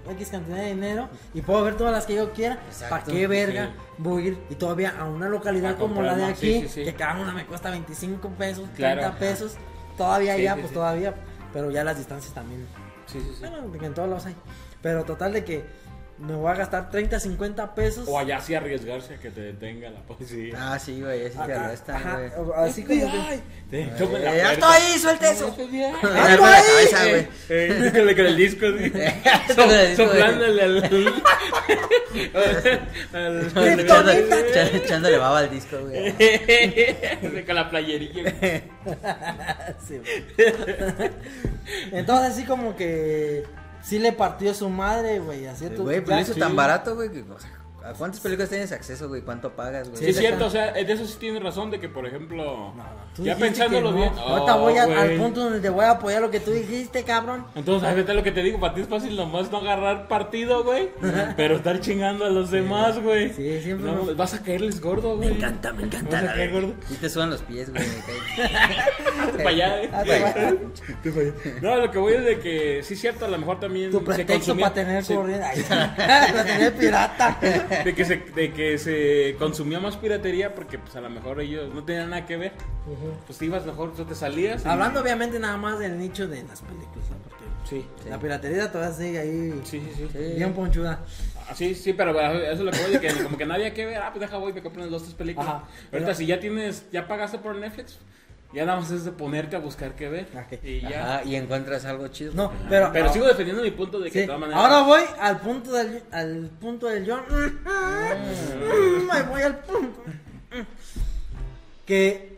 X cantidad de dinero y puedo ver todas las que yo quiera. ¿Para qué verga sí. voy a ir? Y todavía a una localidad A como la de aquí, sí, sí, sí. que cada una me cuesta 25 pesos, 30 Claro. pesos. Todavía ya, pues todavía. Pero ya las distancias también Sí, sí, sí. bueno, en todos lados hay. Pero total de que me voy a gastar 30, 50 pesos. O allá sí arriesgarse a que te detenga la policía. Ah, sí, güey, así te arrestan, güey. así como que- Eh, ¡Ya estoy! ¡Suelta eso! FBI. Me darme la cabeza, güey. Eh, eh, con el- con el disco. *laughs* Con Soplándole al. *laughs* Echándole baba al disco, güey. *laughs* Con la playerilla. Entonces así como que sí le partió su madre, güey. Así tú- Güey, ya- hizo sí. tan barato, güey. que, o sea, ¿A cuántas películas tienes acceso, güey? ¿Cuánto pagas, güey? Sí, es cierto, o sea, de eso sí tienes razón de que, por ejemplo, No, ya pensándolo no. bien. Ahorita Oh, voy a- al punto donde te voy a apoyar lo que tú dijiste, cabrón. Entonces, ahorita lo que te digo, para ti es fácil nomás no agarrar partido, güey. *laughs* Pero estar chingando a los demás, güey. Sí, siempre No, me- vas a caerles gordo, güey. Me encanta, me encanta. Vas a caer gordo. Y te sudan los pies, güey. *laughs* Para allá, eh. Va- No, lo que voy es de que sí es cierto, a lo mejor también Tu pretexto para tener corriente. *laughs* Para tener pirata. De que se de que se consumía más piratería porque pues a lo mejor ellos no tenían nada que ver. Pues te ibas mejor, tú te salías. y- Hablando obviamente nada más del nicho de las películas, ¿no? porque Sí. la piratería todavía sigue ahí Sí, sí, sí. Bien ponchuda. Ah, Sí, sí, pero bueno, eso es lo que voy de que como que nadie que ver, ah, pues deja voy me compro unas dos, tres películas. Ajá, Ahorita pero- si ya tienes, ya pagaste por Netflix, ya nada más es de ponerte a buscar qué ver. Ok. Y ya. Ajá, y encuentras algo chido. No, pero, Pero sigo defendiendo mi punto de que sí, de todas maneras. ahora voy al punto del al punto del John. Mm, Ahí voy al punto. Que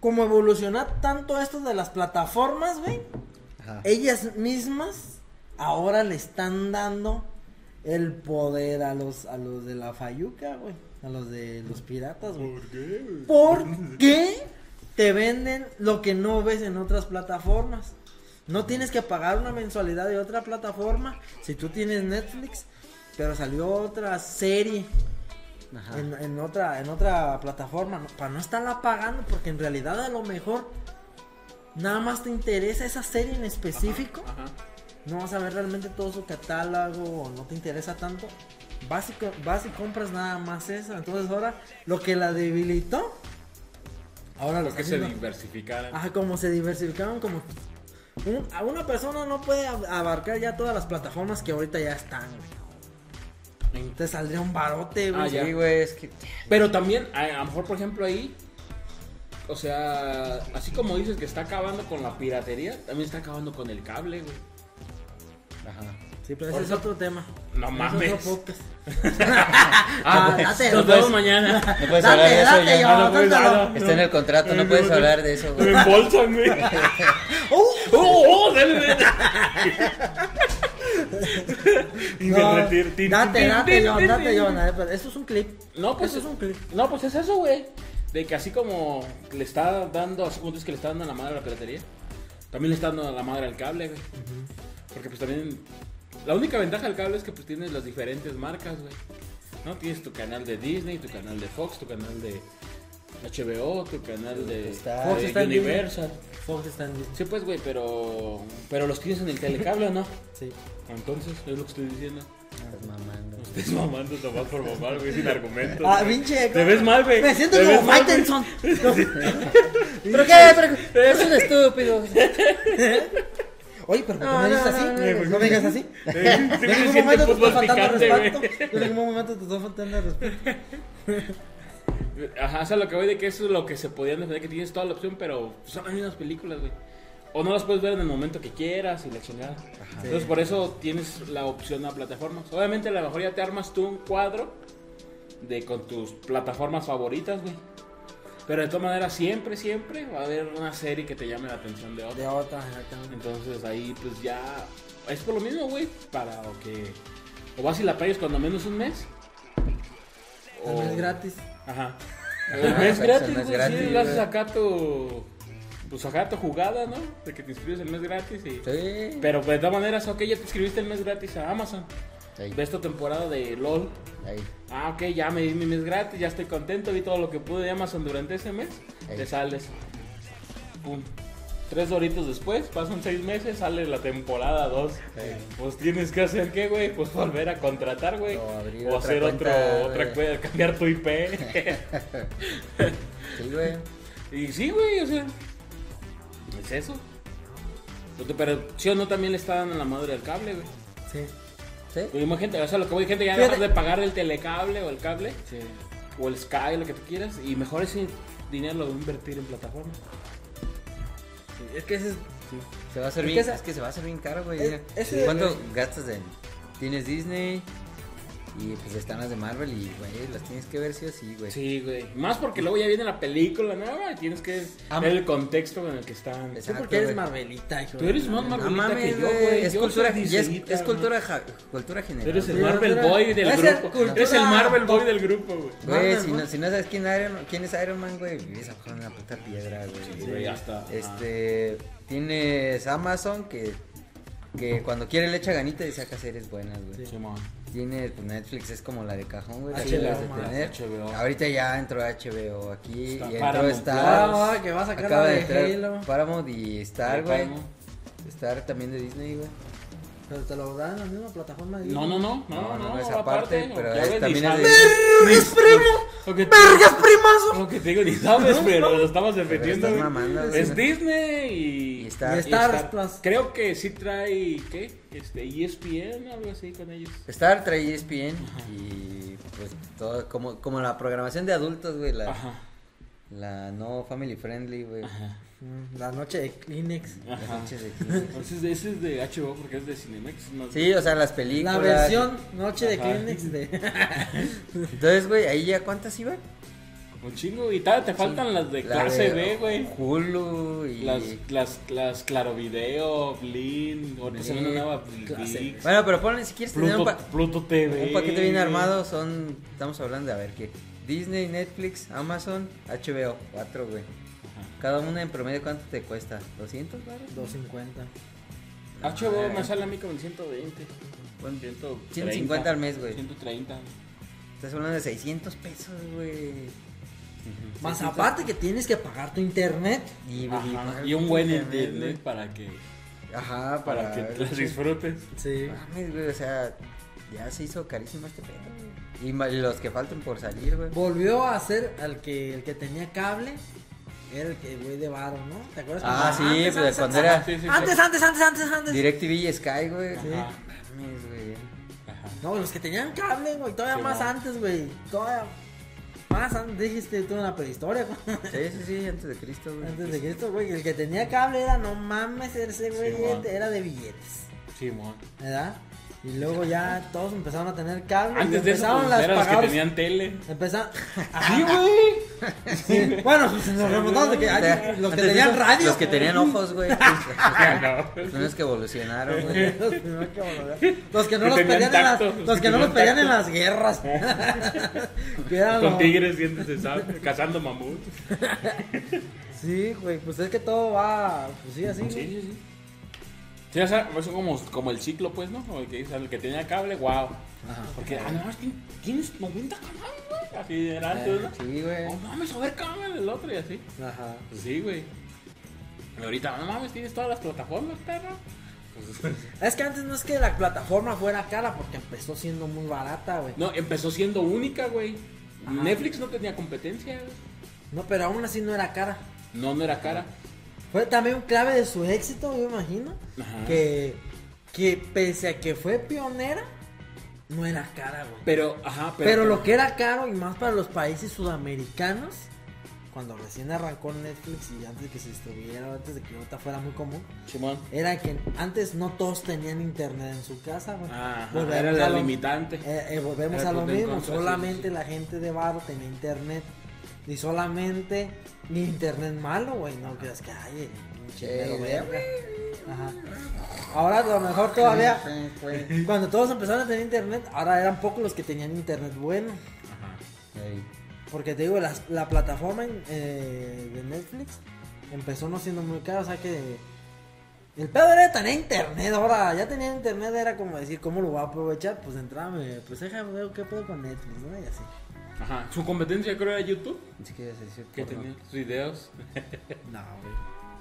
como evoluciona tanto esto de las plataformas, güey, ellas mismas ahora le están dando el poder a los a los de la Fayuca, güey, a los de los piratas, güey. ¿Por *laughs* qué te venden lo que no ves en otras plataformas? No tienes que pagar una mensualidad de otra plataforma si tú tienes Netflix, pero salió otra serie Ajá. en, en otra en otra plataforma, ¿no? para no estarla pagando porque en realidad a lo mejor nada más te interesa esa serie en específico, Ajá. no vas a ver realmente todo su catálogo o no te interesa tanto. Vas y, co- vas y compras nada más esa. Entonces ahora lo que la debilitó, ahora lo que se diversificaran. Ajá, como se diversificaron, como un- a una persona no puede ab- abarcar ya todas las plataformas que ahorita ya están, güey. Te saldría un barote, güey. Ah, ya. Sí, güey, es que. Pero también, a, a lo mejor, por ejemplo, ahí, o sea, así como dices que está acabando con la piratería, también está acabando con el cable, güey. Ajá. Sí, pero ese es otro tema. No mames. Es otro podcast. *laughs* Ah, date, nos pues. vemos mañana. *laughs* No puedes Date, hablar de eso date, ya. yo, Ah, no suéltalo. hablar. Está en el contrato, no puedes hablar de eso, Me güey. embolsan, güey. ¡Uh! *laughs* ¡Oh, oh! dale, dale. Y me No, retiro. Date, date, John, date. John. Esto es un clip. No, pues Eso es un clip. No, pues es eso, güey. De que así como le está dando, así como tú dices que le está dando a la madre a la piratería, también le está dando a la madre al cable, güey. Porque pues también. La única ventaja del cable es que pues tienes las diferentes marcas, güey. ¿No? Tienes tu canal de Disney, tu canal de Fox, tu canal de HBO, tu canal de, Está- de Fox está en Universal. Fox está en Disney. Sí, pues, güey, pero. Pero los tienes en el telecable, ¿o no? Sí. Entonces, es lo que estoy diciendo. Estás mamando. No estés mamando nomás por mamar, güey, sin argumentos. Ah, pinche. Te ves mal, güey. Me siento como. Faitelson. *laughs* ¿Pero qué? Pero- Es un estúpido. *laughs* Oye, pero ¿por qué No, me no, dices así? no, no, No me digas así. Sí, sí, En ningún momento te estoy faltando respeto. En ningún momento te estoy faltando respeto. *laughs* Ajá, o sea, lo que voy de que eso es lo que se podían defender, que tienes toda la opción, pero son las mismas películas, güey. O no las puedes ver en el momento que quieras y la chingada. Entonces, por eso tienes la opción a plataformas. Obviamente, a lo mejor ya te armas tú un cuadro de con tus plataformas favoritas, güey. Pero de todas maneras, siempre, siempre va a haber una serie que te llame la atención de otra. De otra, exactamente. Entonces ahí pues ya es por lo mismo, güey, para o que o vas y la pagues cuando menos un mes. No es gratis. Ajá. *laughs* El mes gratis, el mes güey, sí, le haces acá tu pues acá tu jugada, ¿no? De que te inscribes el mes gratis y Sí. pero pues, de todas maneras, ok, ya te inscribiste el mes gratis a Amazon. Ahí, Ves tu temporada de LOL. Ah, ok, ya me di mi mes gratis, ya estoy contento, vi todo lo que pude de Amazon durante ese mes. Ey. Te sales. Pum. Tres doritos después, pasan seis meses, sale la temporada 2. Ey. Pues tienes que hacer qué, güey? Pues volver a contratar, güey. O hacer cuenta, otro, otra cambiar tu IP. *laughs* Sí, güey. y sí, güey, o sea. Es eso. Pero sí o no también le está dando la madre al cable, güey. Sí. Sí. Pues imagínate, o sea, lo que voy, gente ya Fíjate. dejar de pagar el telecable o el cable. Sí. o el Sky, lo que tú quieras, y mejor ese dinero lo voy a invertir en plataformas. Es que ese es. Se va a hacer Es bien, que esa- es que se va a hacer bien caro, güey. Es- ¿Cuánto gastas en tienes Disney y pues están las de Marvel y, güey, las tienes que ver sí o sí, güey. Sí, güey. Más porque luego ya viene la película nueva y tienes que Ah, ver el contexto en el que están. Exacto, porque eres. Marvelita, hijo. Tú eres más No Marvelita mames, que yo, güey. Es Yo cultura, es, es cultura, ja- cultura general. Eres el Marvel cultura- Boy del grupo. cultura Eres el Marvel Boy del grupo, güey. Güey, si ¿no? no, si no sabes quién, Iron, quién es Iron Man, güey, vives abajo de una puta piedra, güey. Sí, güey, ya está. Este, tienes Amazon que, que cuando quiere le echa ganita y saca series buenas, güey. Sí. Tienes, pues Netflix es como la de cajón, güey. HBO. Ahorita ya entró HBO aquí Está y entró Paramount Star. Ah, que va a sacar Acaba la de de entrar Halo. Paramount y Star, güey. Star también de Disney, güey. Pero te lo dan en la misma plataforma No, no, no, no, No, no, no, es va aparte, pero es- también es de-. ¡Vergas, primo! Lo que te- ¡Vergas, primazo! Lo que te digo, ni sabes, pero lo estamos repitiendo. Es. Disney y, Y Star. Y Star Plus. Creo que sí trae, ¿qué? Este, ESPN, algo así con ellos. Star trae ESPN y pues todo, como, como la programación de adultos, güey, la, Ajá, la no family friendly, güey. Mm, La noche de Kleenex. Ajá. noches de *laughs* Kleenex. Entonces, ese es de HBO porque es de Cinemex. no- Sí, o sea, las películas. La versión noche de Ajá. Kleenex de... *laughs* Entonces, güey, ahí ya cuántas iban? Un chingo. Y tal, te faltan las de La clase de B, güey. Hulu y Las, las, las Claro Video, Blin, ahorita se una nueva Bueno, pero ponle si quieres tener Pluto, un, pa- Pluto TV. un paquete bien armado, son estamos hablando de a ver qué. Disney, Netflix, Amazon, HBO, cuatro, güey. Cada una en promedio cuánto te cuesta? ¿200 baros? 250. HBO Ah, me sale a mí como en 120. Bueno, 130, 150 al mes, güey. 130. Estás hablando de 600 pesos, güey. Más aparte que tienes que pagar tu internet. Y, Ajá, Y un buen internet, internet para que, Ajá, para que las disfrutes. Sí. Mames, güey, o sea, ya se hizo carísimo este pedo, güey. Y los que faltan por salir, güey. Volvió a ser al que el que tenía cable. Era el que güey de varo, ¿no? ¿Te acuerdas? Ah, sí, antes, pues, antes, cuando era- Sí, sí, sí. Antes, antes, antes, antes, antes. DirecTV y Sky, güey. Sí. Mames, güey. No, los que tenían cable, güey. Todavía Sí, más no. antes, güey. Todavía más antes. Dijiste tú en la prehistoria, güey. Sí, sí, sí, antes de Cristo, güey. Antes de Cristo, güey. El que tenía cable era, no mames, ese güey Sí, era de billetes. Simón. ¿Verdad? Y luego ya todos empezaron a tener cable. Antes de eso, empezaron pues, las eran los que tenían tele. Empezaron. *laughs* Sí, güey. Bueno, pues nos remontamos de que ay, Antes- los que antes tenían eso, radio. Los que tenían ojos, güey. no. *laughs* Son los *laughs* que evolucionaron, güey. Los primeros que volver. Los que no Que los tenían pedían en las, tacto, los los que no los tenían pedían en tacto. las guerras. que eran Con los- tigres dientes de sable, cazando mamuts. Sí, güey, pues es que todo va, pues sí, así. Sí, güey. sí, sí. Sí, o sea, es como, como el ciclo, pues, ¿no? O el que, o sea, el que tenía cable, wow. Ajá. Porque, ah, no, tienes 90 canales, güey. Así era antes, ¿no? Sí, güey. Oh, mames, a ver, cámbiale el otro y así. Ajá. Pues sí, güey. Y ahorita, no mames, tienes todas las plataformas, perro. Pues, *laughs* Es que antes no es que la plataforma fuera cara porque empezó siendo muy barata, güey. no, empezó siendo única, güey. Netflix no tenía competencia, güey. No, pero aún así no era cara. No, no era cara. Fue también clave de su éxito, yo imagino. Ajá. Que, que pese a que fue pionera, no era cara, güey. Pero, ajá, Pero, pero. lo que era caro y más para los países sudamericanos, cuando recién arrancó Netflix y antes de que se distribuyera, antes de que ahorita fuera muy común, era que antes no todos tenían internet en su casa, güey. Ajá, Volvemos era la lo- limitante. Eh, eh, volvemos Era a lo mismo, solamente sí, sí. la gente de barro tenía internet. Y solamente ni internet malo, güey, no creas que hay. Ajá. Ahora a lo mejor todavía, cuando todos empezaron a tener internet, ahora eran pocos los que tenían internet bueno. Porque te digo, las- la, plataforma eh, de Netflix empezó no siendo muy cara, o sea que el pedo era tener internet, ahora ya tenía internet, era como decir, ¿cómo lo voy a aprovechar? Pues entrame, pues déjame ver qué pedo con Netflix, ¿no? Y así. Ajá. Su competencia creo era YouTube. Ni siquiera sé decir Que tenía sus videos. *laughs* No, güey.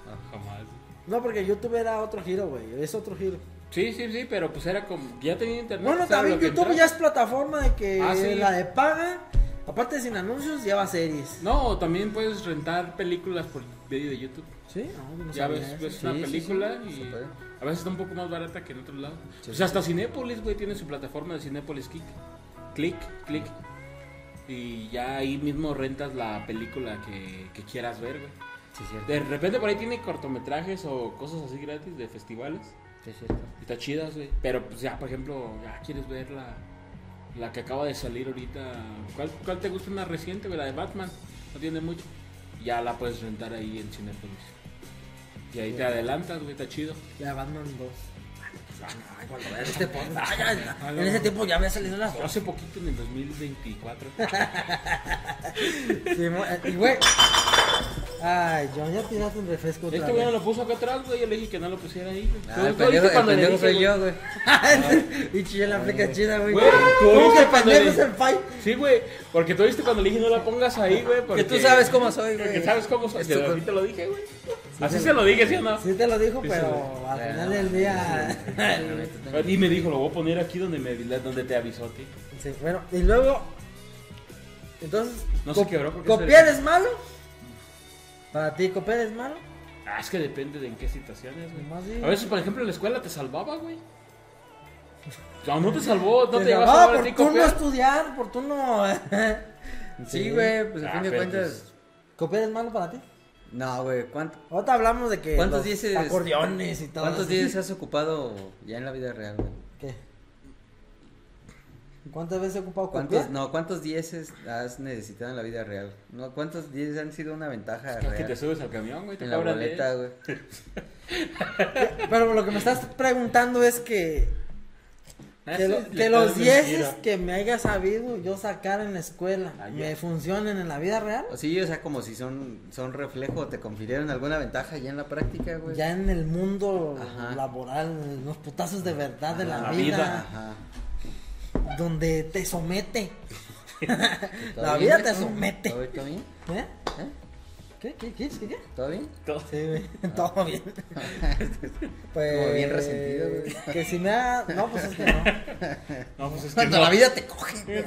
No, jamás. No, porque YouTube era otro giro, güey, es otro giro. Sí, sí, sí, pero pues era como. Ya tenía internet. Bueno, pues, era también YouTube entraba. ya es plataforma de que Ah, sí. la de paga, aparte de sin anuncios, lleva series. No, también puedes rentar películas por medio de YouTube. ¿Sí? No, no Ya ves, ves Sí, una sí, película sí, y a veces está un poco más barata que en otro lado. Sí, pues sí, hasta Cinépolis, güey, tiene su plataforma de Cinépolis Click. Click, click. Y ya ahí mismo rentas la película que, que quieras ver, güey. Sí, cierto. De repente por ahí tiene cortometrajes o cosas así gratis de festivales. Sí, cierto. Y Está chidas, güey. Pero pues ya, por ejemplo, ya quieres ver la, la que acaba de salir ahorita. ¿Cuál, cuál te gusta más reciente, güey? La de Batman. No tiene mucho. Ya la puedes rentar ahí en Cinepolis. Y ahí te adelantas, güey, está chido. Ya Batman 2. Ay, cuando veas este podcast. Ay, en ese tiempo ya había salido las dos. Hace poquito, en el 2024. Sí, eh, y güey. Ay, John, ya tiraste un refresco Este güey no lo puso acá atrás, güey. Yo le dije que no lo pusiera ahí. güey. Ah, ¿Tú- el pendejo, el cuando pendejo dije, soy yo, güey. Y *laughs* chile la fleca chida, güey. ¿tú ¿Cómo viste que cuando le- el fight? Sí, güey. Porque tú viste cuando le dije no la pongas ahí, güey. Que Porque tú sabes cómo soy, Porque güey. sabes cómo soy. Te lo dije, güey. Así se lo dije, ¿sí o no? Sí te lo dijo, Sí, pero al final del día. *laughs* Y me dijo, lo voy a poner aquí donde, me, donde te avisó a ti. Sí, bueno, y luego. Entonces, No se quebró porque ¿copiar se- es malo? ¿Para ti copiar es malo? Ah, es que depende de en qué situaciones, güey. A veces, por ejemplo, en la escuela te salvaba, güey. No, no te salvó, no te, Te llevas a por ti tú no copiar. estudiar, por tú no. *laughs* Sí, güey, pues a Ah, fin de cuentas. ¿Copiar es malo para ti? No, güey, ¿cuánto- Ahorita hablamos de que. ¿cuántos los dieces? Acordeones y todo. ¿Cuántos días has ocupado ya en la vida real, güey? ¿Qué? ¿Cuántas veces he ocupado ¿Cuántos, copiar? no, ¿cuántos dieces has necesitado en la vida real? No, ¿cuántos dieces han sido una ventaja Es que te real subes al camión, güey, te en la boleta, 10. güey? Pero lo que me estás preguntando es que. Ah, Que, lo- los dieces que me haya sabido yo sacar en la escuela Ah, me funcionen en la vida real. Sí, o sea, como si son, son reflejo, te confirieron alguna ventaja ya en la práctica, güey. Ya en el mundo Ajá. laboral, en los putazos de verdad de la, La vida, vida. Ajá. donde te somete. ¿Todo *laughs* La vida te somete. ¿Eh? ¿Eh? ¿Qué? ¿Qué? ¿Qué? ¿Qué? qué? ¿Todo bien? Todo. Sí, güey. *laughs* Todo bien. *laughs* Pues, Como bien resentido, güey. Que si me ha... No, pues es que no. No, pues es que Cuando no. la vida te coge.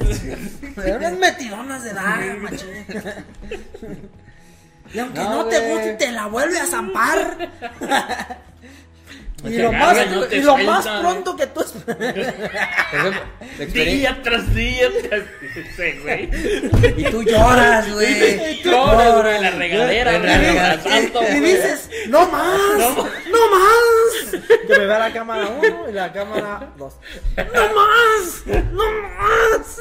Pero unas metidonas de dar, machín. *laughs* Y aunque no, No, te guste, te la vuelve a zampar. Y lo, más, y no y lo más pronto que tú. *laughs* Día tras día tras ese, güey. Y tú lloras, güey. Y lloras, güey, en la regadera, asalto, y güey. dices, no más, No no, más. Más. Que me vea la cámara 1 y la cámara 2. No más, no más.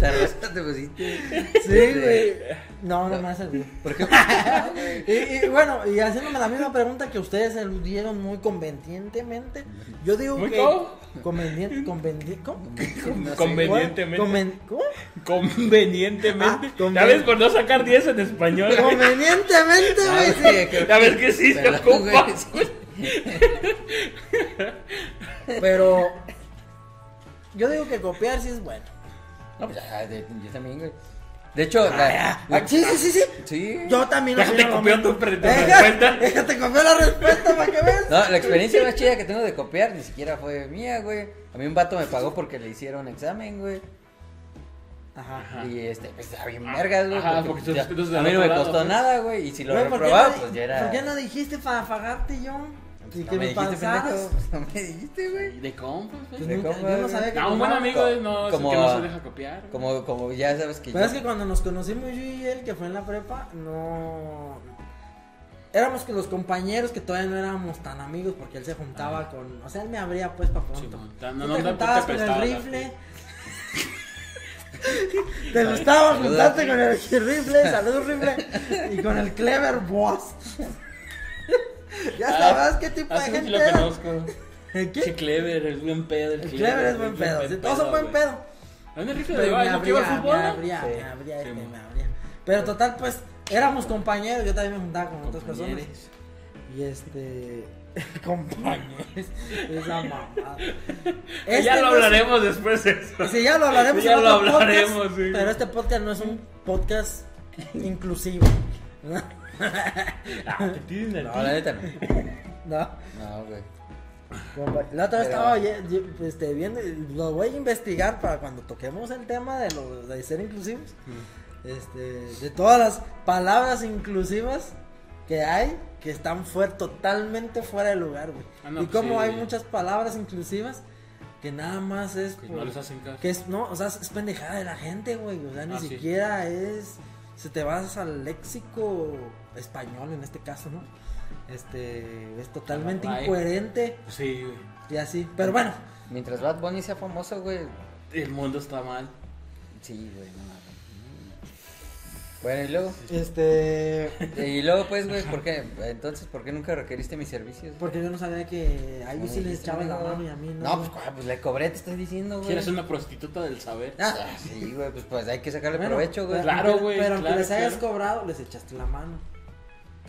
La rosa te pusiste. Sí, güey. No, no me ha servido. Por no, güey. *laughs* Y, y bueno, y haciéndome la misma pregunta que ustedes eludieron muy convenientemente, yo digo ¿Muy que cómo? conveniente, conveniente, ¿cómo? No *laughs* Convenientemente. Conven- ¿Cómo? Convenientemente. Ah, conven- Ya ves por no sacar 10 en español. güey. Convenientemente, No, güey. güey, creo Ya ves que sí se ocupa. *laughs* Pero yo digo que copiar sí es bueno. No, pues ya, de- yo también, güey. De hecho, la- Ah, sí, sí, sí, sí. sí. Yo también Déjate opino lo copiar mismo. tu pre- tu Deja- respuesta. *laughs* Déjate copiar la respuesta para que veas. No, la experiencia más chida que tengo de copiar ni siquiera fue mía, güey. A mí un vato me pagó porque le hicieron examen, güey. Ajá. Y este, pues estaba bien vergas, güey. Ajá, porque, porque tú- ya- tú- tú- a mí no me costó lado, nada, güey. Y si lo Güey, ¿por qué reprobaba, no di- pues ya era. ¿Por qué no dijiste para pagarte yo? Y No que me, dijiste, pendejo, *laughs* No me dijiste, güey. De compas, Pues. De compas, yo no sabía que No, un buen amigo es no, es Como- que no se deja copiar. Como, como ya sabes que Pero yo. es que cuando nos conocimos yo y él, que fue en la prepa, no... Éramos que los compañeros que todavía no éramos tan amigos porque él se juntaba con... O sea, él me abría pues para pronto. Simón. No, no, te no, juntabas con el rifle. *laughs* te gustaba juntarte con el rifle, saludos rifle, y con el clever boss. *laughs* *laughs* ya sabes qué tipo de Ah, sí, gente sí lo conozco. ¿El Sí, qué? Clever, es buen pedo. El clever es buen pedo. sí, todos son buen pedo. ¿Dónde el rifle Pero de me baño? ¿Qué iba al abría, fútbol? me abría, Sí. me abría, este, Sí, me mo. abría. Pero total, pues, éramos compañeros, yo también me juntaba con otras personas. Y este. *laughs* compañeros. Esa mamada. Este ya lo no es- hablaremos después de eso. Sí, ya lo hablaremos Ya en lo hablaremos, podcast, sí. Pero este podcast no es un podcast inclusivo. ¿No? Ah, te No, la neta no. *laughs* No. No, güey. La otra vez estaba oye, este, viendo, lo voy a investigar para cuando toquemos el tema de lo de ser inclusivos. Este, de todas las palabras inclusivas que hay que están fuera, totalmente fuera de lugar, güey. Ah, no, y pues como sí. hay muchas palabras inclusivas que nada más es Que por- no les hacen caso. que es no, o sea, es pendejada de la gente, güey, o sea, ni Ah, sí. siquiera es si te vas al léxico español en este caso, ¿no? Este, es totalmente Ay. incoherente Sí, güey. y así. Pero bueno, Mientras Bad Bunny sea famoso, güey. El mundo está mal. Sí, güey, no. Bueno, y luego. este, Y luego, pues, güey, ¿por qué? Entonces, ¿por qué nunca requeriste mis servicios? güey? porque yo no sabía que a ellos sí les echaban la mano y a mí no. No, pues, ¿cuál? pues le cobré, te estoy diciendo, güey. ¿Quieres una prostituta del saber? Ah, sí, güey, pues, pues hay que sacarle Bueno, provecho, güey. Claro, güey, Pero aunque claro, les hayas claro. cobrado, les echaste la mano.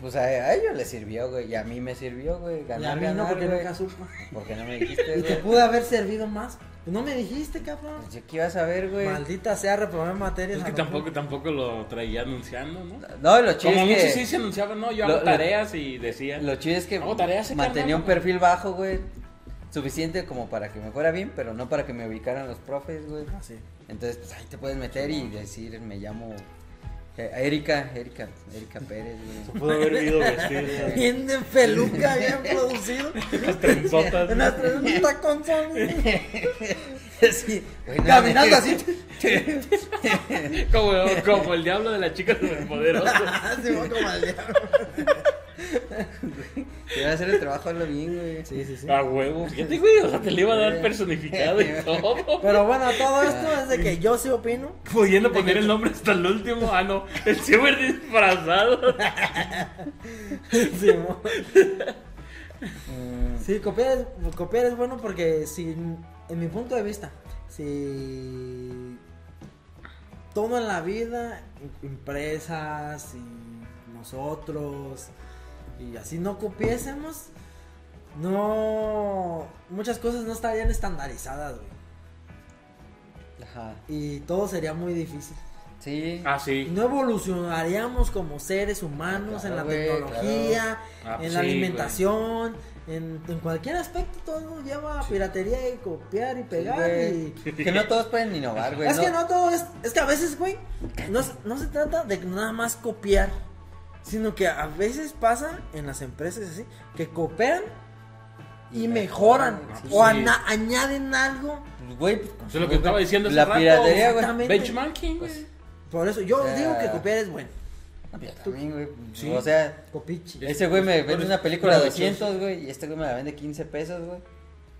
Pues a, a ellos les sirvió, güey, y a mí me sirvió, güey. Y Ganar, a mí no, ganar, porque güey. nunca supo. Porque no me dijiste, *laughs* Y te güey. pude haber servido más. No me dijiste, cabrón. Pues yo qué iba a saber, güey. Maldita sea, reprobé materias. Es que tampoco, tampoco lo traía anunciando, ¿no? No, lo chido Como es muchos que... sí se anunciaban, no, yo Lo- hago lo- tareas y decía. Lo chido es que Hago tareas, mantenía carnal. un perfil bajo, güey. Suficiente como para que me fuera bien, pero no para que me ubicaran los profes, güey. Ah, sí. Entonces, pues ahí te puedes meter y decir, me llamo Erika, Erika, Erika Pérez, güey. Pudo haber ido vestido. Bien de peluca, bien producido. Las trenzotas. Una un taconzón. Sí, Caminando así. *laughs* como, como el diablo de la chica superpoderosa. *laughs* Va como al diablo. *laughs* Te iba a hacer el trabajo hazlo bien, güey. Sí, sí, sí. A huevo. Fíjate, güey, o sea, te le iba a dar personificado y todo. Pero bueno, todo esto es de que yo sí opino. Pudiendo poner el nombre hasta el último. Ah, no. El ciber disfrazado. Sí, Mm, Sí, copiar es, copiar es bueno porque si, en mi punto de vista, si todo en la vida, empresas y nosotros, y así no copiésemos, no, muchas cosas no estarían estandarizadas, güey. Ajá. Y todo sería muy difícil. Sí. Ah, sí. no evolucionaríamos como seres humanos en la tecnología, Ah, en sí, la alimentación, en, en cualquier aspecto todo lleva a piratería y copiar y pegar y... Que no todos pueden innovar, güey. es que no todo es... Es que a veces, güey, no, se- no se trata de nada más copiar, sino que a veces pasa en las empresas así, que cooperan y mejoran, mejoran, sí. o añaden algo. Pues, Güey, pues, Eso es lo que estaba diciendo hace La rato. piratería, güey. Benchmarking, güey. Pues, Por eso yo O sea, digo que copiar es bueno. No, pues, yo también, güey. Sí. O sea, Copichi. ese güey me vende una película de provechoso. 200, güey, y este güey me la vende 15 pesos, güey.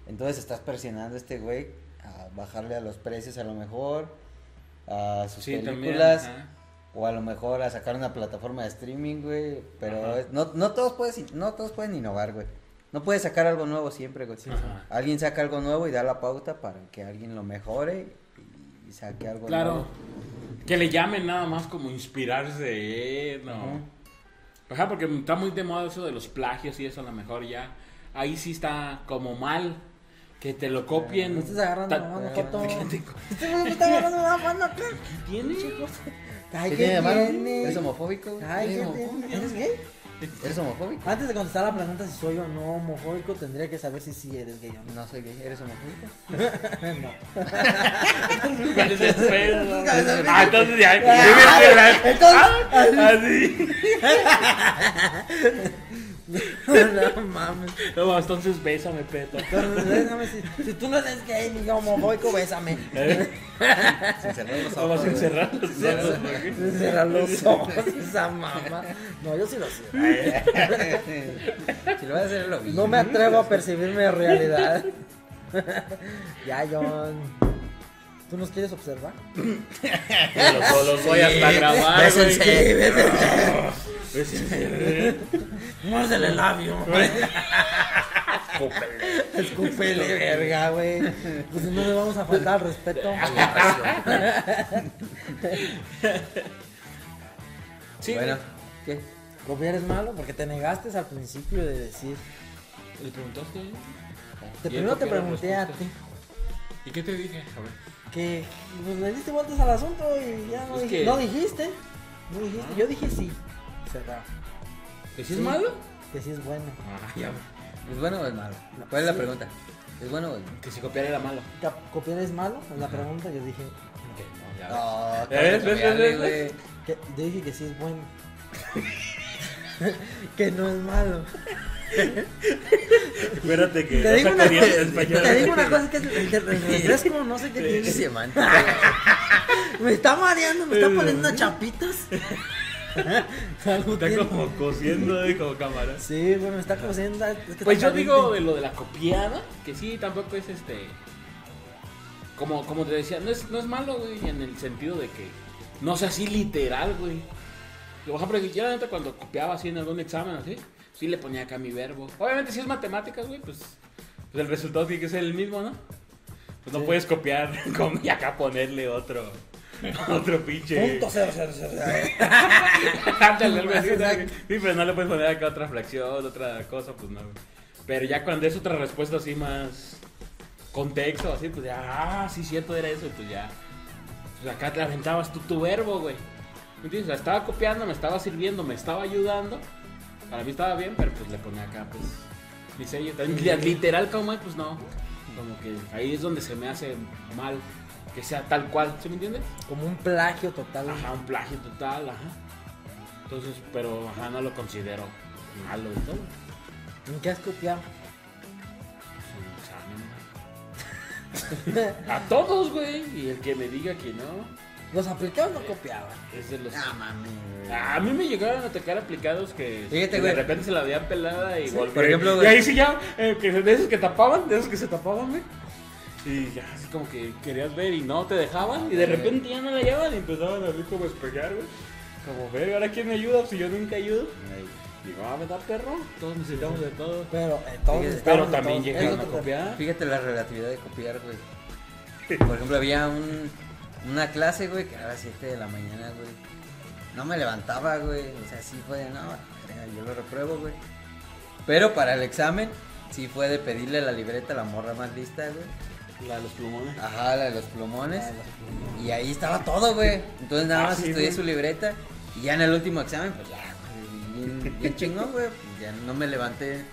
Entonces estás presionando a este güey a bajarle a los precios a lo mejor, a sus Sí, también. películas, o a lo mejor a sacar una plataforma de streaming, güey. Pero es- no, no, todos puedes, no todos pueden innovar, güey. No puedes sacar algo nuevo siempre, güey. Alguien saca algo nuevo y da la pauta para que alguien lo mejore y saque algo Claro. nuevo. Que le llamen nada más como inspirarse, eh, no. Ujú. Ajá, porque está muy de moda eso de los plagios y eso a lo mejor ya. Ahí sí está como mal. Que te lo copien. No estés agarrando la mano, Joto. *laughs* Este me está agarrando la mano acá. ¿Tiene? Ay, ¿Qué ¿qué tiene de malo? tiene? ¿Eres homofóbico? Ay, ¿Eres ¿qué? ¿Eres gay? ¿Eres homofóbico? Antes de contestar la pregunta si soy o no homofóbico, tendría que saber si sí eres gay o no. No soy gay, ¿eres homofóbico? no. Ah, entonces ya. *laughs* Ah, Ah, entonces- así. *laughs* no mames. No, entonces bésame, peto. Entonces, bésame, si, si tú no eres gay ni homofóbico, bésame. ¿Eh? Sin cerrar los ojos, güey. encerrar los ojos. Cerrar los ojos, esa mamá. No, yo sí lo sé. Si lo vas a hacer, lo vi. No me atrevo a percibirme de realidad. ya, John. ¿Tú nos quieres observar? Los, los voy hasta grabar, bésense. güey. Bésense. Muérdele el labio. Escúpele, verga, güey. Pues no le vamos a faltar al respeto. Sí, Bueno, ¿qué? Copiar es malo porque te negaste al principio de decir. ¿Le preguntaste? Te ¿Y primero él te copió la pregunté a ti ¿Y qué te dije? A ver. Que pues, le diste vueltas al asunto y ya no, Es dij- que- no dijiste. No dijiste. Ah. Yo dije sí. Cerrado. ¿Que Sí. es malo? Que sí es bueno. Ah, ya. ¿Es bueno o es malo? ¿Cuál es la pregunta? ¿Es bueno o es malo? Que si copiar era malo. ¿Copiar es malo? Es la pregunta. Yo dije Ok, no, ya. No, ¿Ves? ¿Ves? cambiarle, ¿Ves? güey. que, yo dije que sí es bueno. *laughs* que no es malo. *laughs* Espérate que Te digo, una, el te español. digo una cosa que es el, el refresco, no sé qué tiene. semántica. Me está mareando, me está poniendo chapitas. Algo Está tiene. como cosiendo de como cámara. Sí, bueno, me está cosiendo. es que Pues yo digo de lo de la copiada, que sí, tampoco es este. Como, como te decía, no es, no es malo, güey, en el sentido de que no sea así literal, güey. Por ejemplo, yo la neta cuando copiaba así en algún examen, así, sí le ponía acá mi verbo. Obviamente, si es matemáticas, güey, pues, pues el resultado tiene que ser el mismo, ¿no? Pues no Sí. puedes copiar *laughs* como y acá ponerle otro. *laughs* Otro pinche. Punto cero, cero, cero. *laughs* Sí, pero no le puedes poner acá otra fracción, otra cosa, pues no. Pero ya cuando es otra respuesta así más contexto, así, pues ya, ah, sí, cierto, era eso, y pues ya. Pues acá te aventabas tú tu verbo, güey. ¿Me entiendes? Estaba copiando, me estaba sirviendo, me estaba ayudando. Para mí estaba bien, pero pues le ponía acá, pues, mi sello. También, li- literal como es, pues no. Como que ahí es donde se me hace mal que sea tal cual, ¿sí me entiendes? Como un plagio total. Ajá, un plagio total, ajá. Entonces, pero ajá, no lo considero malo y todo. ¿En qué has copiado? Es un examen. *laughs* A todos, güey. Y el que me diga que no, Los aplicados no copiaban. es de los. Ah, mami. güey. A mí me llegaron a tocar aplicados que, Fíjate, que de repente se la habían pelada y volví- por ejemplo, Y ahí sí ya, eh, que de esos que tapaban, de esos que se tapaban, güey. Y ya, así como que querías ver y no te dejaban. Y de repente ya no la llevaban y empezaban a ver como espejar, güey. Como, ver, ¿ahora quién me ayuda? Si yo nunca ayudo. Digo, ah, ¿verdad, perro? Todos necesitamos de todo. Pero eh, Fíjate. estamos Pero también llegaron a copiar. Fíjate la relatividad de copiar, güey. *laughs* Por ejemplo, había un, una clase, güey, que era a las 7 de la mañana, güey. No me levantaba, güey. O sea, sí fue de, no, yo lo repruebo, güey. Pero para el examen, sí fue de pedirle la libreta a la morra más lista, güey. La de los plumones. Ajá, la de los plumones. Y ahí estaba todo, güey. Entonces nada Ah, más sí, estudié güey. su libreta. Y ya en el último examen, pues ya, güey, bien, bien chingón, güey. Ya no me levanté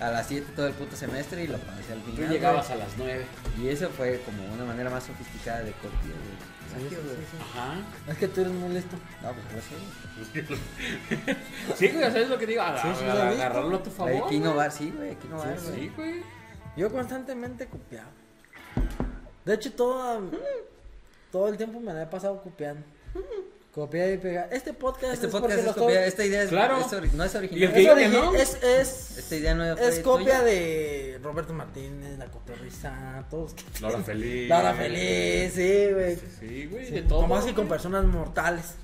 a las 7 todo el puto semestre y lo pasé al Tú final. llegabas güey. a las 9. Y eso fue como una manera más sofisticada de copia, güey. Sí. Ajá. Es que tú eres muy listo. No, pues no sé. Sí, güey, ¿sabes lo que digo? Aga- Sí, sí, aga- agarrarlo a tu favor. que güey. innovar, sí, güey, innovar, Sí, güey. Sí, güey. Yo constantemente copiaba. De hecho, todo, todo el tiempo me la he pasado copiando. Copiar y pegar. Este podcast Este es podcast es copia, estoy- esta idea es, Claro. es no es Y el original. que Es, que no. es, es, Esta idea no es copia tuya. de Roberto Martínez, La Cotorrisa, todos. que- Laura Feliz. Laura Feliz, sí, güey. Sí, güey, Sí, de todo. Como así con personas mortales.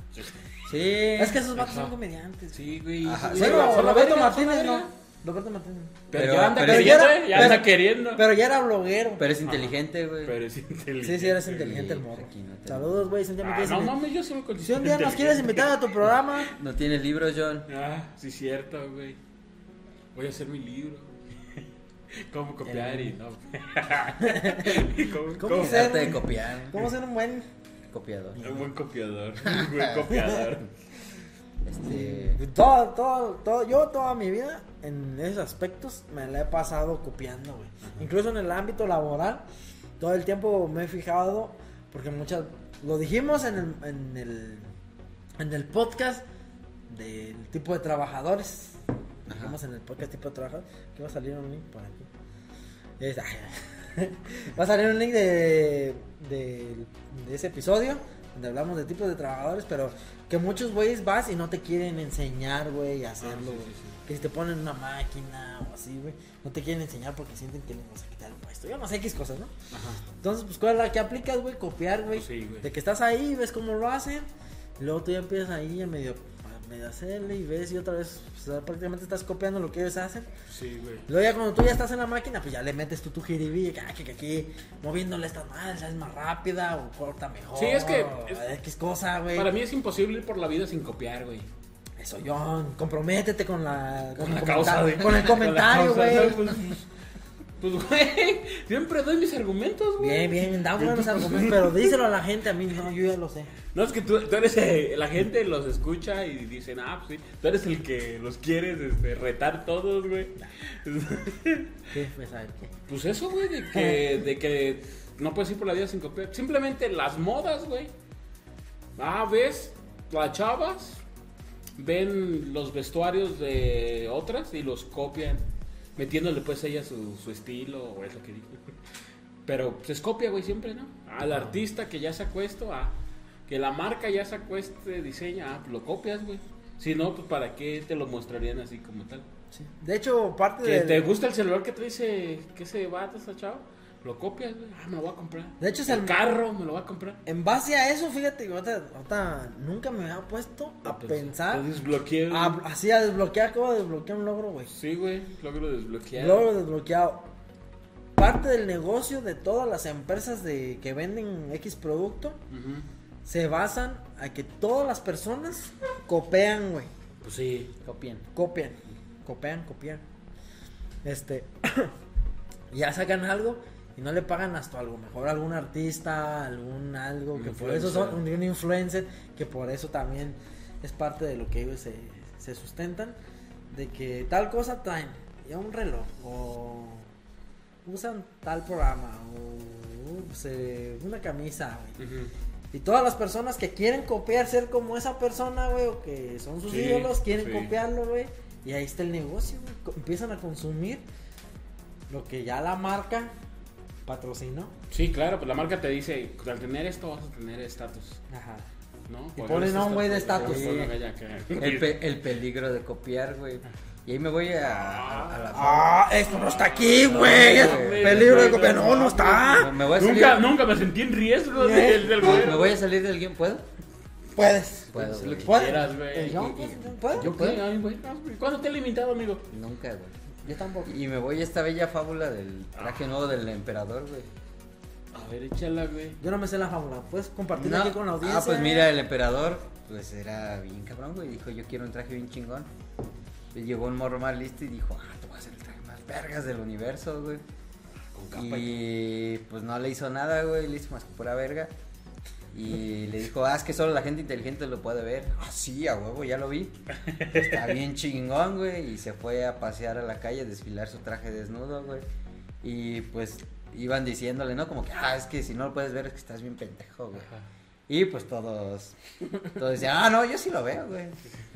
Sí. Es que esos vatos Ajá. son comediantes. Sí, güey. Sí, sí, Bueno, Roberto Martínez no. Roberto Martínez. Pero, Pero- ya anda pero queriendo, ya era- eh, ya pero- anda queriendo. Pero ya era bloguero. Pero es inteligente, güey. Pero es inteligente. Sí, sí, eres inteligente el morro. no te- Saludos, güey. Si un día me Ah, quieres no mames, yo me Si un día nos quieres invitar a tu programa, *laughs* No tienes libros, John. Ah, sí, cierto, güey. Voy a hacer mi libro. *laughs* ¿Cómo copiar y no? *laughs* ¿Y ¿Cómo, ¿Cómo cómo ser- de copiar. ¿cómo ser un buen Copiador. Un buen copiador. Un buen copiador. Este. Todo, todo, todo, yo toda mi vida en esos aspectos me la he pasado copiando, güey. Incluso en el ámbito laboral, todo el tiempo me he fijado, porque muchas, lo dijimos en el, en el, en el podcast del tipo de trabajadores. Dijimos en el podcast tipo de trabajadores, que va a salir un link por aquí. Es- *laughs* va a salir un link de, de, de ese episodio donde hablamos de tipos de trabajadores, pero que muchos güeyes vas y no te quieren enseñar, güey, a hacerlo, Ah, sí, güey. sí, sí. Que si te ponen una máquina o así, güey, no te quieren enseñar porque sienten que les vas a quitar el puesto. Yo no sé X cosas, ¿no? Ajá. Entonces, pues, ¿cuál es la que aplicas, güey? Copiar, güey. Pues sí, güey. de que estás ahí, ves cómo lo hacen, y luego tú ya empiezas ahí a medio, a medio hacerle y ves y otra vez, pues, prácticamente estás copiando lo que ellos hacen. Sí, güey. Luego ya cuando tú ya estás en la máquina, pues ya le metes tú tu jiribí, que, ah, que, aquí moviéndole estas madres es más rápida o corta mejor. Sí, es que es- X cosa, güey. Para mí es imposible ir por la vida sin copiar, güey. Eso, John, comprométete con la, Con la *laughs* causa, güey. Con el comentario, Con güey. Pues, güey, *laughs* siempre doy mis argumentos, güey. Bien, bien, da buenos argumentos, pero díselo a la gente, a mí no, yo ya lo sé. No, es que tú, tú eres, eh, la gente los escucha y dicen, ah, pues sí, tú eres el que los quieres este, retar todos, güey. *laughs* ¿Qué? Pues. Pues eso, güey, de que, de que no puedes ir por la vida sin copiar. Simplemente las modas, güey. Ah, ves, las chavas ven los vestuarios de otras y los copian, metiéndole pues ella su, su estilo, o es lo que dijo. Pero pues es copia, güey, siempre, ¿no? Al artista que ya sacó esto, ah, que la marca ya sacó este diseño, ah, pues lo copias, güey. Si no, pues para qué te lo mostrarían así como tal. Sí. De hecho, parte Que de... te gusta el celular que trae ese, que ese vato, ese chavo, lo copias, güey. Ah, me lo voy a comprar. De hecho, es el el- carro, me lo voy a comprar. En base a eso, fíjate ahorita, ahorita nunca me había puesto a Pues, pensar, Lo desbloqueé. a- así a desbloquear, acabo de desbloquear un logro, güey. Sí, güey, logro desbloquear. Logro desbloqueado. Parte del negocio de todas las empresas de que venden X producto se basan a que todas las personas copian, güey. Pues sí. Copien. Copian, copian, copian. Este, *coughs* ya sacan algo y no le pagan hasta algo mejor algún artista, algún algo que por eso son un, influencer. un influencer, que por eso también es parte de lo que ellos se, se sustentan, de que tal cosa traen, ya un reloj, o usan tal programa, o se- una camisa, güey. Y todas las personas que quieren copiar, ser como esa persona, güey, o que son sus Sí, ídolos, quieren sí. copiarlo, güey. Y ahí está el negocio, güey. Empiezan a consumir lo que ya la marca patrocinó. Sí, claro, pues la marca te dice, al tener esto vas a tener estatus, Ajá. ¿no? Y ponen a un güey de estatus. Sí. El, pe- el peligro de copiar, güey. Y ahí me voy a, a- a la Ah, esto no está aquí, güey. Es güey. peligro de copiar. No, no está. Me voy a salir, Nunca, nunca me sentí en riesgo del, del güey. me voy a salir del game, ¿puedo? Puedes. Puedo, Hacer lo que ¿Puedes? quieras, güey. Yo, ¿puedo? Yo puedo. ¿Cuándo te he limitado, amigo? Nunca, güey. Yo tampoco. Y me voy a esta bella fábula del traje nuevo del emperador, güey. A ver, échala, güey. Yo no me sé la fábula. ¿Puedes compartir No. aquí con la audiencia? Ah, pues mira, el emperador, pues era bien cabrón, güey. Dijo, yo quiero un traje bien chingón. Y llegó un morro más listo y dijo, ah, te voy a hacer el traje más vergas del universo, güey. Con capa y... Y pues no le hizo nada, güey, le hizo más que pura verga. Y le dijo, ah, es que solo la gente inteligente lo puede ver. Ah, sí, a huevo, ya lo vi. Está *laughs* bien chingón, güey. Y se fue a pasear a la calle, a desfilar su traje desnudo, güey. Y pues iban diciéndole, ¿no? Como que, ah, es que si no lo puedes ver es que estás bien pendejo, güey. Ajá. Y pues todos, todos decían, ah, no, yo sí lo veo, güey.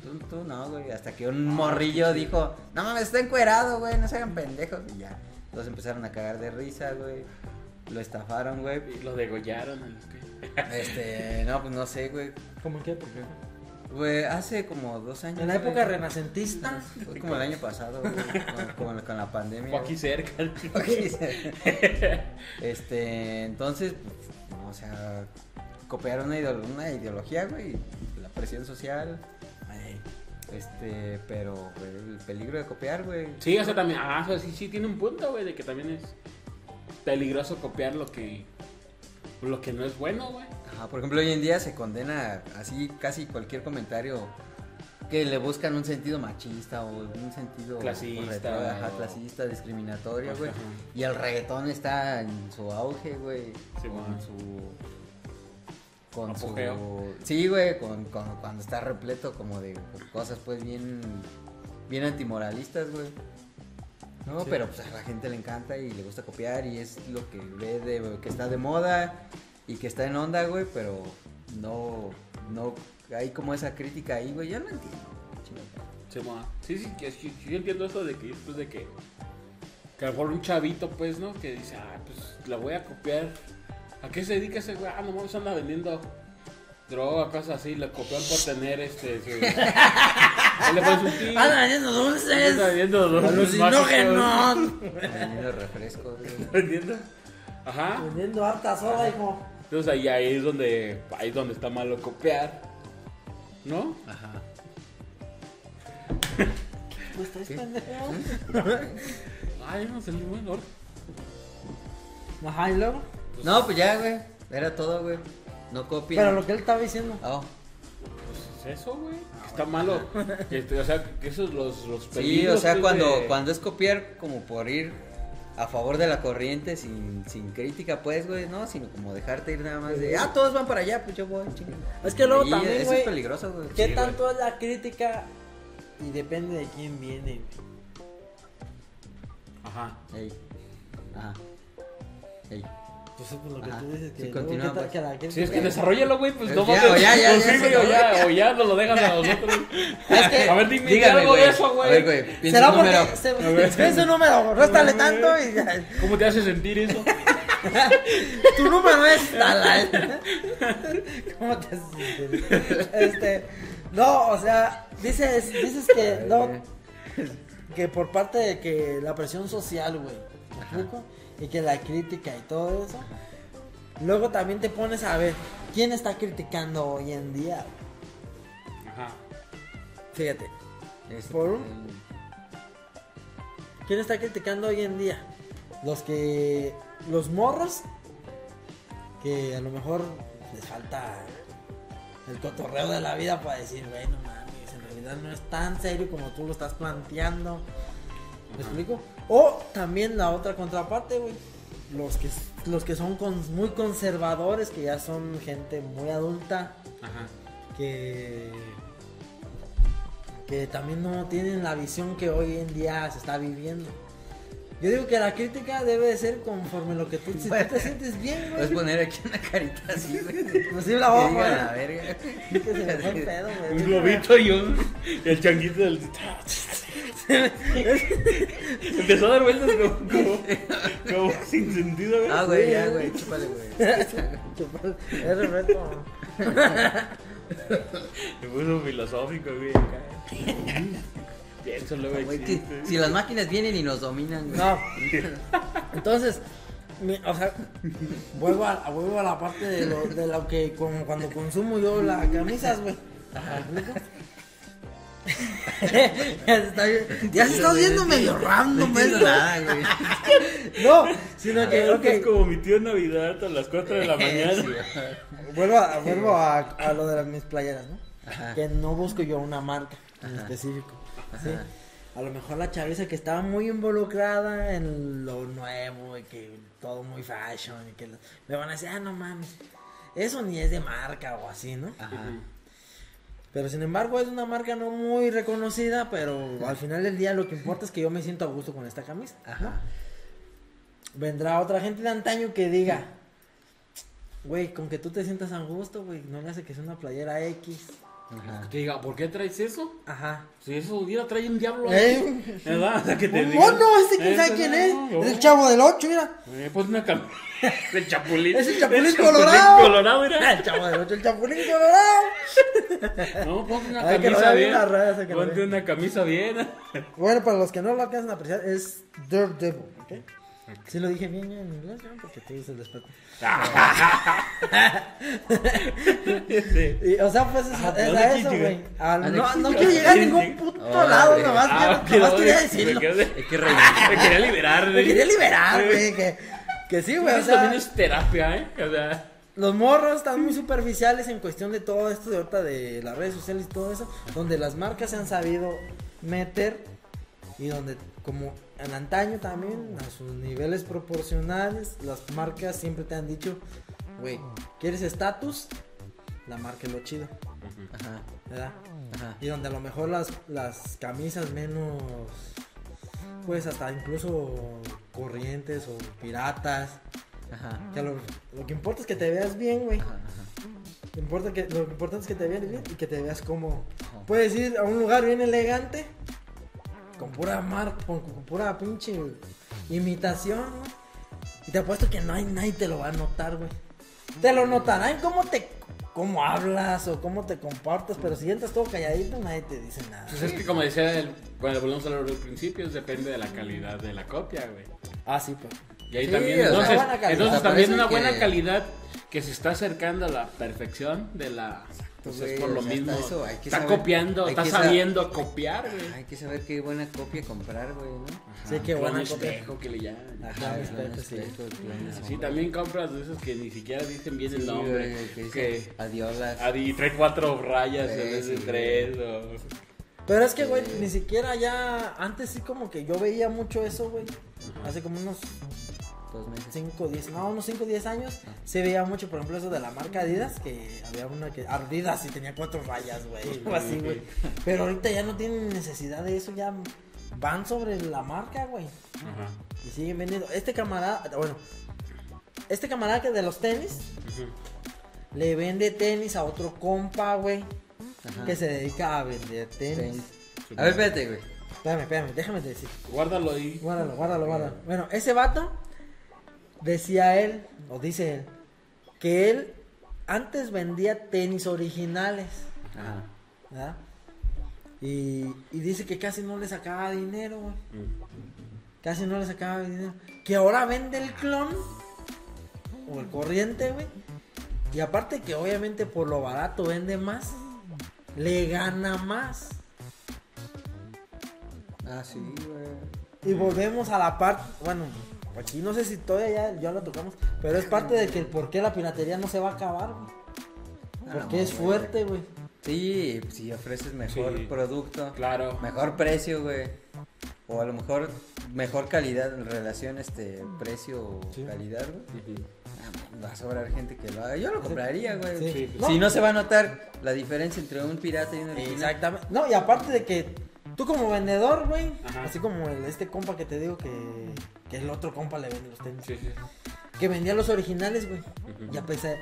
Tú, tú no, güey. Hasta que un morrillo dijo, no mames, está encuerado, güey, no se hagan pendejos. Y ya, todos empezaron a cagar de risa, güey. Lo estafaron, güey. Y Lo degollaron. ¿no? Este, no, pues no sé, güey. ¿Cómo qué? ¿Por qué? Güey, hace como dos años. En la güey. época renacentista. Fue como el año pasado, güey. con, con- con la pandemia. O aquí güey. cerca. Aquí se- este, entonces, pues, no, o sea, copiar una, ideolo- una ideología, güey, la presión social, este, pero, güey, el peligro de copiar, güey. Sí, o sea, también. Ah, o sea, sí, sí, tiene un punto, güey, de que también es peligroso copiar lo que. Lo que no es bueno, güey. Ajá, por ejemplo, hoy en día se condena así casi cualquier comentario que le buscan un sentido machista o un sentido Clasista, ajá, discriminatorio, güey. Y el reggaetón está en su auge, güey. Sí, con bueno. su con Apogeo. su sí, güey, con, con- cuando está repleto como de cosas pues bien bien antimoralistas, güey. No, Sí. pero pues a la gente le encanta y le gusta copiar y es lo que ve de que está de moda y que está en onda, güey, pero no no hay como esa crítica ahí, güey, yo no entiendo. chingada. Sí, sí, que sí, yo entiendo eso de que después de que. Que a lo mejor un chavito, pues, ¿no? Que dice, ah, pues la voy a copiar. ¿A qué se dedica ese güey? Ah, no mames, anda vendiendo droga, cosas así. Le copian por tener este. *laughs* *laughs* Ahí le pones un tip. ¡Anda vendiendo Anda dulces! vendiendo dulces ¡Alucinógenos! Vendiendo refrescos. Vendiendo. Ajá. Vendiendo harta soda, hijo. Entonces ahí, ahí es donde. Ahí es donde está malo copiar. ¿No? Ajá. Estás ¿Qué? pendejo. *laughs* Ay, no se le bueno. Ajá, y luego. No, pues ya, güey. Era todo, güey. No copien. Pero lo que él estaba diciendo. Oh, Pues es eso, güey. que Está malo. Que, *laughs* este, o sea, que esos los, los Sí, o sea, cuando, de- cuando es copiar como por ir a favor de la corriente sin, sin crítica, pues, güey, no, sino como dejarte ir nada más de, ah, todos van para allá, pues yo voy, chingue. Es que luego Y también, güey, es peligroso, güey. ¿Qué Sí, tanto es la crítica? Y depende de quién viene. Ajá. Ey. Ajá. Ey. Pues es por lo que Ajá. tú dices que, Sí, luego, continúa, ¿qué tal pues. que la crítica- Sí, es que desarrollalo, güey, pues Eh, no ya, mames. o ya, ya, Pues ya, sí, o ya, o ya nos lo dejas a nosotros. *laughs* Es que, a ver, dime dígame, algo de eso, güey. A ver, güey, piensa ¿Será un número. porque se, *laughs* piensa un número, réstale tanto y ya. ¿Cómo te hace sentir eso? *laughs* tu número es tal. ¿Cómo te haces? Este, no, o sea, dices, dices que no, que por parte de que la presión social, güey, ¿me explico? Y que la crítica y todo eso. Luego también te pones a ver quién está criticando hoy en día. Ajá. Fíjate, Este, ¿Por un? ¿quién está criticando hoy en día? Los que los morros que a lo mejor les falta el cotorreo de la vida para decir, bueno, mames, en realidad no es tan serio como tú lo estás planteando. ¿Me explico? O también la otra contraparte, güey. Los que, los que son con- muy conservadores, que ya son gente muy adulta, Ajá. que, que también no tienen la visión que hoy en día se está viviendo. Yo digo que la crítica debe de ser conforme lo que tú, si tú te sientes bien, güey. Puedes poner aquí una carita así, güey. *laughs* Pues sí, la voy a Que diga poner. la verga. Que se me fue el pedo, güey. Un globito y un. El changuito del. *laughs* Empezó a dar vueltas como, como, como sin sentido, güey. Ah, güey, ya, güey, chúpale, güey. *laughs* Es respeto. Se puso filosófico, güey. acá. Pienso luego Güey, que existe. si las máquinas vienen y nos dominan, güey. No. Entonces, mi- o sea, vuelvo a, vuelvo a la parte de lo, de lo que como cuando consumo yo las camisas, güey. Está, *laughs* ya se está viendo medio No random, esto. nada, güey. *laughs* No, sino que, Creo que es como mi tío en Navidad a las 4 de la *laughs* mañana. vuelvo, a, vuelvo a, a lo de las, mis playeras, ¿no? Ajá. Que no busco yo una marca en Ajá. específico. ¿sí? A lo mejor la chaviza que estaba muy involucrada en lo nuevo y que todo muy fashion y que lo- me van a decir, ah, no mames, eso ni es de marca o así, ¿no? Ajá. Pero sin embargo es una marca no muy reconocida, pero al final del día lo que importa es que yo me siento a gusto con esta camisa. Ajá. Vendrá otra gente de antaño que diga, güey, con que tú te sientas a gusto, güey, no le hace que sea una playera X. Ajá. Que diga, ¿por qué traes eso? Ajá. Si eso hubiera trae un diablo. ahí. Eh, ¿Verdad? O sea, que te ¡Oh, digan, no! Ese quién sabe "Eso quién es. no". Es el chavo del 8, mira. Eh, pues una cam... *laughs* El chapulín. Es el Chapulín Colorado. colorado era. *laughs* El chavo del 8, el chapulín colorado. *laughs* No, ponte una Ay, camisa bien raza, Ponte una camisa bien. Bueno, para los que no lo alcanzan a apreciar, es Daredevil, ¿ok? Sí lo dije bien en inglés, ¿no? Porque tú dices el respeto. Sí. *laughs* O sea, pues es, Ah, es ¿dónde a eso, güey. Ah, ¿A No, no quiero llegar a ningún puto Órale. lado, nomás, Ah, quiero- que nomás no, quería me decirlo. quedé-. Me quería liberar. Me quería liberar, güey, que, que sí, güey, o Eso también es terapia, ¿eh? O sea, los morros están muy superficiales en cuestión de todo esto de ahorita de las redes sociales y todo eso, donde las marcas se han sabido meter y donde como en antaño también a sus niveles proporcionales las marcas siempre te han dicho, güey, ¿quieres estatus? La marca es lo chido, Ajá. ¿verdad? Ajá. Y donde a lo mejor las, las camisas menos, pues hasta incluso corrientes o piratas, Ajá. que lo, lo que importa es que te veas bien, güey. Ajá. importa que, lo importante es que te veas bien y que te veas como... Puedes ir a un lugar bien elegante, con pura marca, con, con pura pinche imitación, güey. Y te apuesto que no hay nadie te lo va a notar, güey. Te lo notará en cómo te... Cómo hablas o cómo te comportas, pero si entras todo calladito, nadie te dice nada. pues es que como decía, el, bueno, volvemos a lo del principio, depende de la calidad de la copia, güey. Ah, sí, pues. Y ahí Sí, también, entonces, entonces también una que- buena calidad que se está acercando a la perfección de la... Pues güey, es por lo o sea, mismo. eso hay que está saber- copiando, hay está que sa- sabiendo copiar, güey. Hay que saber qué buena copia comprar, güey, ¿no? Sí, qué buena copia. espejo que le llaman. Ajá, espejo, sí. espejo, espejo. Sí, también compras de esos que ni siquiera dicen bien el Sí, nombre. güey, que que adiolas. y trae cuatro rayas en Sí, vez de sí, tres. O... Pero es que, güey, Sí. ni siquiera ya. Antes sí, como que yo veía mucho eso, güey. Hace como unos Dos meses. 5, 10, no, unos 5, 10 años. Se veía mucho, por ejemplo, eso de la marca Adidas. Que había una que. Adidas y tenía cuatro rayas, güey. O así, güey. *laughs* Pero ahorita ya no tienen necesidad de eso. Ya van sobre la marca, güey. Ajá. Y siguen vendiendo. Este camarada, bueno. Este camarada que de los tenis. Le vende tenis a otro compa, güey. Ajá. Que se dedica a vender tenis. Tenis. A ver, espérate, güey. Espérame, espérame, déjame decir. Guárdalo ahí. Guárdalo, guárdalo, guárdalo. Bueno, ese vato decía él, o dice él, que él antes vendía tenis originales, Ajá. ¿verdad? Y, y dice que casi no le sacaba dinero, güey. Casi no le sacaba dinero. Que ahora vende el clon, o el corriente, güey. Y aparte que obviamente por lo barato vende más, le gana más. Ah, sí, güey. Y volvemos a la parte, bueno, aquí no sé si todavía ya, ya lo tocamos, pero es parte de que el por qué la piratería no se va a acabar, güey. Ah, Porque no, es güey. fuerte, güey. Sí, pues, si ofreces mejor Sí. producto, Claro. mejor precio, güey. O a lo mejor mejor calidad en relación este precio Sí. calidad, güey. Ujú. Ah, va a sobrar gente que lo haga. Yo lo compraría, güey. Sí. Sí, No. Si no se va a notar la diferencia entre un pirata y un original. Exactamente. No, y aparte de que tú como vendedor, güey, así como el- este compa que te digo que, que el otro compa le vende los tenis, Sí, sí. que vendía los originales, güey. Ujú. Y a pesar,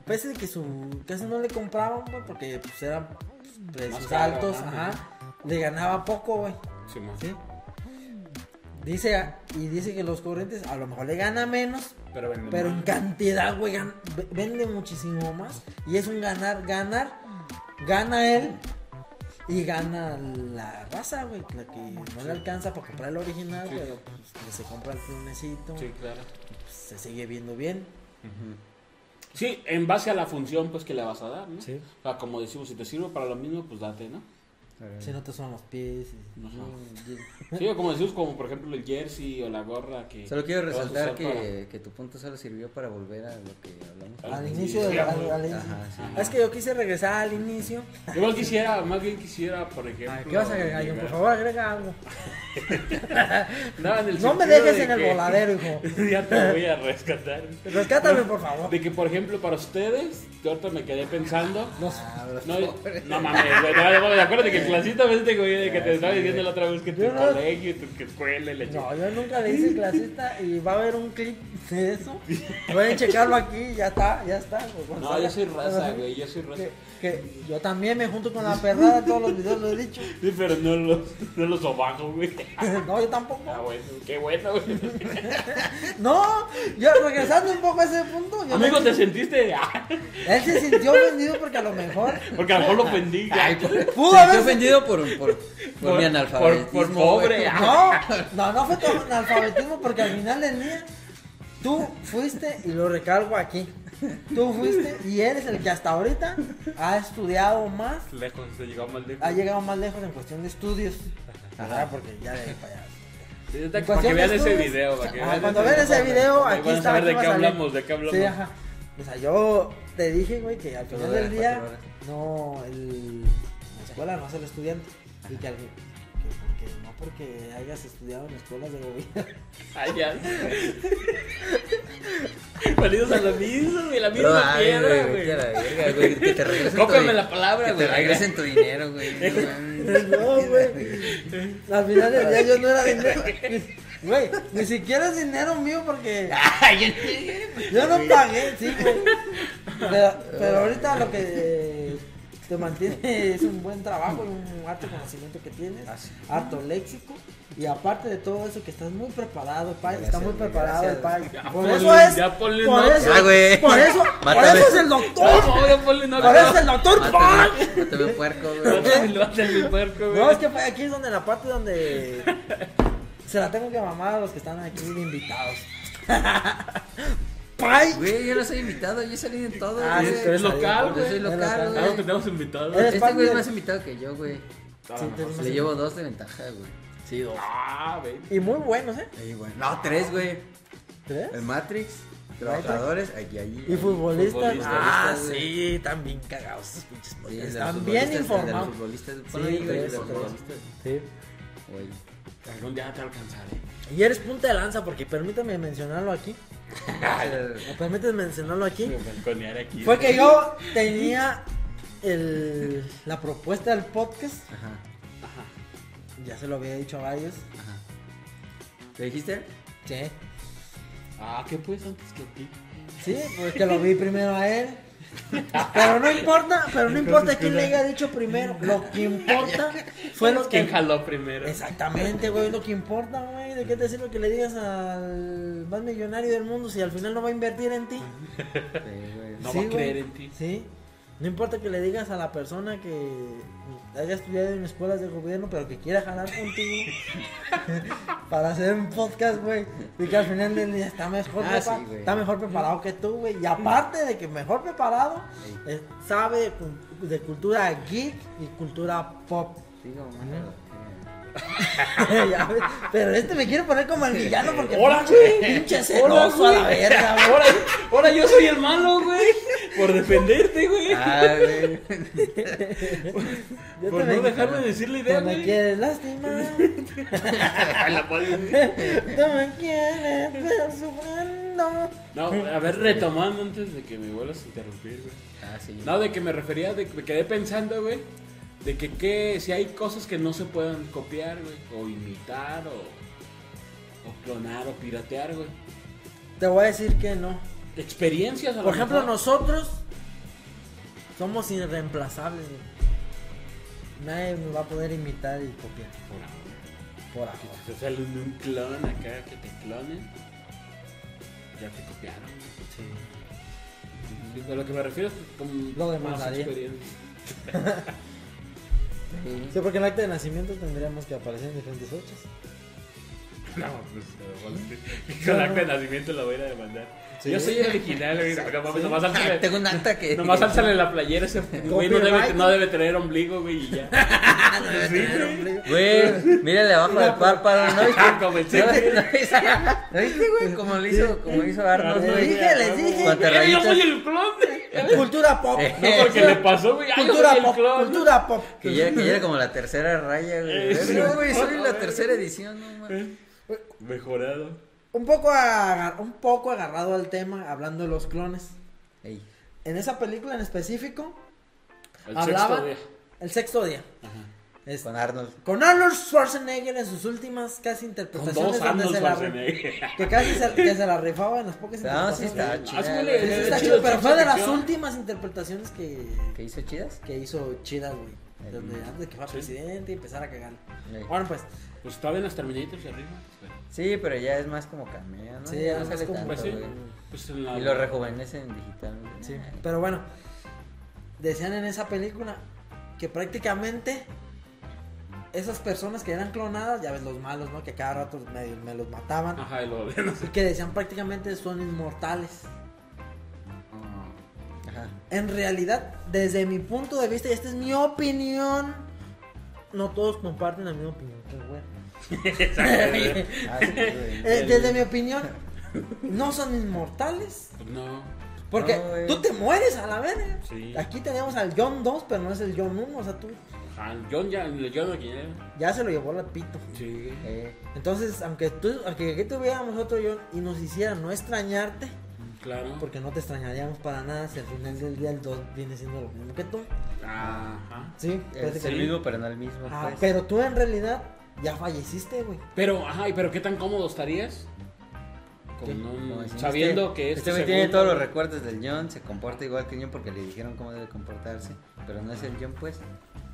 a pesar de que su casi no le compraban, güey, porque pues eran precios Más caro, altos, ajá. le ganaba poco, güey. Sí, man. ¿Sí? Dice, y dice que los corrientes a lo mejor le gana menos, Pero pero en más. cantidad, güey, vende muchísimo más. Y es un ganar, ganar. Gana él y gana la raza, güey, la que no le alcanza para comprar el original, Sí. pero pues, que se compra el clonecito, Sí, claro. pues, se sigue viendo bien. Sí, en base a la función pues que le vas a dar, ¿no? Sí. O sea, como decimos, si te sirve para lo mismo, pues date, ¿no? Si no te son los pies. y- Ajá. Sí, o como decimos, como por ejemplo el jersey o la gorra que... Solo quiero resaltar que, para- que tu punto solo sirvió para volver a lo que hablamos. Al Al Sí, inicio, sí, del- sí, al- al Ajá, inicio. sí. Es que yo quise regresar al inicio. Yo igual quisiera, más bien quisiera, por ejemplo... Ay, ¿Qué vas a agregar, John? Por favor, agrega algo. *laughs* No, en el No me dejes de en el voladero, hijo. *laughs* ya te voy a rescatar. Rescátame, por favor. De que, por ejemplo, para ustedes, yo ahorita me quedé pensando... No, No, no mames, güey, no, no, me acuerdo de que clasista ves güey, de que te estaba diciendo la otra vez que tu no- colegio, tu que escuela y la No, yo nunca le hice clasista y va a haber un clip de eso. Pueden checarlo aquí, ya está, ya está. pues, No, yo soy raza, güey, yo soy raza. Que yo también me junto con la perrada, todos los videos lo he dicho. *laughs* Sí, pero no los, no los sobajo, güey. *laughs* No, yo tampoco. Ah, bueno, qué bueno, güey. *laughs* No, yo regresando un poco a ese punto, yo Amigo, me- te sentiste. Él se sintió ofendido porque a lo mejor Porque a lo mejor lo ofendí. Ay, por- Pudo sí, haber- ofendido por, por, por, Por- mi analfabetismo. por- por pobre, güey. ah. No, no, no fue tu analfabetismo porque al final del día tú fuiste, y lo recalco aquí, tú fuiste y eres el que hasta ahorita ha estudiado más, Lejos, se llegó más lejos. ha llegado más lejos en cuestión de estudios. ¿verdad? Porque ya de ahí para allá. Sí, Para que vean ese video. Para que vean cuando vean ese video, aquí está. de qué hablamos, de qué hablamos. Sí, ajá. O sea, yo te dije, güey, que al final del día, no, el, la escuela no es el estudiante. Y que, al- porque, hayas estudiado en escuelas de gobierno. *laughs* Ay, ya. Validos a lo mismo, güey, la misma ay, piedra, güey, a la verga, güey, Que te regresen tu di- la palabra, que güey. te regresen tu dinero, güey. *laughs* No güey. Al final del día yo no era dinero. Güey, ni siquiera es dinero mío porque *laughs* yo no pagué, sí, güey. Pero, pero ahorita lo que te mantiene es un buen trabajo y un harto conocimiento que tienes, Ah, harto léxico. Y aparte de todo eso, que estás muy preparado, Pai. Gracias, Está muy preparado el. Pai. Ya Por ponle- eso es. ya ponle por eso, por eso, por Mátame. eso es el doctor. No, ya ponle una Por eso es el doctor Pai. Mátame, puerco, puerco. No, es que aquí es donde la parte donde se la tengo que mamar a los que están aquí de invitados. *laughs* ¡Pai! Güey, yo no soy invitado, yo he salido en todo. Ah, güey. tú eres local, Yo güey. soy Eres local, güey. tenemos. Eres Este güey es más invitado que yo, güey. Ah, Sí. Le llevo dos de ventaja, güey. Sí, dos. Ah, ven. Y muy buenos, ¿eh? Sí, güey. No, tres, güey. ¿Tres? El Matrix, trabajadores, aquí, allí. Y futbolistas. Futbolistas, ah, güey. sí, están bien cagados esos pinches Sí, Están bien informados. futbolistas. Sí, ahí, güey, futbolistas. Sí. Güey. Algún día te alcanzaré. Y eres punta de lanza porque permítame mencionarlo aquí. *laughs* ¿Me permites mencionarlo aquí? Fue que yo tenía el, la propuesta del podcast. Ajá, Ajá. Ya se lo había dicho a varios. ajá. ¿Te dijiste? Sí. Ah, ¿qué pues antes que a ti? Sí, *laughs* pues que lo vi primero a él. Pero no importa, pero no importa quién le haya dicho primero. Lo que importa *laughs* fue lo ¿Quién que. jaló primero? Exactamente, güey, lo que importa, güey. ¿De qué te sirve que le digas al más millonario del mundo si al final no va a invertir en ti? *laughs* Sí, güey. No Sí, va a güey. creer en ti. Sí. No importa que le digas a la persona que haya estudiado en escuelas de gobierno, pero que quiera jalar contigo *laughs* para hacer un podcast, güey. Y que al final del día está mejor, Ah, sí, está mejor preparado que tú, güey. Y aparte de que mejor preparado, Sí. eh, sabe de, cu- de cultura geek y cultura pop. Ya ves, *laughs* pero este me quiere poner como el villano porque Hola, pinche, güey. pinche Hola, celoso a la güey. verga, *laughs* güey. Ahora, ahora yo soy el malo, güey. Por defenderte, güey. *laughs* Ah, güey. Por no me- dejarme decir la idea, Tú me güey. quieres lastimar. La poli- Tú me quieres ver sufriendo. No, a ver, retomando antes de que me vuelvas a interrumpir, güey. Ah, sí. No, de que me refería, de que me quedé pensando, güey. De que, que si hay cosas que no se puedan copiar, güey. O imitar, o, o clonar, o piratear, güey. Te voy a decir que no. Experiencias, a lo Por ejemplo, mejor. nosotros somos irreemplazables. güey. Nadie nos va a poder imitar y copiar. Por Por ahora. ahora. Que te sale un, clon acá, que te clonen. Ya te copiaron. Sí, A lo que me refiero es con Lo experiencia. *laughs* Sí. Porque en el acta de nacimiento tendríamos que aparecer en diferentes fechas. No, pues, no, *laughs* con el acta de nacimiento la voy a ir a demandar. Sí. Yo soy el original, güey. No mames, nomás álzale, *laughs* Tengo un acta que. nomás álzale la playera ese *laughs* güey. No debe, no debe tener ombligo, güey, y ya. Güey, mírale abajo del párpado, ¿no viste? ¿No, no viste? ¿No viste, güey? Como lo hizo, como hizo Arnold, Les güey. dije, les dije. ¿Cuántas Eh, Yo soy el clon. Cultura pop. No, porque le pasó, güey. Cultura pop. Cultura pop. Que ya, que ya era como la tercera raya, güey. Eh, sí. No, güey, soy la tercera edición, no mames. Mejorado. Un poco, agar- un poco agarrado al tema, hablando de los clones. Ey. En esa película en específico, El hablaba sexto día. el sexto día. Ajá. Es- Con Arnold. con Arnold Schwarzenegger en sus últimas casi Con interpretaciones dos donde Arnold se la, Schwarzenegger. que casi se, que se la rifaba en las pocas No, sí interpretaciones. está Ah, chido, pero fue de las últimas interpretaciones que, ¿Qué hizo chidas? que hizo chidas, güey. El- Donde antes de que fuera Sí. presidente y empezar a cagar. Ey. Bueno, pues, Pues todavía en los Terminators de arriba. Pero, Sí, pero ya es más como cameo, ¿no? Sí, ya no sale como- tanto, Pues sí. güey. Pues en la. Y lo rejuvenecen digital. güey. sí. Pero bueno, decían en esa película que prácticamente esas personas que eran clonadas, ya ves los malos, ¿no? Que cada rato me, me los mataban. Ajá, y lo no sé. Y que decían prácticamente son inmortales. Ah. Ajá. En realidad, desde mi punto de vista, y esta es mi opinión, no todos comparten la misma opinión que el Ah, güey. Eh, desde mi opinión, no son inmortales. No. Porque No, tú te mueres a la. Sí. Aquí teníamos al John 2, pero no es el John 1. O sea, tú Ajá, John ya, el John de quién era. ya se lo llevó la pito. Sí. Eh, Entonces, aunque tú, aunque aquí tuviéramos otro John y nos hiciera no extrañarte, Claro. porque no te extrañaríamos para nada si al final del día el 2 viene siendo lo mismo que tú. Ajá. Sí, es el mismo, pero no el mismo. Ah, pues. pero tú en realidad ya falleciste, güey. Pero, ajá, ¿y pero qué tan cómodo estarías? Con un- Como decir, sabiendo este- que este este güey tiene segundo- todos los recuerdos del John, se comporta igual que John porque le dijeron cómo debe comportarse, pero no es el John pues.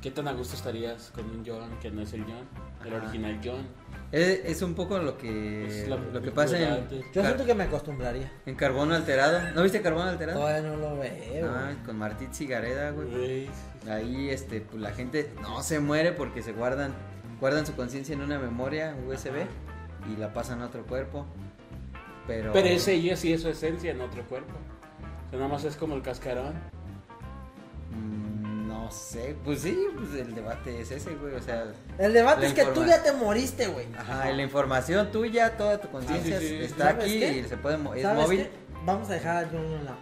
¿Qué tan a gusto estarías con un John que no es el John? El Ajá. original John. Es, es un poco lo que Es la- lo que pasa en. Yo car- siento que me acostumbraría. en Carbono Alterado. ¿No viste Carbono Alterado? Todavía no lo veo. Ah, con Martín Cigareda, güey. Güey. Ahí este pues la gente no se muere porque se guardan guardan su conciencia en una memoria USB y la pasan a otro cuerpo. Pero Pero ese ella sí es su esencia en otro cuerpo. O sea, nada más es como el cascarón. mm, no sé, pues sí, pues el debate es ese, güey, o sea, El debate es que tú ya te moriste, güey. Ajá, la información tuya, toda tu conciencia Ah, sí, sí. está ¿Sabes aquí qué? y se puede es ¿Sabes móvil. qué? Vamos a dejar a John en la.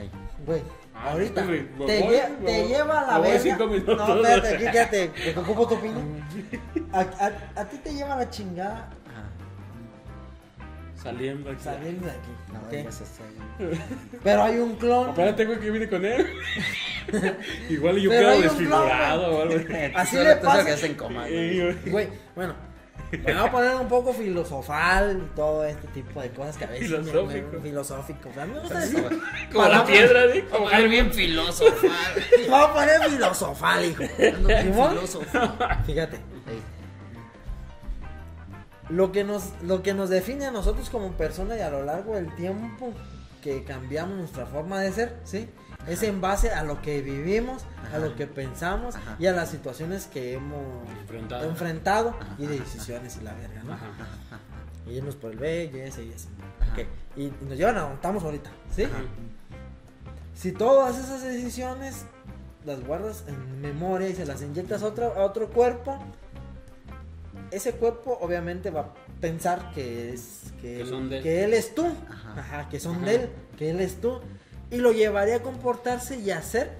Ahí. Güey, Ah, ahorita me te, voy, lle- me te voy. lleva a la verga. cinco minutos. No, espérate, aquí quédate, que *laughs* ocupo tu opinión. A, a- a ti te lleva la chingada Ajá. Saliendo aquí. saliendo de aquí. No, ¿ok? ya se está- *laughs* Pero hay un clon. Espérate, güey, que vine con él. *laughs* Igual yo Pero quedo desfigurado o algo. Así le pasa. quedaste en coma. Güey, bueno, Me voy a poner un poco filosofal y todo este tipo de cosas que a veces me- me- Filosófico. filosófico. A mí me gusta decir. Como la piedra, ¿sí? Como Como algo bien filosofal. Me *laughs* voy a poner filosofal, hijo. Filósofo. Fíjate. Lo que nos, lo que nos define a nosotros como persona y a lo largo del tiempo que cambiamos nuestra forma de ser, ¿sí? Es en base a lo que vivimos, a Ajá. lo que pensamos Ajá. y a las situaciones que hemos Enfrentado. enfrentado y de decisiones y la verga, ¿no? Ajá. Y irnos por el B, y ese y ese. Ajá. Ok, Y nos llevan a donde estamos ahorita, ¿sí? Ajá. Si todas esas decisiones las guardas en memoria y se las inyectas a otro, a otro cuerpo, ese cuerpo obviamente va a pensar que es que, Que él, son de él. que él es tú, Ajá. Ajá, que son Ajá. de él, que él es tú, y lo llevaría a comportarse y a hacer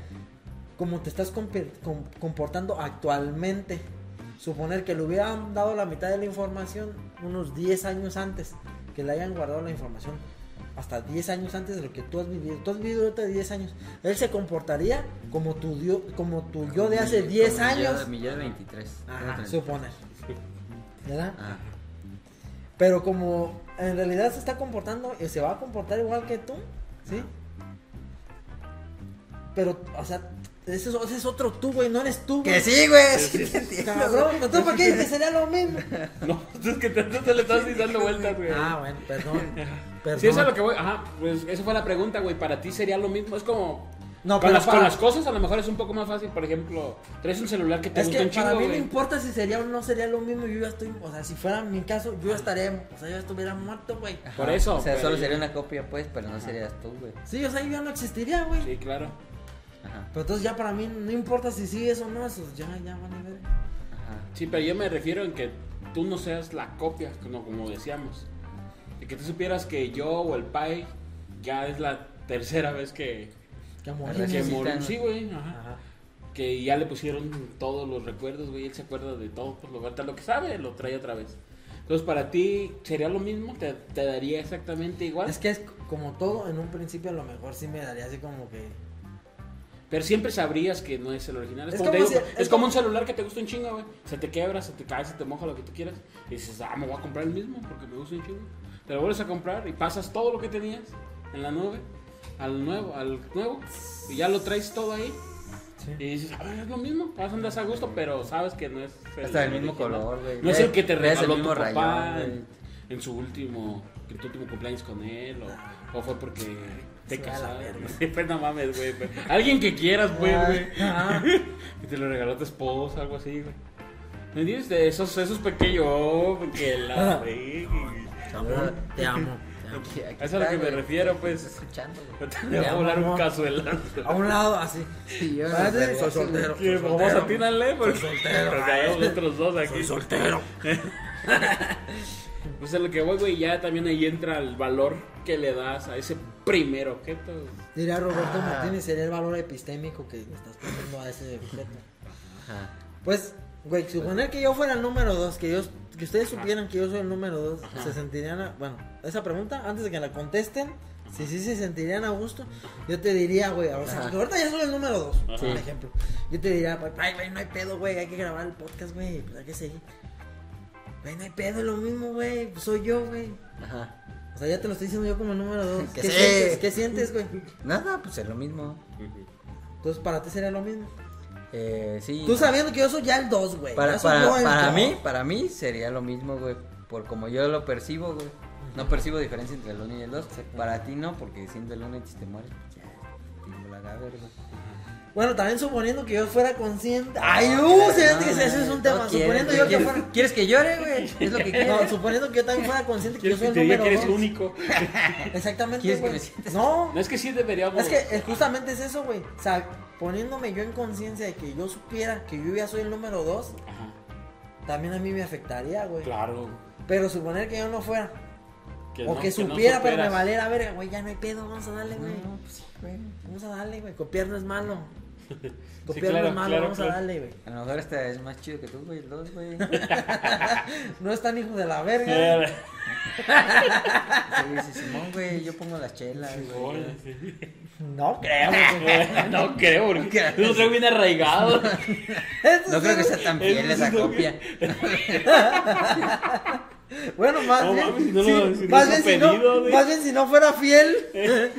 como te estás comportando actualmente. Suponer que le hubieran dado la mitad de la información unos 10 años antes, que le hayan guardado la información hasta 10 años antes de lo que tú has vivido. Tú has vivido ahorita 10 años. Él se comportaría como tu, dio- como tu yo de hace Mi- 10 como mi yo- años. Mi yo de 23. Ajá, Tengo 30. suponer. ¿Verdad? Ah, Pero como en realidad se está comportando y se va a comportar igual que tú, ¿sí? Pero, o sea, ese es, ese es otro tú, güey, no eres tú, Que güey. sí, güey. sí te entiendo. Cabrón, ¿tú por qué dices sería lo mismo? *laughs* No, es que te, tú te le estás dando vueltas, güey. Ah, bueno, perdón. *laughs* perdón. Sí, eso es a lo que voy. Ajá, pues esa fue la pregunta, güey. Para ti sería lo mismo. Es como. No, con, pero las, para- con las cosas a lo mejor es un poco más fácil. Por ejemplo, traes un celular que te Es gusta que un chingo, para mí no importa si sería o no sería lo mismo, yo ya estoy, o sea, si fuera mi caso, yo ya estaría, o sea, yo ya estuviera muerto, güey. Ajá. Por eso, O sea, pero- solo sería una copia, pues, pero no serías tú, güey. Sí, o sea, yo ya no existiría, güey. Sí, claro. Ajá. Pero entonces ya para mí no importa si sí es o no, eso ya, ya van a ver. Ajá. Sí, pero yo me refiero en que tú no seas la copia, como, como decíamos. De que tú supieras que yo o el Pai ya es la tercera vez que, Que que murió. Sí, güey. Ajá. Ajá. Que ya le pusieron todos los recuerdos, güey. Él se acuerda de todo, por lo lo que sabe, lo trae otra vez. Entonces, para ti, ¿sería lo mismo? ¿Te, te daría exactamente igual? Es que es como todo, en un principio a lo mejor sí me daría así como que... Pero siempre sabrías que no es el original. Es, Es como, como digo, si- es es como como- un celular que te gusta un chingo, güey. Se te quebra, se te cae, se te moja lo que tú quieras. Y dices, ah, me voy a comprar el mismo porque me gusta un chingo. Te lo vuelves a comprar y pasas todo lo que tenías en la nube al nuevo, al nuevo. Y ya lo traes todo ahí. Y dices, ah, es lo mismo. Vas andas a gusto, pero sabes que no es Hasta el mismo original. color, güey. No es el que te el regaló tu mismo papá rayón, güey. en, en su último, en tu último cumpleaños con él. O, o fue porque te va. Sí, *laughs* pues no mames, güey. pero- Alguien que quieras, pues, güey. Ajá. *laughs* Y te lo regaló tu esposa, algo así, güey. ¿Me entiendes? De esos, esos pequeños, que la *laughs* güey. Cabrón, te amo. te amo. Aquí- aquí A eso es a lo que me güey. refiero, pues. escuchando, güey. Te voy a volar un amor. cazuelazo. A un lado, así. Sí, yo sé, soy soltero. güey. Que vamos a porque soltero. porque hay otros dos aquí. Soy soltero. Pues a lo que voy, güey, ya también ahí entra el valor que le das a ese primer objeto. güey. Diría Roberto Ah. Martínez, sería el valor epistémico que le estás poniendo a ese objeto. Ajá. Pues, güey, suponer que yo fuera el número dos, que yo, que ustedes Ajá. supieran que yo soy el número dos, Ajá. se sentirían, a- bueno, esa pregunta, antes de que la contesten, si sí se sentirían a gusto, yo te diría, güey, o sea, Ajá. ahorita ya soy el número dos, Ajá. por ejemplo. Yo te diría, güey, no hay pedo, güey, hay que grabar el podcast, güey, pues hay que seguir. Güey, no hay pedo, es lo mismo, güey, pues soy yo, güey. Ajá. O sea, ya te lo estoy diciendo yo como número dos. *laughs* ¿Qué, sí. sientes? ¿Qué sientes, güey? Nada, pues es lo mismo. Entonces, para ti sería lo mismo. Eh, sí. Tú sabiendo que yo soy ya el dos, güey. Para, para, para mí, para mí sería lo mismo, güey. Por como yo lo percibo, güey. No percibo diferencia entre el 1 y el 2. Para ti no, porque siendo el 1 y te mueres, pues ya, la güey. Bueno, también suponiendo que yo fuera consciente. Ay, uh, se ve que ese es un tema. No quieres, suponiendo yo que ¿quieres, fuera. ¿Quieres que llore, güey? Es lo que *laughs* quieres. No, suponiendo que yo también fuera consciente que yo ¿Quieres soy que el te diga número que eres dos. único? *laughs* Exactamente, ¿Quieres que güey. No, No, es que sí deberíamos. es que eh, justamente es eso, güey. O sea, poniéndome yo en conciencia de que yo supiera que yo ya soy el número dos, Ajá, también a mí me afectaría, güey. claro. Pero suponer que yo no fuera. Que o no- que no supiera, pero me valiera verga, güey, ya no hay pedo, vamos a darle, güey. No, pues. Vamos a darle, güey. Copiar no es malo. *laughs* Sí, Copiar no claro, malo, claro, vamos claro. a darle, güey. A lo mejor este es más chido que tú, güey. El 2, güey. *laughs* No es tan hijo de la verga. Sí, sí, Simón, güey. Yo pongo las chelas, güey. Sí. No creo, güey. *laughs* no creo, porque no bien arraigado. Eso No creo que sí, sea tan fiel esa sí, copia. Bueno, más No bien, mames, si no sí, lo- si no más, bien si no, güey. más bien si no fuera fiel, *laughs* eh,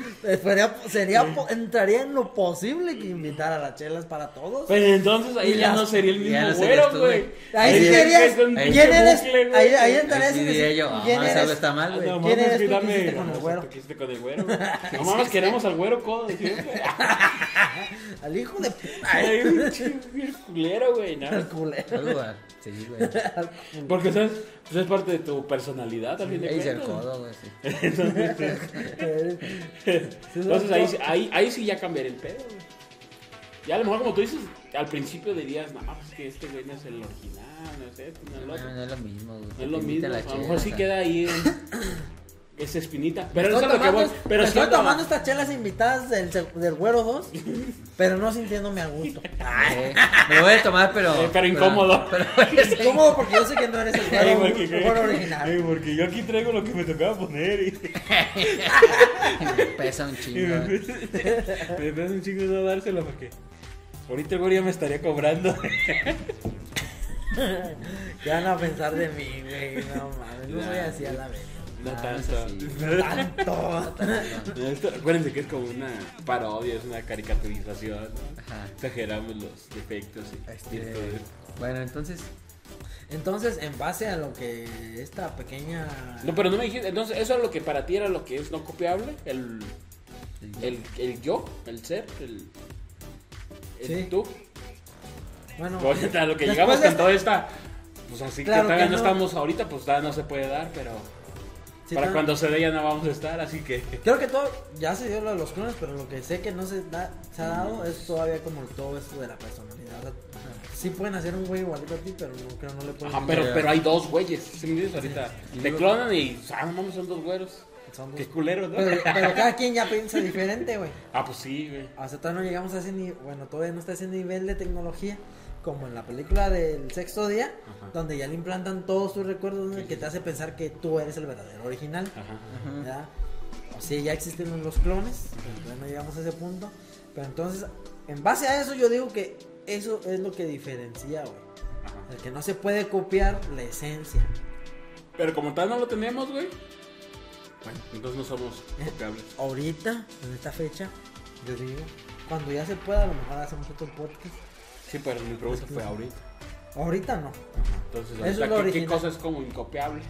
sería, po- entraría en lo posible que invitara a las chelas para todos. Pero entonces ahí ya las- no sería el mismo güero, tú, güey. ahí sí un ¿quién eres? bucle, ahí, sí yo, ah, ¿quién ese eres? algo está mal, güey. No ¿Quién eres que tú que dame- hiciste con el güero? ¿qué hiciste con el güero? No mames, queremos al güero codo. *laughs* Al hijo de puta. *laughs* Ay, un chingo, bien culero, güey, ¿no? Al culero. Algo, Sí, güey. Al culero. Porque ¿sabes? Pues es parte de tu personalidad, al fin de el codo, güey. sí. *laughs* Entonces ahí, sí- ahí, ahí sí ya cambiaría el pedo, güey. Ya a lo mejor como tú dices, al principio dirías, no, pues que este güey no es el original, no es este, no es el No, no es lo mismo, güey. No es lo mismo, a lo mejor sí queda ahí esa espinita. Pero Estoy eso es lo que voy. Pero estoy ando- tomando estas chelas invitadas del, del Güero 2, *laughs* pero no sintiéndome a gusto. Eh, Me voy a tomar, pero. Eh, pero incómodo. Pero, Es cómodo porque yo sé que no eres el Ay, Güero, porque, el güero original. Ay, porque yo aquí traigo lo que me tocaba poner y, *laughs* me pesa un chingo. me, pasa un chingo no dárselo porque ahorita el ya me estaría cobrando. *laughs* ¿Qué van a pensar de mí, güey? No mames, no soy así a la vez. No Ah, tanto. sí. *laughs* Tanto. Esto- acuérdense que es como una parodia, es una caricaturización. ¿no? Ajá. Exageramos los defectos y Este. Bueno, entonces. Entonces, en base a lo que esta pequeña. No, pero no me dijiste, entonces eso es lo que para ti era lo que es no copiable, el, el, el yo, el ser, el, el Sí. tú. Bueno, Ahorita lo que llegamos de con todo esta, pues así Claro que todavía que no no. estamos ahorita, pues todavía no se puede dar, pero sí, para cuando se dé ya no vamos a estar, así que... Creo que todo. Ya se dio lo de los clones, pero lo que sé que no se, da, se ha dado es todavía como todo esto de la personalidad. O sea, Sí pueden hacer un güey igualito a ti, pero no creo no le pueden. Ajá, pero, pero hay dos güeyes, ¿sí me entiendes? Ahorita Y te clonan y, ah, no son dos güeros. Son dos- Qué culeros, ¿no? pero, *laughs* pero cada quien ya piensa diferente, güey. Ah, pues sí, güey. O sea, todavía no llegamos a ese nivel, bueno, todavía no está ese nivel de tecnología como en la película del sexto día, Ajá. donde ya le implantan todos tus recuerdos ¿no? que te hace pensar que tú eres el verdadero original. Ajá. ¿verdad? O sea, ya existen los clones, pero no llegamos a ese punto. Pero entonces, en base a eso, yo digo que eso es lo que diferencia, güey. Ajá. El que no se puede copiar la esencia. Pero como tal no lo tenemos, güey. Bueno, entonces no somos copiables. Ahorita, en esta fecha, yo digo, cuando ya se pueda, a lo mejor hacemos otro podcast. Sí, pero mi pregunta fue ahorita. Ahorita no. Ajá. Entonces, Eso es lo ¿qué, qué original. cosa es como incopiable?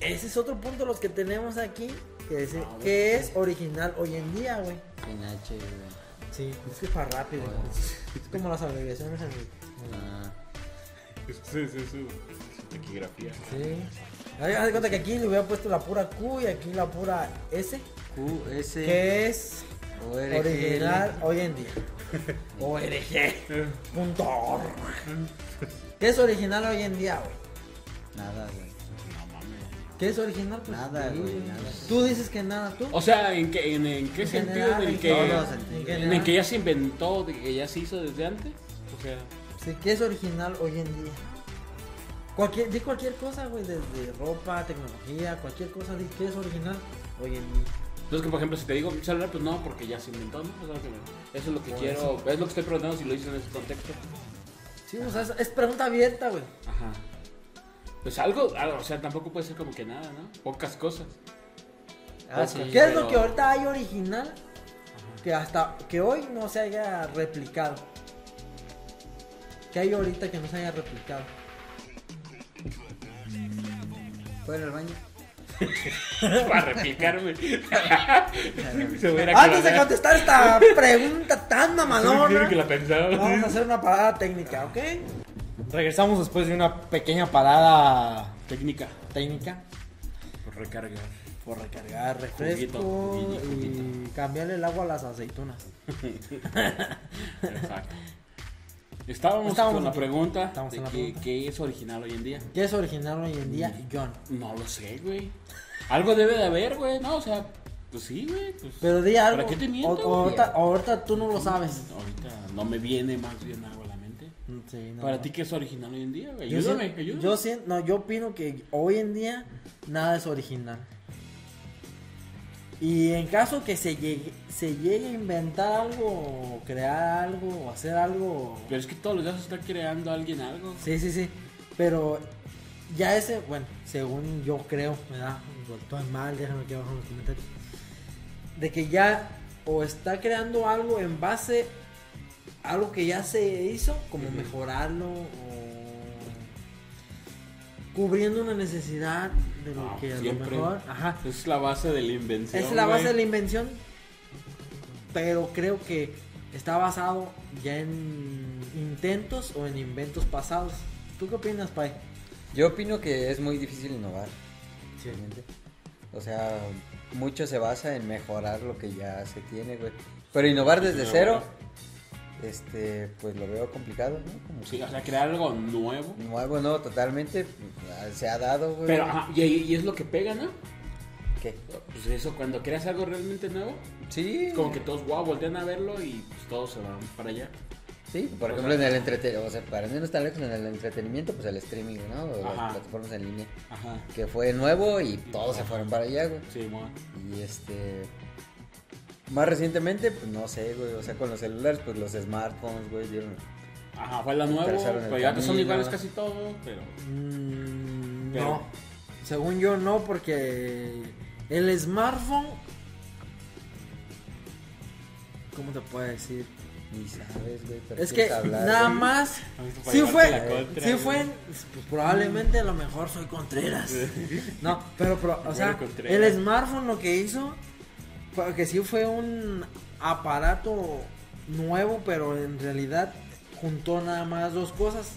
Ese es otro punto los que tenemos aquí, que es, Ah, que es original hoy en día, güey. Sin H, güey. Sí, es que es para rápido. Bueno. Es como las abreviaciones en el... Ah, Sí, sí, sí. Su taquigrafía. Sí. Haz haz de cuenta que aquí le hubiera puesto la pura Q y aquí la pura S, Q, S, que es original hoy en día. *laughs* ORG. Punto org. ¿Qué es original hoy en día, güey? Nada, güey. ¿Qué es original? Pues, Nada, güey, nada. Tú dices que nada, tú. O sea, ¿en qué, en, en qué En sentido? general, ¿En el en que, en el que ya se inventó, de que ya se hizo desde antes? O sea, Sí, ¿qué es original hoy en día? Cualquier, di cualquier cosa, güey, desde ropa, tecnología, cualquier cosa, di qué es original hoy en día. Entonces que por ejemplo si te digo celular, pues no, porque ya se inventó, ¿no? Eso es lo que, me- eso es lo que Por quiero, es lo que estoy preguntando si lo hice en ese contexto. Sí, o sea, es, pregunta abierta, güey. Ajá. Pues algo, algo, o sea, tampoco puede ser como que nada, ¿no? Pocas cosas. Ah, sí. ¿Qué es lo que ahorita hay original que hasta que hoy no se haya replicado? ¿Qué hay ahorita que no se haya replicado? ¿Fue al baño? Para replicarme. *laughs* Se va a ir a Antes de contestar esta pregunta tan *laughs* mamalona, vamos a hacer una parada técnica, ¿ok? Regresamos después de una pequeña parada Técnica. técnica Por recargar. por recargar refresco Juguito, juguito, y cambiarle el agua a las aceitunas. *laughs* Exacto. Estábamos, Estábamos con la pregunta Estábamos de en la que, pregunta. qué es original hoy en día. ¿Qué es original hoy en día, John? No lo sé, güey. Algo debe de haber, güey. No, o sea, pues sí, güey. Pues, Pero di algo. ¿Para qué te miento, o- güey? ahorita, ahorita tú no lo sabes. Ahorita no me viene más bien algo a la mente. Sí, no. Para ti, ¿qué es original hoy en día, güey? Yo Ayúdame, ayúdame. Yo siento, no, yo opino que hoy en día nada es original. Y en caso que se llegue, se llegue a inventar algo, o crear algo, o hacer algo. Pero es que todos los días está creando alguien algo. Sí, sí, sí. Pero ya ese, bueno, según yo creo, ¿verdad? Todo es mal, déjame aquí abajo en los comentarios. De que ya o está creando algo en base a algo que ya se hizo, como mejorarlo o cubriendo una necesidad de lo No, que a lo mejor, ajá, Es la base de la invención. es la base güey. de la invención, pero creo que está basado ya en intentos o en inventos pasados. ¿Tú qué opinas, Pai? Yo opino que es muy difícil innovar. Sí. realmente. O sea, mucho se basa en mejorar lo que ya se tiene, güey. Pero innovar desde cero, este, pues lo veo complicado, ¿no? Como Sí, o sea, crear algo nuevo. nuevo, no, totalmente, pues, se ha dado, güey. Pero, ajá, y, y es lo que pega, ¿no? ¿Qué? Pues eso, cuando creas algo realmente nuevo, Sí. es como que todos, wow, voltean a verlo y pues todos se van para allá. Sí, por O ejemplo, sea- en el entretenimiento, o sea, para mí no está lejos en el entretenimiento, pues el streaming, ¿no? O las plataformas en línea. Ajá. Que fue nuevo y todos se fueron para allá, güey. Sí, bueno. Y este. Más recientemente, pues no sé, güey. O sea, con los celulares, pues los smartphones, güey, dieron. Ajá, fue la el pero ya que son iguales casi todos, pero... Mm, Pero- No, según yo no, porque el smartphone, ¿cómo te puedo decir? Ni sabes, güey. pero Es que hablar, nada güey. más, sí fue, contra, sí güey. fue, pues, probablemente a lo mejor soy Contreras. *laughs* No, pero, pero, o sea, el smartphone lo que hizo, que sí fue un aparato nuevo, pero en realidad juntó nada más dos cosas.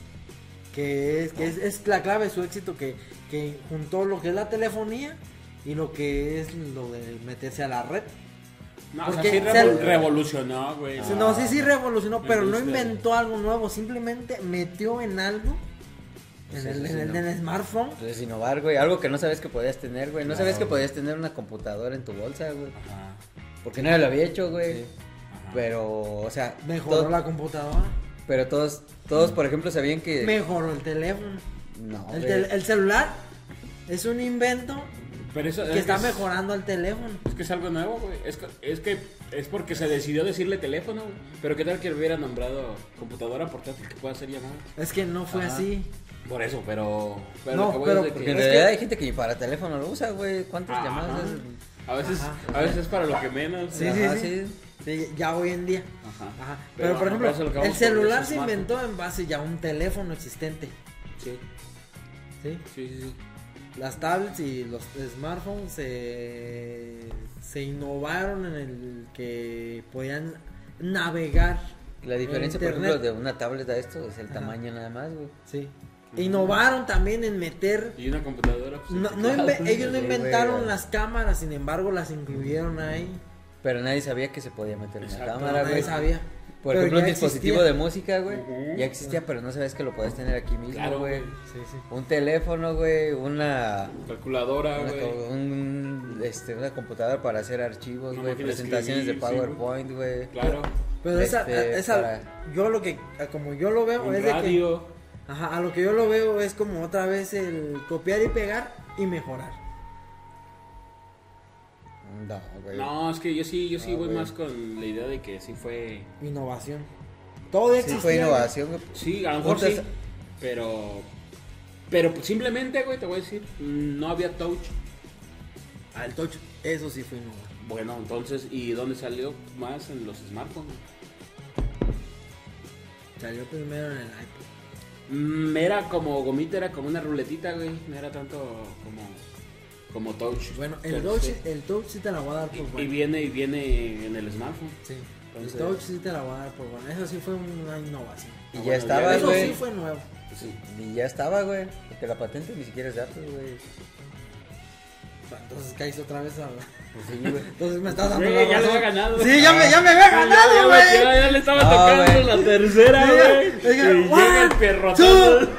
Que es, que es, es la clave de su éxito, que, que juntó lo que es la telefonía y lo que es lo de meterse a la red. No, o sea, Porque sí se- revolucionó, güey. No, sí, sí revolucionó, pero no inventó algo nuevo, simplemente metió en algo, en Pues el, en sí, el, no. en el smartphone. Entonces, innovar, güey. Algo que no sabes que podías tener, güey. No Claro, sabías que güey. podías tener una computadora en tu bolsa, güey. Ajá. Porque nadie lo había hecho, güey. Ajá. Pero, o sea. Mejoró to- la computadora, Pero todos, todos, por ejemplo, sabían que. mejoró el teléfono. No, El, güey. tel- el celular es un invento Pero eso que es está es- mejorando el teléfono. Es que es algo nuevo, güey. Es que, es que es porque se decidió decirle teléfono, güey. Pero qué tal que hubiera nombrado computadora portátil que pueda hacer llamadas. Es que no fue Ajá. así. Por eso, pero. pero No, que pero es que- en Es realidad hay gente que ni para teléfono lo usa, güey. ¿Cuántas Ajá. llamadas? haces? A veces, Ajá. a veces es para lo que menos. Sí, Ajá, sí, sí. Sí, ya hoy en día. Ajá. Ajá. Pero, Pero, por ejemplo, el celular es se inventó en base ya a un teléfono existente. Sí, ¿sí? sí, sí. sí. Las tablets y los smartphones se, se innovaron en el que podían navegar. La diferencia, por ejemplo, de una tablet a esto es el Ajá. tamaño nada más, güey. Sí. Innovaron también en meter. Y una computadora. pues, No, ellos no inventaron las cámaras, sin embargo las incluyeron ahí. Pero nadie sabía que se podía meter una Exacto. cámara, Nadie güey. sabía. Por Pero ejemplo, un dispositivo existía. de música, güey. Ya existía, pero no sabías que lo podías tener aquí mismo, Claro, güey. Sí, sí. Un teléfono, güey. Una. Calculadora, Una, güey. un, este, una computadora para hacer archivos, Una güey, presentaciones de escribir, sí, PowerPoint, güey. Claro. Pero esa, Este, esa- para- yo lo que, como yo lo veo, Un es de que, radio. Ajá, a lo que yo lo veo es como otra vez el copiar y pegar y mejorar. No, güey. No, es que yo sí, yo sí No, voy güey. más con la idea de que sí fue. Innovación. Todo Sí, existía. fue innovación, güey. Sí, a lo mejor sí. Pero. Pero pues, simplemente, güey, te voy a decir, no había touch. Al touch, eso sí fue innovación. Bueno, entonces, ¿y dónde salió más en los smartphones? Salió primero en el iPod. Mm, era como gomita, era como una ruletita, güey. No era tanto como, como touch. Bueno, el touch, sí. el touch sí te la voy a dar por Y, y bueno. viene y viene en el smartphone. Sí. Entonces- el touch sí te la voy a dar por bueno. Eso sí fue una innovación. Y Ah, ya bueno, estaba, ya Eso güey. sí fue nuevo. Pues sí. Y ya estaba, güey. Porque la patente ni siquiera es de Apple, güey. Entonces caíste otra vez a... Pues sí, güey. Entonces me estás dando Güey, la ya le razón. había ganado. Sí, ya me, ya me había ganado, ya, güey. ya, ya le estaba No, tocando güey. la tercera, Sí, güey. Y llega el perrotazo. two,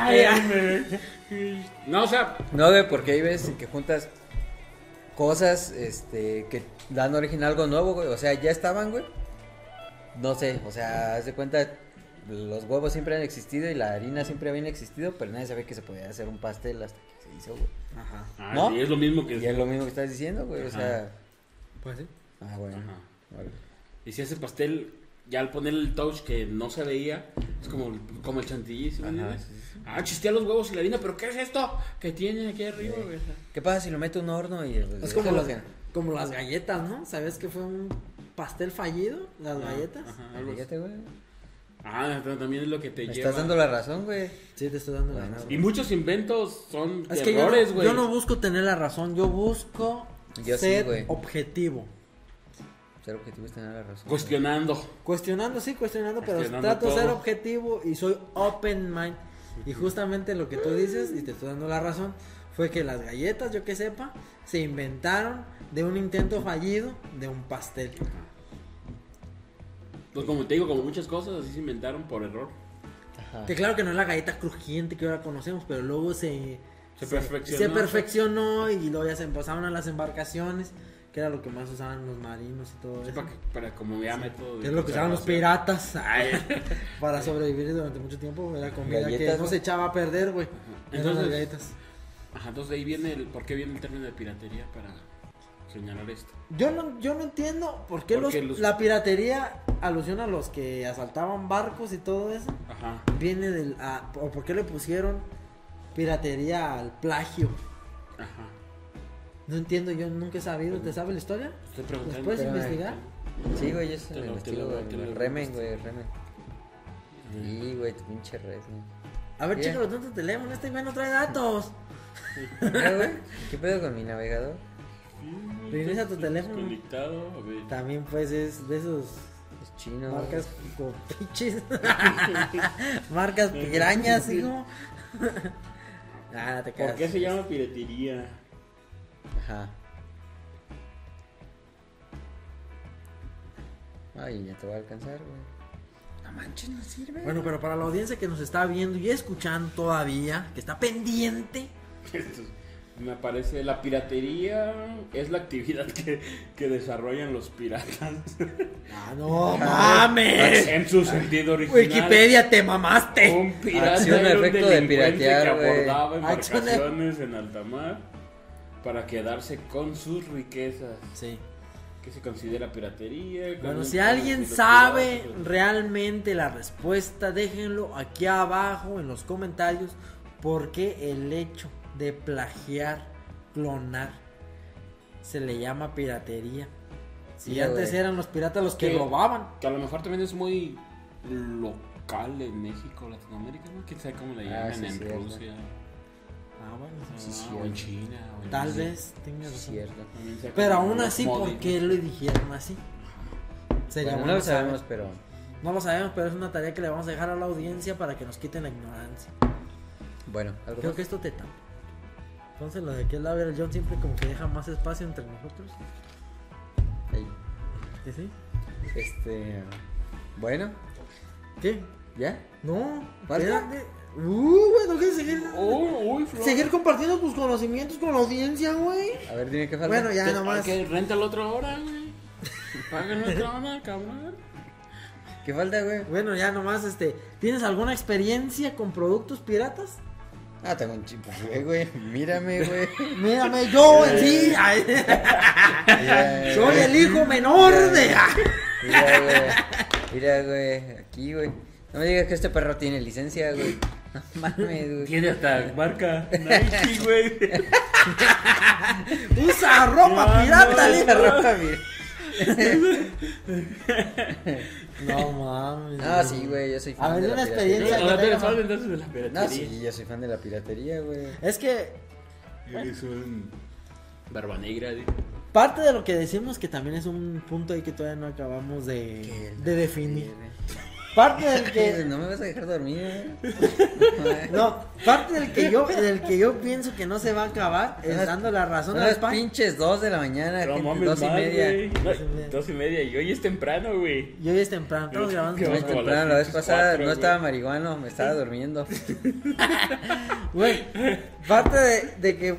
Ay, ay, No, o sea, No, güey, porque hay veces que juntas cosas este, que dan origen a algo nuevo, güey. O sea, ya estaban, güey. No sé, o sea, haz de cuenta, los huevos siempre han existido y la harina siempre había existido, pero nadie sabía que se podía hacer un pastel hasta que se hizo, güey. Ajá. Ah, ¿No? sí, es lo mismo que... Y es lo mismo que estás diciendo, güey, o sea... Pues sí. Ah, bueno. Ajá. Vale. Y si ese pastel, ya al poner el touch que no se veía, es como, como el chantilly, ¿sí Ajá, entiendes? sí, sí. Ah, chistea los huevos y la harina, pero ¿qué es esto que tiene aquí arriba, Sí. güey? ¿Qué pasa si lo meto en un horno y... pues, Es como como las galletas, ¿no? ¿Sabes que fue un pastel fallido? Las galletas. Ajá, algo. Fíjate, güey. Ah, pero también es lo que te Me lleva. estás dando la razón, güey. Sí, te estoy dando la razón. Y muchos inventos son Es yo errores, no, güey. yo no busco tener la razón, yo busco Yo ser objetivo. Ser objetivo es tener la razón. Cuestionando. Cuestionando, sí, cuestionando, pero Cuestionando trato de ser objetivo y soy open mind. Y justamente lo que tú dices, y te estoy dando la razón, fue que las galletas, yo que sepa, se inventaron de un intento fallido de un pastel. Pues como te digo, como muchas cosas así se inventaron por error. Ajá. Que claro que no es la galleta crujiente que ahora conocemos, pero luego se, Se perfeccionó. se perfeccionó y luego ya se empezaron a las embarcaciones, que era lo que más usaban los marinos y todo Sí, eso. para, que- para como ya método. de Que es lo que usaban los piratas *laughs* Ay. *laughs* para sobrevivir durante mucho tiempo. Era comida que Galletas, no ¿no? se echaba a perder, güey. Las Entonces- galletas. Ajá, entonces de ahí viene el. ¿Por qué viene el término de piratería para señalar esto? Yo no, yo no entiendo por qué, Porque los- los- la piratería alusiona a los que asaltaban barcos y todo eso. Ajá. Viene del. a- o por qué le pusieron piratería al plagio. Ajá. No entiendo, yo nunca he sabido. ¿Te sabe la historia? Estoy preguntando. ¿Puedes investigar? Sí, güey, yo se Te lo lo- te investigo, lo- güey. te lo- Remen, güey, remen. Sí, güey, tu pinche red, güey. A ver, chica, los tu teléfono. Este güey no trae datos. *laughs* ¿Qué pedo con mi navegador? Regresa tu teléfono. Conectado. También, pues, es de esos Es chino. marcas con *laughs* pinches. *laughs* marcas pirañas, hijo. *laughs* ah, te ¿Por qué se llama piratería? Ajá. Ay, ya te va a alcanzar, güey. No manches, no sirve. Bueno, pero para la audiencia que nos está viendo y escuchando todavía, que está pendiente, Me parece la piratería es la actividad que, que desarrollan los piratas Ah, no mames. en su sentido original. Wikipedia, te mamaste. Un pirata Acción, era un efecto de piratear, que abordaba Acción, embarcaciones en alta mar para quedarse con sus riquezas. Sí. ¿Qué se considera piratería? Bueno, ¿Cómo- si alguien sabe realmente la respuesta, déjenlo aquí abajo en los comentarios. Porque el hecho de plagiar, clonar, se le llama piratería. Si Sí, antes güey. eran los piratas los que Que- robaban. Que a lo mejor también es muy local en México, Latinoamérica, ¿no? ¿Quién sabe cómo le Ah, llaman sí, en. Rusia? Ah, bueno, Sí, Ah, o en China. o en tal vez tengas razón. Cierto. Pero aún así, ¿por qué lo dijeron así? Sería Bueno, bueno no lo saber. sabemos, pero. No lo sabemos, pero es una tarea que le vamos a dejar a la audiencia para que nos quiten la ignorancia. Bueno, algo Creo más? que esto te tapa. Entonces, lo de que el el John siempre como que deja más espacio entre nosotros. Ahí. ¿Sí, sí? Este. Bueno, ¿Qué? ¿ya? No, espérate. Uh, güey, no quieres seguir. Uy, Flor. Seguir compartiendo tus conocimientos con la audiencia, güey. A ver, dime qué falta. Bueno, ya nomás. Que renta la otra hora, güey. Pagan la otra hora, *laughs* cabrón. ¿Qué falta, güey? Bueno, ya nomás, este. ¿Tienes alguna experiencia con productos piratas? Ah, tengo un chipo, güey, *laughs* güey. Mírame, güey. Mírame, yo en *laughs* sí. Soy el hijo menor de. Mira, güey. Mira, güey. Aquí, güey. No me digas que este perro tiene licencia, güey. No mames, güey. Tiene hasta marca *laughs* Nike, güey. Usa ropa No, pirata, Esa ropa, mira. No mames. No, sí, güey. Yo soy fan A ver, de una la experiencia. piratería. Ahora te eres fan entonces de la No, piratería. sí, yo soy fan de la piratería, güey. Es que Eres un barba negra, güey. parte de lo que decimos que también es un punto ahí que todavía no acabamos de, de definir. tiene. Parte del que No me vas a dejar dormir, güey. *laughs* no, parte del que yo del que yo pienso que no se va a acabar es las- dando la razón al las pan. pinches dos de la mañana, No gente, mames, dos y media. No, Dos y media. Dos y media. Y hoy es temprano, güey. Y hoy es temprano, estamos grabando. a temprano, la vez pasada cuatro, no güey. estaba marihuano, me estaba durmiendo. *laughs* Güey, parte de, de que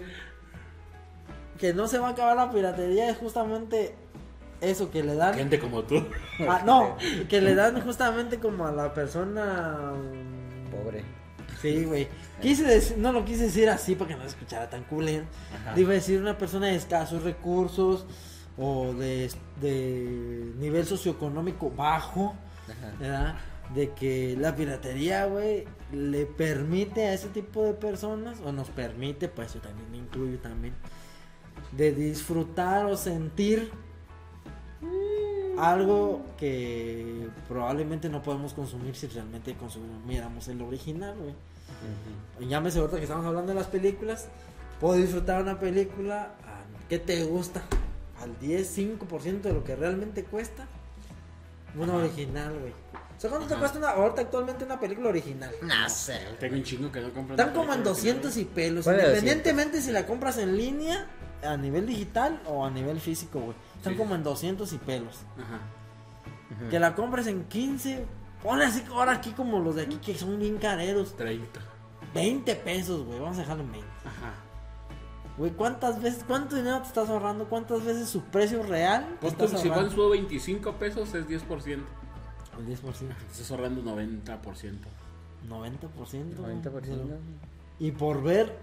que no se va a acabar la piratería es justamente eso que le dan. Gente como tú. Ah, no, *laughs* que le dan justamente como a la persona. mm, Pobre. Sí, güey. Quise decir, no lo quise decir así para que no se escuchara tan culero. Ajá. Iba a decir una persona de escasos recursos o de, de nivel socioeconómico bajo, Ajá. ¿verdad? De que la piratería, güey, le permite a ese tipo de personas, o nos permite, pues yo también me incluyo también, de disfrutar o sentir algo que probablemente no podemos consumir si realmente consumiéramos el original, güey. Ujú. Llámese ahorita que estamos hablando de las películas. Puedo disfrutar una película. a- ¿Qué te gusta? Al 10, 5% de lo que realmente cuesta. Una Ajá. original, güey. O sea, ¿cuánto te cuesta una, ahorita actualmente una película original? No sé. Tengo un chingo que no compro. Están como en 200 y pelos. ¿Cuál era Independientemente si la compras en línea, a nivel digital o a nivel físico, güey. Están Sí. como en 200 y pelos. Ajá. Que la compres en 15. Ponle así ahora aquí como los de aquí que son bien careros. 30. 20 pesos, güey. Vamos a dejarlo en 20. Ajá. Güey, ¿cuántas veces, cuánto dinero te estás ahorrando? ¿Cuántas veces su precio real te Pues estás si ahorrando? van subo 25 pesos es 10%. El 10%, Te estás ahorrando 90%. 90%. 90%. Y por ver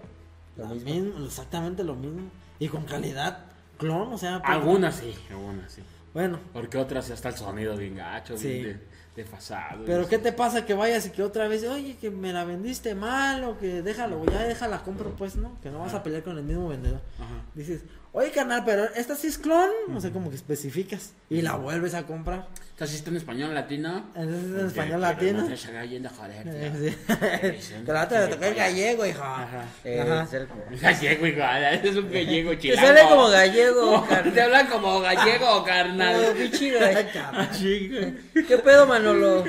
Lo mismo. misma- exactamente lo mismo. Y con calidad clon, o sea. pues, Algunas sí, algunas sí. Bueno, Porque otras ya está el sonido bien gacho, Sí. bien de- desfasado. pero y ¿qué te pasa que vayas y que otra vez, oye, que me la vendiste mal o que déjalo, ya déjala compro pues, ¿no? Que no vas a pelear con el mismo vendedor. Ajá. Dices, oye, carnal, pero esta sí es clon, o sea, como que especificas y la vuelves a comprar. O sea, si está en español latino. Entonces en español latino. No te siga yendo a joder, Eh, sí. Te tocó el gallego, hija. Ajá. Eh, *laughs* Gallego, igual, es un gallego *laughs* Te chilango. sale como gallego. *laughs* Te hablan como gallego, Como carnal. pinche gall- Cabrón. ¿Qué pedo, Manolo?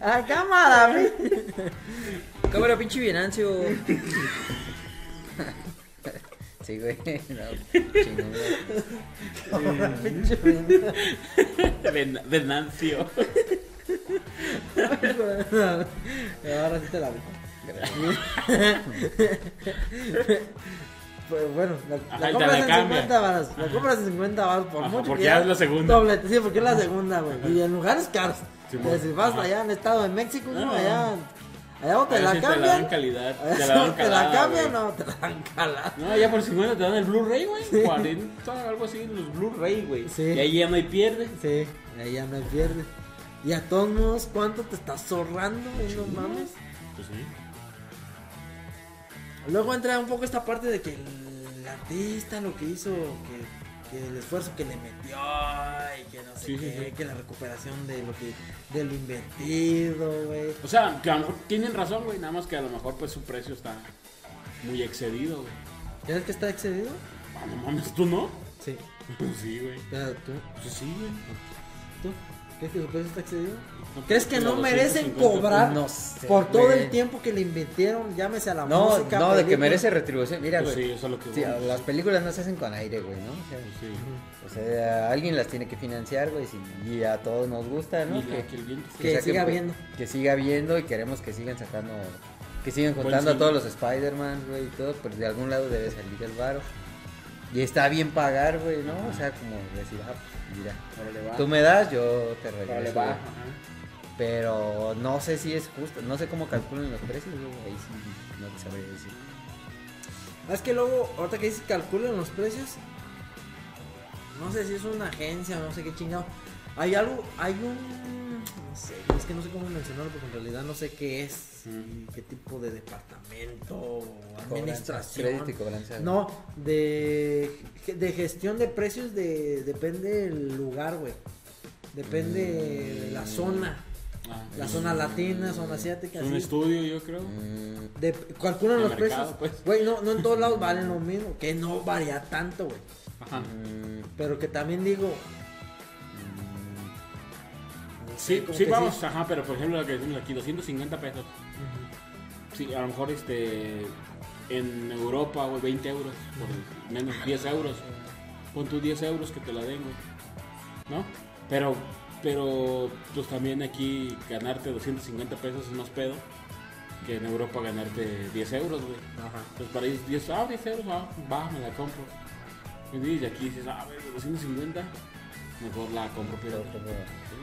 ¡A cámara, güey! Cámara, pinche Vienancio. Sí, *laughs* *laughs* güey. No, chingón, Venancio. *laughs* Ahora sí te la vi. Pues bueno, la, la compras la en cambia. 50 baros. La compras en 50 baros por Ajá, mucho. porque que ya es la segunda. Doble, sí, porque es la segunda, güey. Y en lugares caros. Sí, Que si vas ajá. allá en el estado de México, no, allá. Allá o te la veces te la dan cambian. calidad. *laughs* allá Te la dan o te la calada, cambian o te la dan calada. No, ya por 50 te dan el Blu-ray, güey. 40, algo así, los Blu-ray, güey. Sí. Y ahí ya no hay pierde. Sí, ahí ya no hay pierde. Y a todos modos, ¿cuánto te estás ahorrando, güey? No mames. Pues sí. Luego entra un poco esta parte de que el artista lo que hizo, que, que el esfuerzo que le metió y que no sé Sí, qué, sí. que la recuperación de lo que de lo invertido, güey. O sea, que a lo mejor tienen razón, güey. Nada más que a lo mejor pues su precio está muy excedido, güey. ¿Crees que está excedido? Ah, no mames, ¿tú no? Sí. Pues sí, güey. Pero tú, Pues sí, güey. tú, ¿crees que su precio está excedido? ¿Crees que no merecen 250 cobrar No sé, por todo güey. el tiempo que le invirtieron? Llámese a la No, música. no, de que merece retribución. Mira, Pues güey. sí, eso es lo que Sí, las películas no se hacen con aire, güey, ¿no? O sea, Pues sí. o sea, alguien las tiene que financiar, güey, si- y a todos nos gusta, ¿no? Que, que Que siga pues, viendo. Que siga viendo y queremos que sigan sacando, que sigan Buen juntando a todos los Spider-Man, güey, y todo, pues de algún lado debe salir el varo. Y está bien pagar, güey, ¿no? O sea, como decir, ah, pues mira, tú me das, yo te regreso. va. Pero no sé si es justo, no sé cómo calculan los precios, güey, ahí sí no te sabría decir. Es que luego, ahorita que dice calculan los precios, no sé si es una agencia o no sé qué chingado. Hay algo, hay un. No sé, es que no sé cómo mencionarlo porque en realidad no sé qué es, qué tipo de departamento o administración. Cobranza. No, de, de gestión de precios de, depende del lugar, güey. Depende de la zona. Ah, La zona latina, zona asiática. Es un estudio, yo creo. Mm, De, calculan De los mercado, precios. pues. Güey, no, no en todos lados valen lo mismo. Que no varía tanto, güey. Ajá. mm, Pero que también digo. no sé, Sí, sí, vamos, ajá, pero por ejemplo, lo que decimos aquí, 250 pesos. Sí, a lo mejor este en Europa, güey, 20 euros, por menos 10 euros. Pon tus 10 euros que te la den, güey. ¿No? Pero, pero, pues también aquí ganarte 250 pesos es más pedo que en Europa ganarte 10 euros, güey. Ajá. Pues para ir 10, ah, 10 euros, ah, va, me la compro. Y aquí dices, ah, a ver, 250, mejor la compro pirata.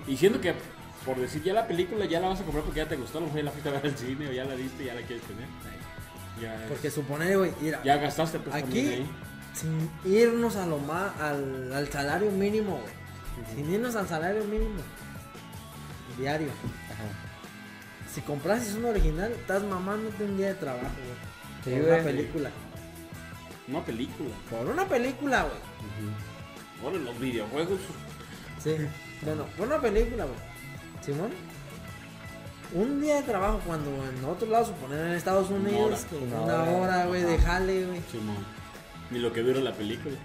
Y siendo que, por decir ya la película, ya la vas a comprar porque ya te gustó, a mejor ya la fuiste a ver al cine o ya la viste y ya la quieres tener. Ya, Porque supone, güey, mira, ya gastaste pues aquí, ahí. sin irnos a lo más, al, al salario mínimo, güey. Sin irnos al salario mínimo. Diario. Ajá. Si comprases un original, estás mamándote un día de trabajo, güey. Sí, por güey. una película. Una película. Por una película, güey. Ahora los videojuegos. Sí. Bueno, por una película, güey. Simón. Un día de trabajo cuando en otro lado, suponer en Estados Una Unidos, hora. que Una una, hora. hora, güey, de jale, güey. Simón. Ni lo que dura la película.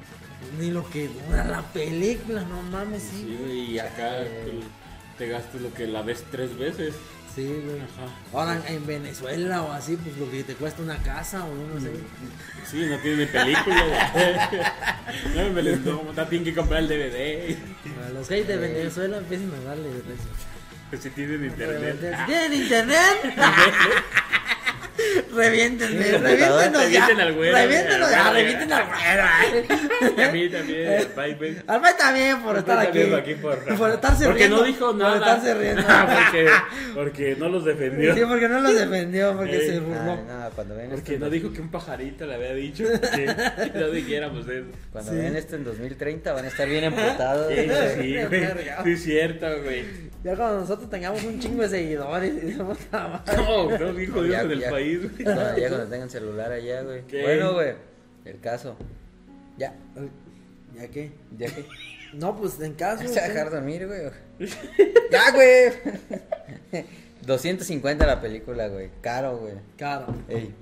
Ni lo que dura la película, no mames, Sí, sí. güey, y acá te, gastas lo que la ves tres veces. Sí, güey. Ajá. Ahora en Venezuela o así, pues lo que te cuesta una casa o no sé. Sí, no tiene película. güey. *laughs* no me les no, tienen que comprar el DVD. A los gays de Venezuela empiezan a darle precio. Si tienen internet. ¿Tienen *laughs* internet? *laughs* Reviéntenme, reviéntenos ya. revienten al güero, Reviéntenos al ya, revienten al güero. Y a mí también. Bye, bye. Al May también por estar aquí. Aquí por, Por estarse porque riendo. no dijo nada. Por estarse riendo. *laughs* porque, porque no los defendió. Sí, porque no los defendió, porque Ey. se burló. no, cuando ven Porque esto, no dijo que un pajarito le había dicho *laughs* que no dijéramos eso. cuando Sí. ven esto en 2030 van a estar bien emputados. Sí, sí, güey. Sí, es cierto, güey. Ya cuando nosotros tengamos un chingo de seguidores y somos la madre. No, estamos bien jodidos Ya- en el ya- país, güey. No, ya cuando tengan celular allá, güey. ¿Qué? Bueno, güey. El caso. Ya, ¿Ya qué? ya que. No, pues en caso. *laughs* ¿Vas a dejar dormir, güey? *laughs* ya, güey. *laughs* 250 la película, güey. Caro, güey. Claro, Ey.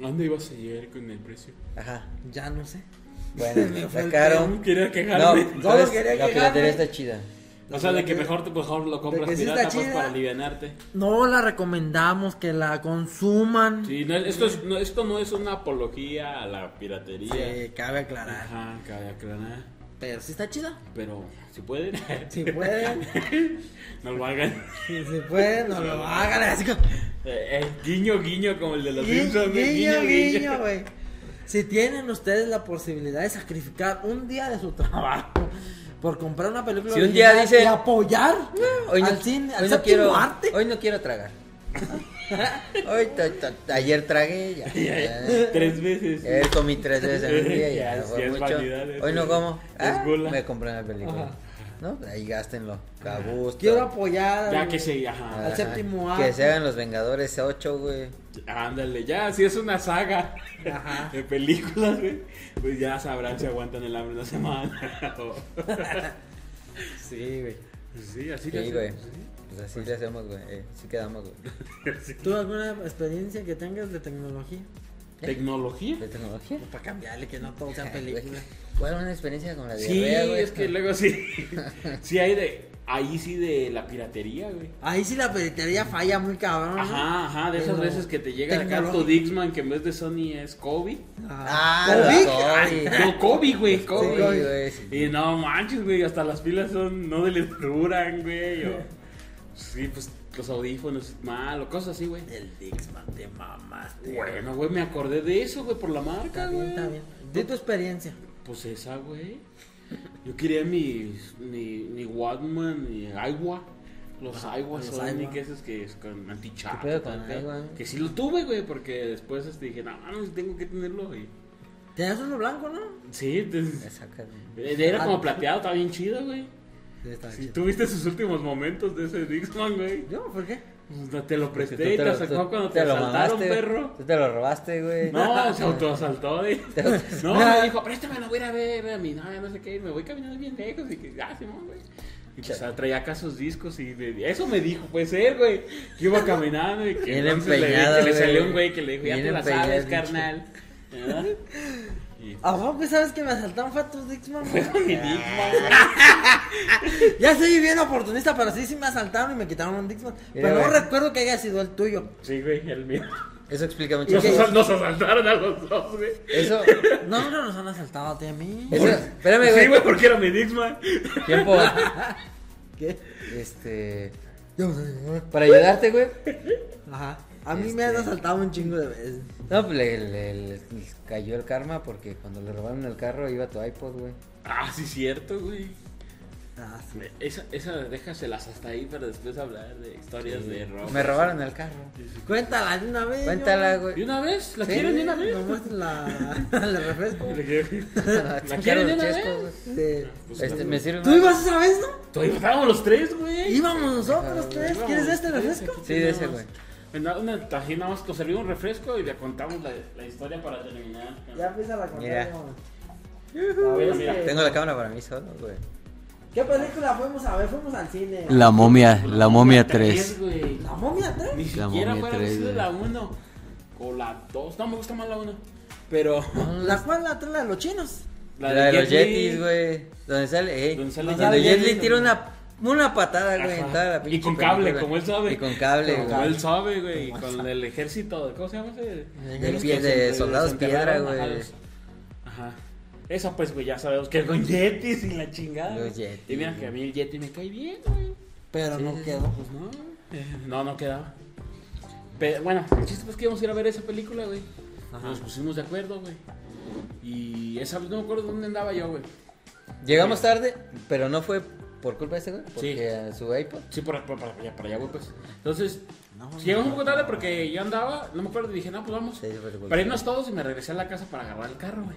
¿Dónde ibas ayer con el precio? Ajá. ya no sé. Bueno, está caro. Quería No, quejarme. Solo ¿sabes? quería la piratería está chida. O sea, de que mejor, lo compras pirata pues, para alivianarte. No la recomendamos que la consuman. Sí, no, esto, es, no, esto no es una apología a la piratería. Sí, cabe aclarar. Ajá, cabe aclarar. Pero sí está chida. Pero si pueden, *laughs* Si pueden, *laughs* no lo hagan. si pueden, no lo hagan. Así como, Eh, eh, guiño, guiño, como el de los Gui- Simpsons. güey, guiño, guiño, güey. Si tienen ustedes la posibilidad de sacrificar un día de su *laughs* trabajo por comprar una película Si un día dicen, y apoyar Hoy no, al cine, al hoy no quiero, arte. hoy no quiero tragar. hoy ayer tragué ya. ya. Tres veces. Ayer comí tres veces en un día Ya, ya, es mucho. Hoy no como. Ah, me compré una película. Ajá. ¿No? Ahí gástenlo. A gusto. Quiero apoyar Ya al- que se, ajá. Ajá. al séptimo Que arte. se hagan los Vengadores 8, güey. Ándale, ya, si es una saga Ajá. *laughs* de películas, güey, pues ya sabrán si aguantan el hambre una semana. *laughs* Sí, güey. sí, así Sí, le güey. Pues así le hacemos, güey. Eh, sí quedamos, güey. *laughs* ¿sí? ¿Tú alguna experiencia que tengas de tecnología? ¿Tecnología? ¿De tecnología? Para cambiarle, que no todo sea película. ¿Cuál una experiencia con la Sí, güey? es que luego sí. *laughs* Sí hay de. Ahí sí de la piratería, güey. Ahí sí la piratería falla muy cabrón. Ajá, ajá, de esas Pero veces que te llega tu tecnológico. Dixman que en vez de Sony es Kobe. Ah, Covid. COVID. No, Kobe, güey, Sí, Kobe. güey. sí. Y no manches, güey, hasta las pilas son, no le duran, güey. o- sí, pues los audífonos mal o cosas así, güey. El Dixman, te mamaste. Bueno, güey, me acordé de eso, güey, por la marca, Está bien, güey. está bien. Di tu experiencia. Pues esa, güey. Yo quería mi, mi, mi Walkman, mi Aiwa. Los Aiwa los Sonic, Aiwa. esos que es con anti-chat. ¿Qué pedo con Aiwa? Que sí lo tuve, güey, porque después este, dije, no, no, tengo que tenerlo. Y... Tenías uno blanco, ¿no? Sí, entonces, güey. era como Ah, plateado, estaba bien chido, güey. Sí, chido. tuviste sus últimos momentos de ese Dixman, güey. ¿Yo? ¿Por qué? Pues, te lo presté tú y te sacó cuando te, lo asaltaron, mamaste, perro. Tú te lo robaste, güey. No, *laughs* se autoasaltó, güey. *laughs* No, me dijo, préstamelo, voy a ir a ver a mi novia, no sé qué. Me voy caminando bien lejos y que, ah, Simón, güey. Y pues Chale. traía acá sus discos y me- eso me dijo, puede ser, güey. Que iba caminando y que Bien le, que le salió un güey que le dijo, ya te la sabes, carnal. *laughs* ¿A poco sabes que me asaltaron fue a tus Dixman? güey? mi Dixman, güey. ya soy bien oportunista, pero sí, sí me asaltaron y me quitaron un Dixman. Pero no güey. recuerdo que haya sido el tuyo. Sí, güey, el mío. Eso explica mucho. Nos, asal- nos asaltaron a los dos, güey. Eso, No, no nos han asaltado a ti a mí. eso, espérame, Sí, güey. güey, porque era mi Dixman. Tiempo. *laughs* ¿Qué? Este. Para ayudarte, güey. Ajá. A mí me han Este- asaltado un chingo de veces. No, pues le, le- le cayó el karma porque cuando le robaron el carro iba tu iPod, güey. Ah, sí, cierto, güey. Ah, sí. Esa, esa déjaselas hasta ahí para después hablar de historias de robo. Me robaron el carro. Cuéntala de una vez. Cuéntala, yo. ¿De güey. una vez? ¿La Sí, quieren de una vez? Nomás la, *laughs* la refresco. *laughs* ¿La Sacaron quieren de los una vez? güey. Sí. Pues, Este, me sirve ¿Tú más? ibas esa vez, no? Estábamos los tres, güey. Íbamos nosotros tres. Íbamos ¿Quieres de este los tres, refresco? Sí, de ese, güey. Una, una, así nada más nos servimos un refresco y le contamos la, la historia para terminar. Ya empieza la contar. Mira. A ver, Mira, este, Tengo la cámara para mí solo, güey. ¿Qué película fuimos a ver? Fuimos al cine. La momia, Pues, la momia tres, 3. güey. ¿La momia 3? Ni La siquiera momia fuera la 1 o la 2. No, me gusta más la 1. Pero *laughs* ¿La cual? La 3, la de los chinos. La, de los Jet Li, Yetis, güey. Donde sale, ey, Donde sale donde Li. Jet Li tira una, una patada, güey, Ajá. en toda la Y pinche con cable, película. como él sabe. Y con cable, Como güey. él sabe, güey. y Con el ejército. ¿Cómo se llama ese? Los pie de soldados piedra, ajá, güey. Ajá. Eso pues, güey, ya sabemos que es con Yetis y la chingada. Los. Yetis, Y mira que a mí el Yeti me cae bien, güey. Pero Sí, no quedó. Pues no. No, no quedaba. Pero bueno, el chiste pues que íbamos a ir a ver esa película, güey. Nos pusimos de acuerdo, güey. Y esa vez no me acuerdo dónde andaba yo, güey. Llegamos tarde, pero no fue por culpa de ese, güey. Porque Sí. su iPod. Sí, por, por- para, allá, para allá, güey, pues. Entonces, No, llegamos un poco tarde porque yo andaba, no me acuerdo, y dije, no, pues vamos. Sí. Para irnos todos y me regresé a la casa para agarrar el carro, güey.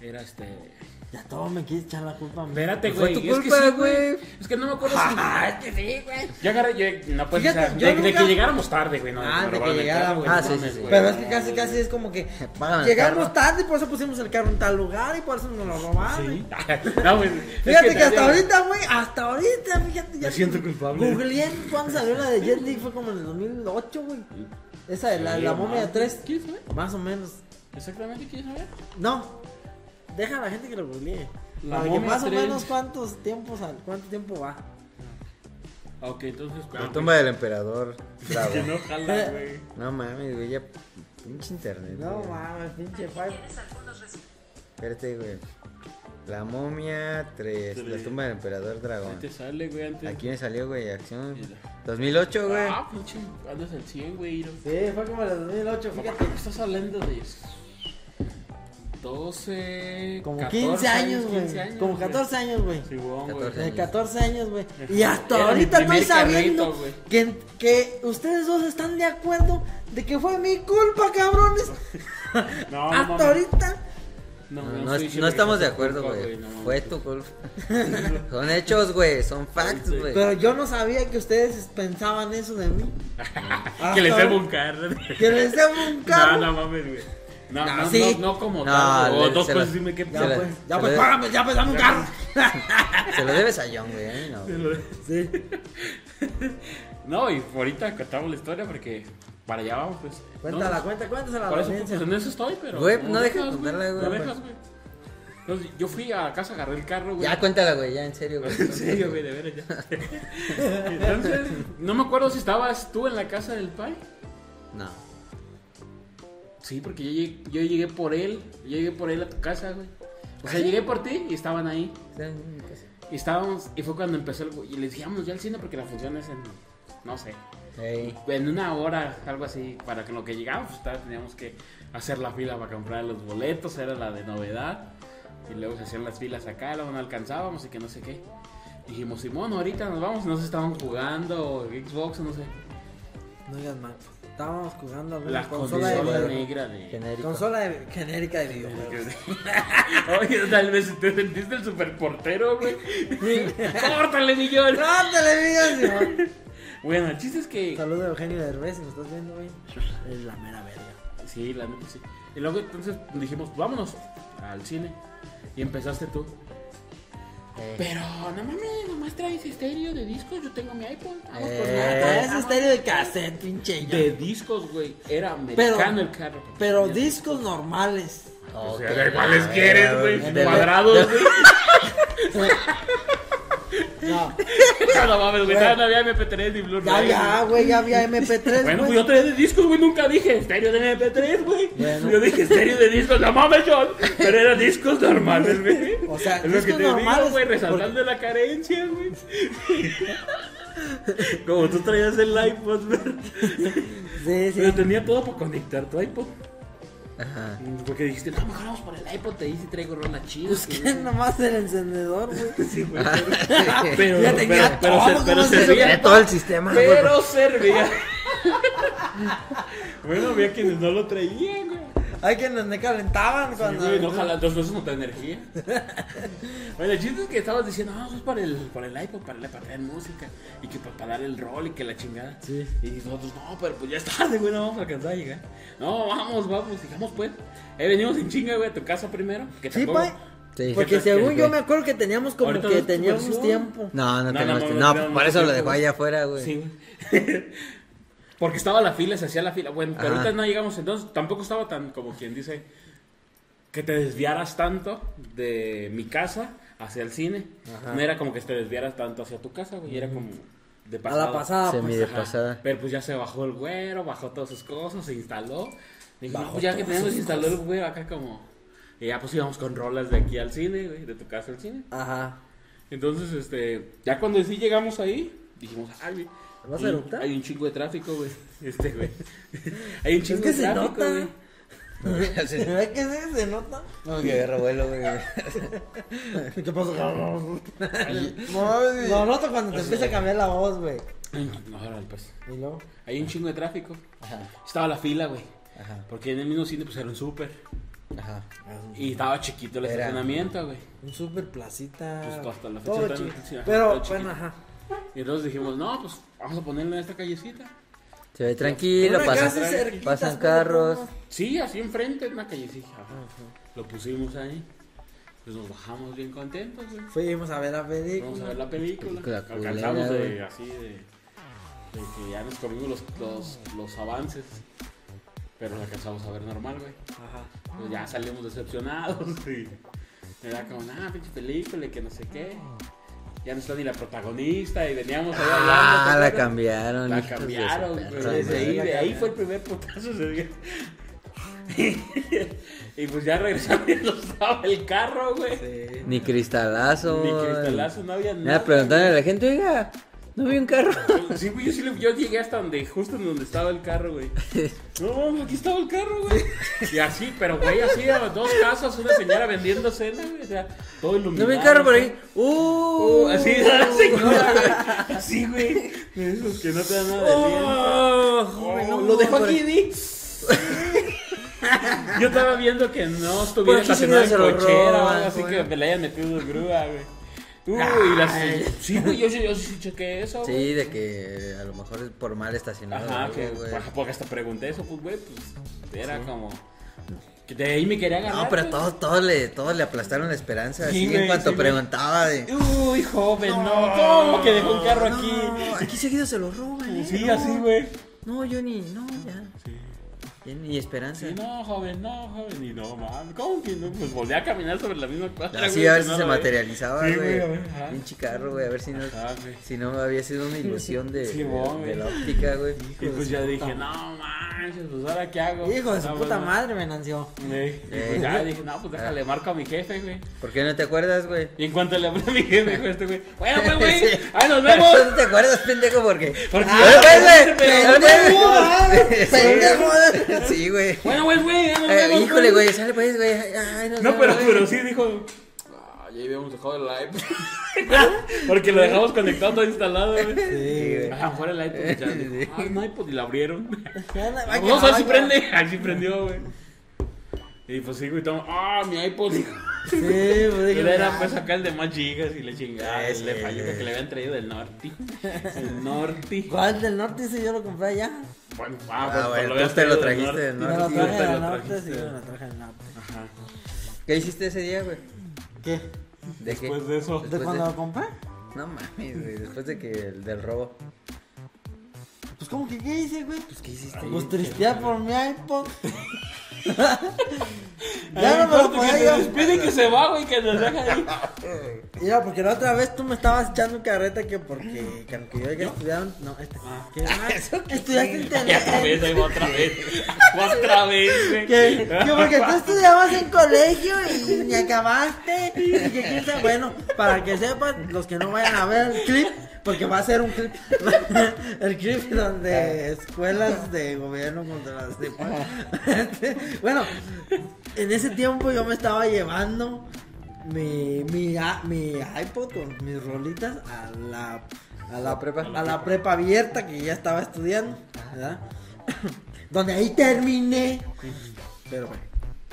Era este. Ya todo me quieres echar la culpa a mí. Espérate, Fue güey. tu es que culpa, sí, güey. Es que no me acuerdo si. Ah, *laughs* es que sí, güey. Ya agarré, yo, no pues, Fíjate, o sea, yo de, que llegáramos tarde, güey. No, Ah, de que llegáramos. Ah, sí. Pero es que casi, casi es como que *laughs* llegamos tarde y por eso pusimos el carro en tal lugar y por eso nos lo robaron. Sí. *laughs* no, güey. es Fíjate que, hasta ahorita, güey, hasta ahorita, fíjate. Ya Me siento culpable. Googleé cuando salió la de Jet fue como en el 2008, güey. Esa de la, Sí, la momia más. 3. ¿Quieres saber? Más o menos. Exactamente, ¿quieres saber? No. Deja a la gente que lo googlee. La Para que más o 3. menos cuántos tiempos, al- cuánto tiempo va. Ok, entonces. La tumba del emperador. *laughs* Bravo. Que no jala, güey. *laughs* No mames, güey, ya. Pinche internet. No güey. mames, pinche five. Espérate, güey. La momia 3. La tumba del emperador dragón. Ahí te sale, güey, antes. Aquí me salió, güey, acción. Mira. 2008, güey. Ah, pinche, andas al 100, güey. Sí, fue como en el 2008, fíjate. Estás hablando de 12. Como 14 15 años, 15 güey. Como güey. 14 años, güey. Sí, güey, 14 De años. 14 años, güey. Y hasta Era ahorita estoy sabiendo carrito, que, que ustedes dos están de acuerdo de que fue mi culpa, cabrones. *laughs* No, no, hasta ahorita. No, estamos de acuerdo, güey. no, Fue tu culpa. *laughs* Son hechos, güey. Son facts, güey. Pero yo no sabía que ustedes pensaban eso de mí. *laughs* Que les debo un carro. Que les debo un carro. No, no mames, güey. No, No, no, sí. no, no como No, tal. O dos dime qué Ya pues, ya pues, págame, ya pues, dame un carro. *laughs* Se lo debes a John, güey. mí no. Sí. *laughs* No, y ahorita contamos la historia porque para allá vamos, pues. Cuéntala, No, cuenta, cuéntasela Por eso, pues en eso estoy, pero. Güey, no dejes dejas, contarla, güey, No pues. dejas, güey. Entonces, yo fui a casa, agarré el carro, güey. Ya cuéntala, güey, ya en serio, güey. *laughs* En serio, güey, de veras ya. Entonces, no me acuerdo si estabas tú en la casa del pai. No. Sí, porque yo llegué, yo llegué por él. Yo llegué por él a tu casa, güey. O sea, llegué por ti y estaban ahí. Está en mi casa. Y estábamos, y fue cuando empezó el. Y les dijimos ya al cine porque la función es en. No sé. Ey. En una hora, algo así, para que en lo que llegamos, pues, teníamos que hacer la fila para comprar los boletos, era la de novedad. Y luego se hacían las filas acá, luego no alcanzábamos y que no sé qué. Dijimos, Simón, ahorita nos vamos, no sé, estaban jugando, Xbox, no sé. No digas mal. Estábamos jugando alguna La consola de consola negra de. Consola de- genérica de videojuegos. *laughs* Oye, tal vez te sentiste el superportero, güey. ¡Córtale, millón! ¡No, televisión! Bueno, el chiste es que. Saludos a Eugenio Derbez, si me estás viendo, güey. Es la mera verga. Sí, la neta sí. Y luego entonces dijimos, vámonos al cine. Y empezaste tú. Pero no mames, nomás traes estéreo de discos. Yo tengo mi iPhone. Vamos por Eh. nada. Traes estéreo de cassette, pinche. De discos, güey. Era Pero- el carro. Pero discos normales. O sea, ¿de cuáles a quieres, güey? Cuadrados, güey. *laughs* *laughs* No, No mames, güey. todavía No había MP3 ni Blu-ray. ya, ya, güey, ya había MP3, Bueno, pues yo traía de discos, güey, nunca dije estéreo de MP3, güey. Bueno. Yo dije estéreo de discos, no mames, John. Pero eran discos normales, güey. O sea, es lo que te digo, güey, resaltando la carencia, güey. Como tú traías el iPod, güey. Sí, sí. Pero tenía todo para conectar tu iPod. Ajá. Porque dijiste, no, mejor vamos por el iPod, te dice traigo rola chida. Pues que nomás el encendedor, güey. *laughs* Sí, güey. Ah, Pero, Ya tenía pero, pero, todo, se- ¿cómo pero se servía. todo el sistema. Pero servía. *laughs* bueno, había quienes no lo traían, güey. Hay quienes me calentaban Sí, cuando. güey, no jala dos veces no te energía. *laughs* bueno, el chiste es que estabas diciendo, no, eso es para el, para el iPod, para, la- para traer música. Y que para, para dar el rol y que la chingada. Sí. Y nosotros, no, pero pues ya es tarde, güey, no vamos a alcanzar a llegar. No, vamos, vamos, digamos pues. Ahí venimos en chinga, güey, a tu casa primero. Que Sí, tampoco-. Sí. Porque ¿Qué- según yo me acuerdo que teníamos como Ahorita que teníamos tiempo. No, no No, tenemos no, tiempo. no, No, no, por no eso lo dejó allá afuera, güey. Sí, güey. *laughs* Porque estaba la fila, se hacía la fila. Bueno, pero Ajá. ahorita no llegamos, entonces tampoco estaba tan como quien dice que te desviaras tanto de mi casa hacia el cine. Ajá. No era como que te desviaras tanto hacia tu casa, güey, era como de A pasada. la pasada, Semi pues. de pasada. Pero pues ya se bajó el güero, bajó todas sus cosas, se instaló. Dijo, no, pues ya que tenemos sus instaló el güero acá como... Y ya pues íbamos con rolas de aquí al cine, güey, de tu casa al cine. Ajá. Entonces, este, ya cuando sí llegamos ahí, dijimos, ay, güey, ¿Vas a eructar? Hay un chingo de tráfico, güey. *laughs* Este, güey. hay un chingo que de se tráfico, nota. güey. *laughs* ¿Ves que sí? ¿Se nota? No, que revuelo, güey. *laughs* ¿Qué pasó, cabrón? Lo noto cuando te empieza a cambiar la voz, güey. No, órale, pues. Y luego. Hay un chingo de tráfico. Ajá, Estaba la fila, güey. ajá, Porque en el mismo cine, pues era un súper. ajá. Y estaba chiquito el Era- estacionamiento, güey. Un super placita. Pues, hasta la fecha todo chido. sí, ajá, Pero, todo bueno, ajá. Y entonces dijimos, no, pues vamos a ponerlo en esta callecita. Se ve tranquilo, pasan, pasan carros. Sí, así enfrente, en una callecita. Lo pusimos ahí. Pues nos bajamos bien contentos, güey. Fuimos a ver la película. Vamos a ver la película. Alcanzamos culera, de así de, de que ya nos comimos los, los, los avances. Pero la alcanzamos a ver normal, güey. Ajá. Pues ya salimos decepcionados *laughs* y era como, ah, pinche película y que no sé qué. Ya no está ni la protagonista y veníamos ahí hablando. Ah, ¿te la cambiaron. La de cambiaron, perra Desde ahí, de ahí fue el primer putazo día. *laughs* y pues ya regresando y no estaba el carro, güey. Sí. Ni cristalazo. Ni cristalazo, no había nada. Nada, preguntándole a la gente, oiga, no vi un carro. Sí, güey, yo sí yo llegué hasta donde, justo en donde estaba el carro, güey. *laughs* No, aquí estaba el carro, güey. Y así, pero güey, así, a dos casas, una señora vendiendo cena, güey. O sea, todo iluminado. No vi un carro por ahí. Uh, Uh, así, *laughs* la señora, güey. Así, güey. Esos que no te dan nada de. Oh, Oh, no, lo dejo aquí. Di. Yo estaba viendo que no estuviera estacionado en cochera así que me la hayan metido grúa, güey. Uy, las... Sí, güey, yo, sí- yo sí chequé eso, güey. Sí, de que a lo mejor es por mal estacionado. Ajá, que, güey. porque hasta pregunté eso, pues, güey, pues, era como... Que de ahí me quería ganar. No, pero güey. todos, todos, le, todos le aplastaron la esperanza. Sí, así güey, en cuanto sí, preguntaba de. Uy, joven, no, ¿cómo que dejó un carro no, aquí? Aquí seguido se lo roban. eh, Sí, no. así, güey. No, yo ni. No, ya. Ni esperanza. Sí, no, joven, no, joven, y no, mames, ¿cómo que no? Pues volví a caminar sobre la misma cuadra, Así güey, a ver si no se materializaba, Sí, güey. güey, a ver, ajá. Pinche carro, güey. A ver si no, Ajá, güey. si no había sido una ilusión de, Sí, de- güey. la óptica, güey. Y pues ya dije, no manches, pues ahora qué hago. Hijo de su No, puta pues, no. madre, me nació. Sí, Y pues ya dije, no, pues déjale, marco a mi jefe, güey. ¿Por qué no te acuerdas, güey? Y en cuanto le hablé a mi jefe, dijo este güey, bueno, pues, güey, *laughs* Sí. ahí nos vemos. ¿No te acuerdas, pendejo? Porque. Porque ¡Ah, güey, güey! ¡Ah, güey! pendejo. *laughs* Sí, güey. Bueno, güey, nos Eh, vemos, híjole, güey, sale pues, güey. Ay, nos No, vemos, pero, güey. pero sí dijo. Ah, ya habíamos dejado el iPod. *laughs* Porque lo dejamos conectado, todo instalado, güey. Sí, güey. A lo mejor el iPod ya dijo, ah, no iPod y lo abrieron. Ay, Vamos a ver si ay, prende. Ahí sí prendió, güey. Y pues sí, güey, toma, ah, mi iPod. Sí, *laughs* pues dije, Era ah, pues acá el de más gigas y le chingaba. Ah, sí, le falló güey. porque le habían traído del norte. El norte. ¿Cuál del norte? Sí, yo lo compré allá. Bueno, Ah, pues, bueno, lo habías tú te lo trajiste del Me norte. lo sí, traje del lo norte, sí, me lo traje del norte. Ajá. ¿Qué hiciste ese día, güey? ¿Qué? ¿De qué? Después de eso. ¿De cuando de- lo compré? No mames, güey. Después de que el del robo. Pues, ¿cómo que qué hice, güey? Pues, ¿qué hiciste? Pues tristear por mi iPod. *laughs* *laughs* Ya no me lo que podía llevar. despide que se va, güey, que nos deja ahí. *laughs* Mira, porque la otra vez tú me estabas echando carreta que porque que aunque yo haya estudiado. No, este. *laughs* Que, ah, estudiaste en Y otra vez, ahí va otra vez. Otra vez, güey. Que, que porque tú estudiabas en colegio y ni acabaste. Y que. Bueno, para que sepan, los que no vayan a ver el clip, porque va a ser un clip. *laughs* El clip donde escuelas de gobierno contra las de *laughs* Bueno, en ese tiempo yo me estaba llevando mi, mi, a- mi iPod con mis rolitas a la, a la prepa a la prepa abierta que ya estaba estudiando, ¿verdad? *coughs* Donde ahí terminé. Pero bueno,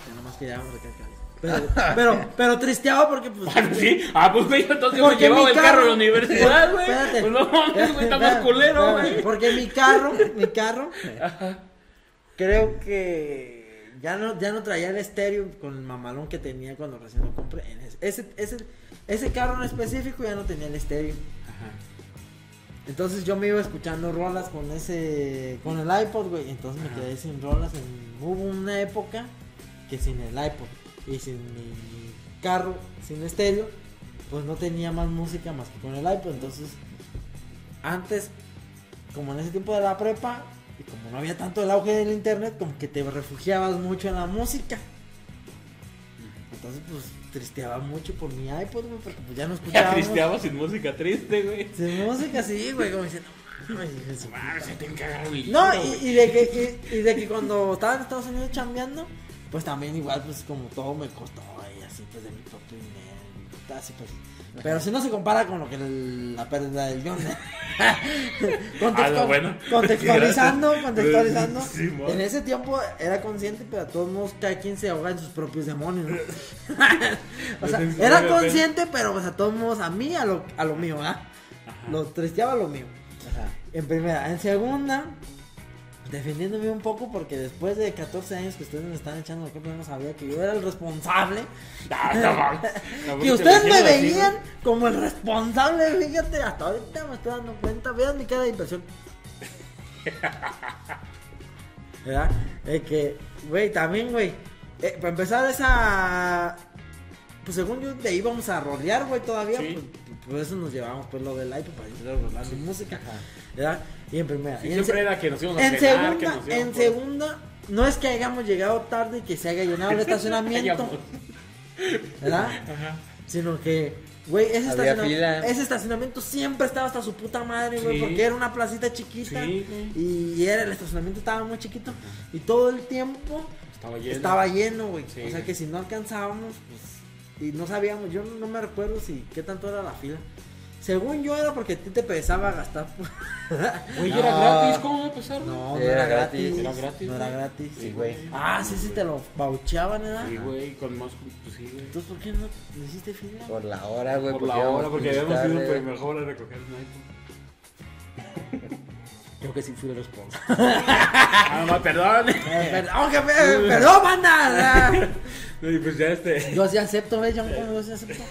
ya nomás queríamos recalcar. *laughs* Pero, pero, pero tristeaba porque pues. Ah, ¿Sí? Ah, pues güey, entonces yo llevaba el carro a la universidad, güey. Espérate. Pues no mames, güey, está más culero, güey. Porque mi carro, *laughs* mi carro, creo que ya no, ya no traía el estéreo con el mamalón que tenía cuando recién lo compré. Ese, ese, ese, ese carro en específico ya no tenía el estéreo. Ajá. Entonces yo me iba escuchando rolas con ese, con el iPod, güey. Entonces me quedé sin rolas. En, hubo una época que sin el iPod y sin mi carro, sin estéreo, pues no tenía más música más que con el iPod. Entonces, antes, como en ese tiempo de la prepa, y como no había tanto el auge del internet, como que te refugiabas mucho en la música. Entonces, pues tristeaba mucho por mi iPod, güey, porque pues ya no Ya escuchaba. *laughs* tristeaba sin música triste, güey. Sin música, sí, güey, como diciendo. "Ay, hijo de su Ah, se encarga mi no, y, y de que, y, y de que cuando estaba en Estados Unidos chambeando, pues también igual, pues como todo me costó y así, pues de mi propio dinero, y así pues. Pero si no se compara con lo que el- la pérdida del John. *laughs* Ah, bueno. Contextualizando, *laughs* contextualizando. Sí, en ese tiempo era consciente, pero a todos modos cada quien se ahoga en sus propios demonios. ¿no? *laughs* o sea, Pues, era consciente, pero pues a todos modos a mí, a lo, a lo mío, ¿ah? Lo tristeaba lo mío. En primera. En segunda, defendiéndome un poco porque después de 14 años que ustedes me están echando la culpa, yo no sabía que yo era el responsable. *laughs* Ah, no. *laughs* No, que te ustedes me veían como el responsable, fíjate, hasta ahorita me estoy dando cuenta. Vean mi cara de impresión. *laughs* ¿Verdad? Es que, güey, también, güey. eh, para empezar esa... Pues según yo, de ahí íbamos a rolear, güey, todavía. Sí. Pues, por eso nos llevamos, pues, lo del iPod para ir a rolar su música. ¿Verdad? Y en primera. Sí, y en, siempre se- era que nos íbamos a en cenar, que segunda, nos íbamos en por- segunda, no es que hayamos llegado tarde y que se haya llenado el *laughs* estacionamiento, ¿verdad? Ajá. Sino que, güey, ese, estacionamiento siempre estaba hasta su puta madre, güey, Sí. porque era una placita chiquita Sí, y era el estacionamiento estaba muy chiquito y todo el tiempo Estaba lleno. estaba lleno, güey. Sí. O sea que si no alcanzábamos, pues, y no sabíamos, yo no, no me recuerdo si qué tanto era la fila. Según yo era porque a ti te pesaba gastar. *laughs* Güey, No. era gratis, ¿cómo va a empezar? No, no Era era gratis. gratis. Era gratis, No era güey. gratis. Sí, güey. Ah, sí, sí, te lo baucheaban, ¿verdad? Sí, güey, con más. Pues sí, güey. Entonces, ¿por qué no le hiciste fila? Por la hora, güey. Por la hora, porque habíamos ido tarde, pues, güey. mejor a recoger un *laughs* iPhone. Creo que sí fui el responsable. *laughs* Ah, no, perdón. Eh, perdón, jefe, perdón, banda. Y pues ya este. Yo sí acepto, ¿ves? Yo, yo sí acepto.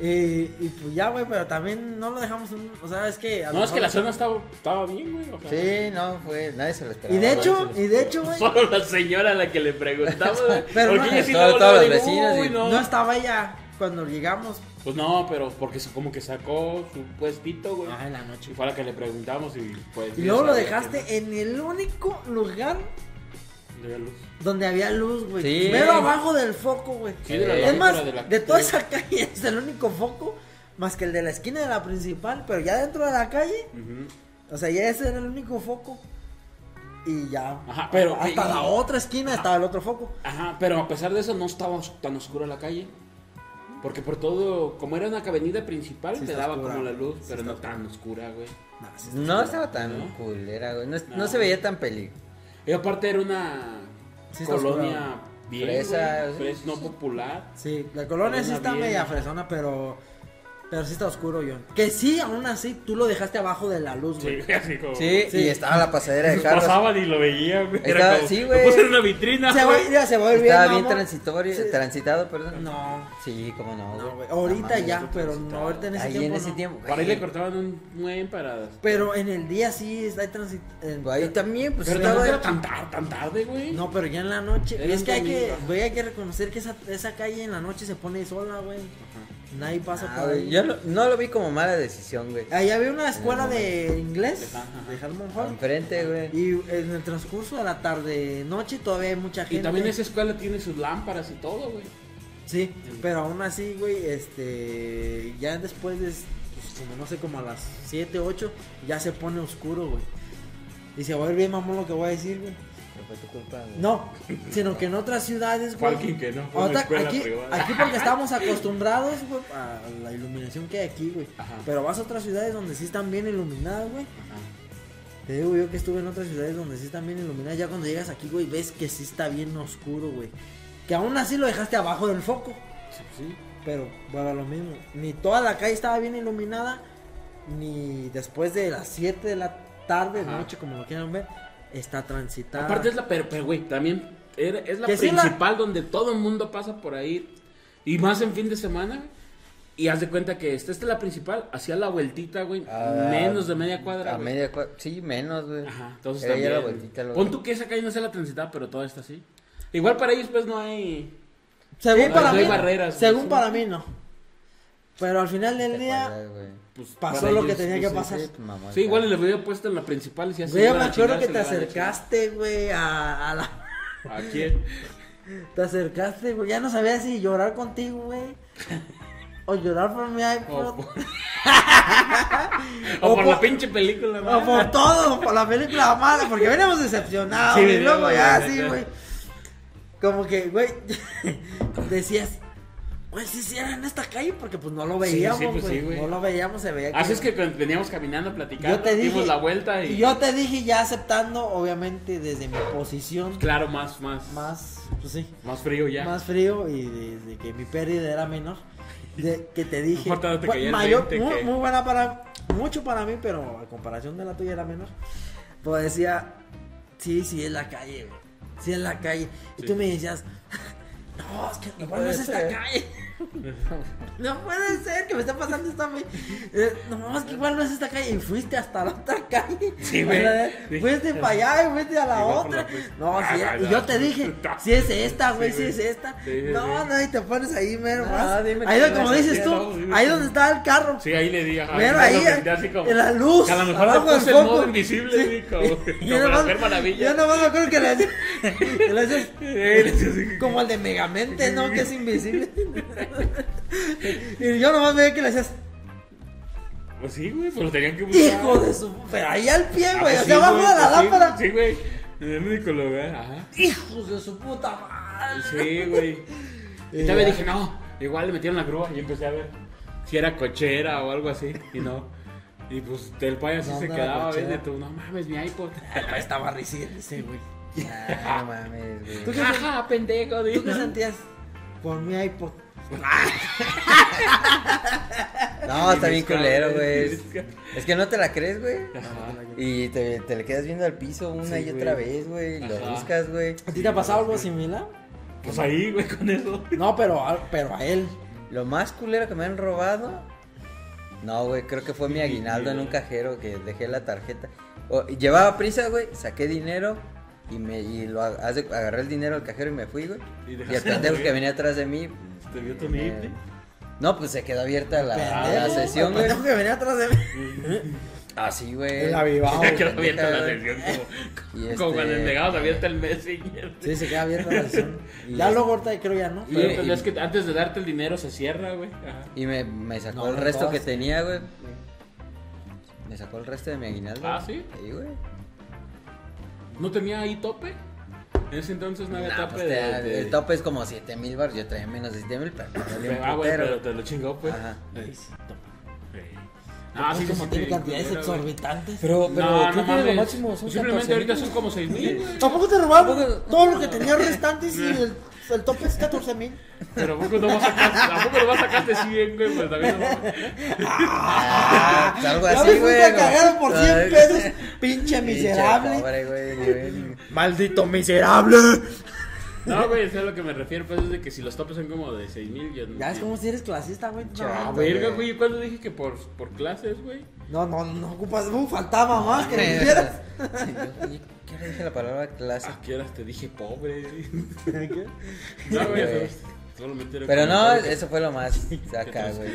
Y, y pues ya, güey, pero también no lo dejamos. en- o sea, es que. a lo No, es que la zona estaba, estaba bien, güey. O sea, Sí, no, fue. Nadie se lo esperaba. Y de hecho, y de hecho, güey. Solo la señora a la que le preguntamos, güey. *laughs* Pero porque no- ella sí Todo- todos los vecinos "Uy, y- no". No estaba ella cuando llegamos. Pues no, pero porque como que sacó su puestito, güey. Ah, en la noche. Y fue a la que le preguntamos y pues. Y luego lo dejaste en el único lugar no había luz. donde había luz, güey. Sí. Pero abajo del foco, güey. Sí, de la Es más, de la- de toda esa calle *laughs* es el único foco, más que el de la esquina de la principal, pero ya dentro de la calle, o sea, ya ese era el único foco. Y ya. Ajá, pero- Hasta y- la otra esquina estaba el otro foco. Ajá, pero a pesar de eso no estaba tan oscura la calle. Porque por todo, como era una avenida principal, Sí te daba oscura, como la luz, Sí pero no tan oscura, güey. Nah, sí No estaba tan ¿No? culera, güey. No, no No. se veía tan peligro. Y aparte era una Sí colonia bien, Fresa, güey, fres- no popular. Sí, la colonia sí está media fresona, pero Pero sí está oscuro, John. Que sí, aún así, tú lo dejaste abajo de la luz, güey. Sí, así como. Sí, Sí. y estaba la pasadera de carros. pasaban y lo veía, güey. Estaba- Era como- sí, Lo güey. puse en una vitrina, Se va, güey. mira, se va a ir bien, Estaba bien transitorio, Sí. transitado, perdón. No, Sí, cómo no, güey. no, güey. No Ahorita ya, pero no ahorita en ese Ahí tiempo. en ese no. tiempo. Por ahí le cortaban un buen para. Pero en el día sí está tránsito. Ahí también, pues Pero tampoco era tan, tan tarde, güey. No, pero ya en la noche. Era es que hay que, güey, hay que reconocer que esa, esa calle en la noche se pone sola, güey. Nadie pasa Ah, por ahí. Yo no, no lo vi como mala decisión, güey. Ahí había una escuela de inglés de Harmon Hall. Enfrente, güey. Y en el transcurso de la tarde noche todavía hay mucha gente. Y también esa escuela tiene sus lámparas y todo, güey. Sí, pero aún así, güey, este. Ya después de. Pues como no sé, como a las 7, 8, ya se pone oscuro, güey. Y se va a ver bien, mamón, lo que voy a decir, güey. No fue tu culpa, güey. No, sino que en otras ciudades, güey. Cualquier que no, fue una escuela aquí, privada. aquí porque estamos acostumbrados, güey, a la iluminación que hay aquí, güey. Ajá. Pero vas a otras ciudades donde sí están bien iluminadas, güey. Te digo yo que estuve en otras ciudades donde sí están bien iluminadas. Ya cuando llegas aquí, güey, ves que sí está bien oscuro, güey. Que aún así lo dejaste abajo del foco. Sí, sí. Pero, bueno, lo mismo. Ni toda la calle estaba bien iluminada, ni después de las 7 de la tarde, Ajá. noche, como lo quieran ver, está transitada. Aparte es la, pero, pero, güey, también es la Que sí la- principal donde todo el mundo pasa por ahí. Y más en fin de semana, güey. Y haz de cuenta que esta, esta es la principal, hacía la vueltita, güey, Ah, menos de media cuadra, A güey. media cuadra. Sí, menos, güey. Ajá, entonces Era también. la vueltita, luego. Pon tú que esa calle no sea la transitada, pero toda está así. Igual para ellos, pues, no hay... Según para no mí, hay barreras, según para mí no. Pero al final del Te día. Pues, pasó lo que tenía pues, que sí, pasar. Sí, Sí, igual le hubiera puesto en la principal y si Güey, me acuerdo que te acercaste, güey, a, a la... ¿A quién? *laughs* Te acercaste, güey. Ya no sabía si llorar contigo, güey. O llorar por mi O iPod. por, *laughs* O o por por- la pinche película, O ¿no? por todo, por la película mala, porque veníamos decepcionados. Sí, y luego ya güey, así, neta. güey. Como que, güey, *laughs* decías, güey, si sí era en esta calle, porque pues no lo Sí, sí, veíamos, pues, güey. sí, güey. no lo veíamos, se veía Así es que veníamos caminando, platicando, yo te dije, dimos la vuelta y... y yo te dije ya aceptando, obviamente, desde mi posición Claro, más, más, más, más, pues sí, frío ya. más frío y desde que mi pérdida era menor, de, que te dije, mayor, 20 muy, que- muy buena para, mucho para mí, pero a comparación de la tuya era menor, pues decía, sí, sí es la calle, güey, sí es la calle, y Sí. tú me decías, no, es que igual no puede es esta calle. No puede ser que me esté pasando esto a mí. Eh, no, es que igual no es esta calle. Y fuiste hasta la otra calle. Sí, güey. Fuiste para allá y fuiste a la Igual otra. la No, Ah, sí, ah, y ah, yo te ah, dije, *laughs* ah, si es esta, güey, si es esta. No, no, y te pones ahí, mero No, más. Ahí donde, no como es dices tú, no, ahí donde no. está el carro. Sí, ahí le di, ajá. Mira, yo ahí, como- en la luz, Que a lo mejor del puse el modo invisible, *laughs* Yo nomás me acuerdo que le *laughs* así, como el de Megamente, ¿no? Que es invisible. *laughs* y yo nomás veía que le hacías, Pues sí, güey, pues lo tenían que buscar. hijo de su. Pero ahí al pie, Ah, güey, pues sea, abajo güey, de la pues lámpara. Sí, güey. En el único lugar, ajá. Hijos de su puta madre. Sí, güey. *laughs* Y también dije, no, igual le metieron la grúa y empecé a ver si era cochera o algo así. Y no. Y pues el payo así No, se quedaba viendo tú, no mames, mi iPod. *laughs* Estaba recién ese, güey. No mames, güey. ¿Tú qué, Ajá, pendejo, ¿Tú qué sentías? Por mi iPod. No, está bien culero, güey. Ajá. Es que no te la crees, güey. Y te, te le quedas viendo al piso una Sí, y güey. otra vez, güey. Lo buscas, güey. ¿A ti te ha pasado algo similar? Pues ahí, güey, con eso. No, pero a, pero a él. Lo más culero que me han robado. No, güey, creo que fue mi aguinaldo en un cajero que dejé la tarjeta. O- llevaba prisa, güey, saqué dinero y me y lo agarré el dinero al cajero y me fui, güey. Y Y el pendejo de- que venía atrás de mí. Te vio tu. No, pues se quedó abierta la, la sesión, güey. pendejo que venía atrás de mí. *laughs* Así, güey. El avivado. *laughs* Ya quedó abierta la sesión como, Y como *laughs* cuando este- el negado se abierta el Messenger. Sí, se queda abierta la sesión. Y Ya luego ahorita creo ya no. Y, y- es que antes de darte el dinero se cierra, güey. Ajá. Y me, me sacó No, el resto que tenía, güey. Me sacó el resto de mi aguinaldo. Ah, ¿sí? Sí, güey. ¿No tenía ahí tope? En ese entonces no había Nah, tope pues, de, te- de- El tope es como 7 mil bar. Yo traía menos de 7 mil, pero me dolió un Ah, güey, putero. pero te lo chingó, pues. Ajá. Sí. Sí. Ah, sí, como sí, tiene cantidades exorbitantes. Pero, pero No, creo no que lo máximo son Simplemente 14,000, ahorita son como 6 mil. Tampoco te robaron todo lo que tenía restantes y el el tope es 14 mil. Pero ¿a poco no vas a sacar, ¿a poco no vas a sacar de 100, güey? Pues también no. Ah, pues algo Ya así, güey. fuiste a cagar por 100 Ay, pesos, pinche miserable. pobre, güey, güey. Maldito miserable. No, güey, eso es a lo que me refiero, pues es de que si los topes son como de 6 mil, yo no. Ya es como si eres clasista, güey. No, Ah, verga, güey, ¿yo cuándo dije que por, por clases, güey? No, no, no ocupas. Uh, faltaba más que me dijeras. ¿Qué le dije la palabra clase? ¿A qué horas te dije pobre? *laughs* ¿Qué? No, güey, güey. eso- solamente era Pero no, eso fue lo más *laughs* te güey.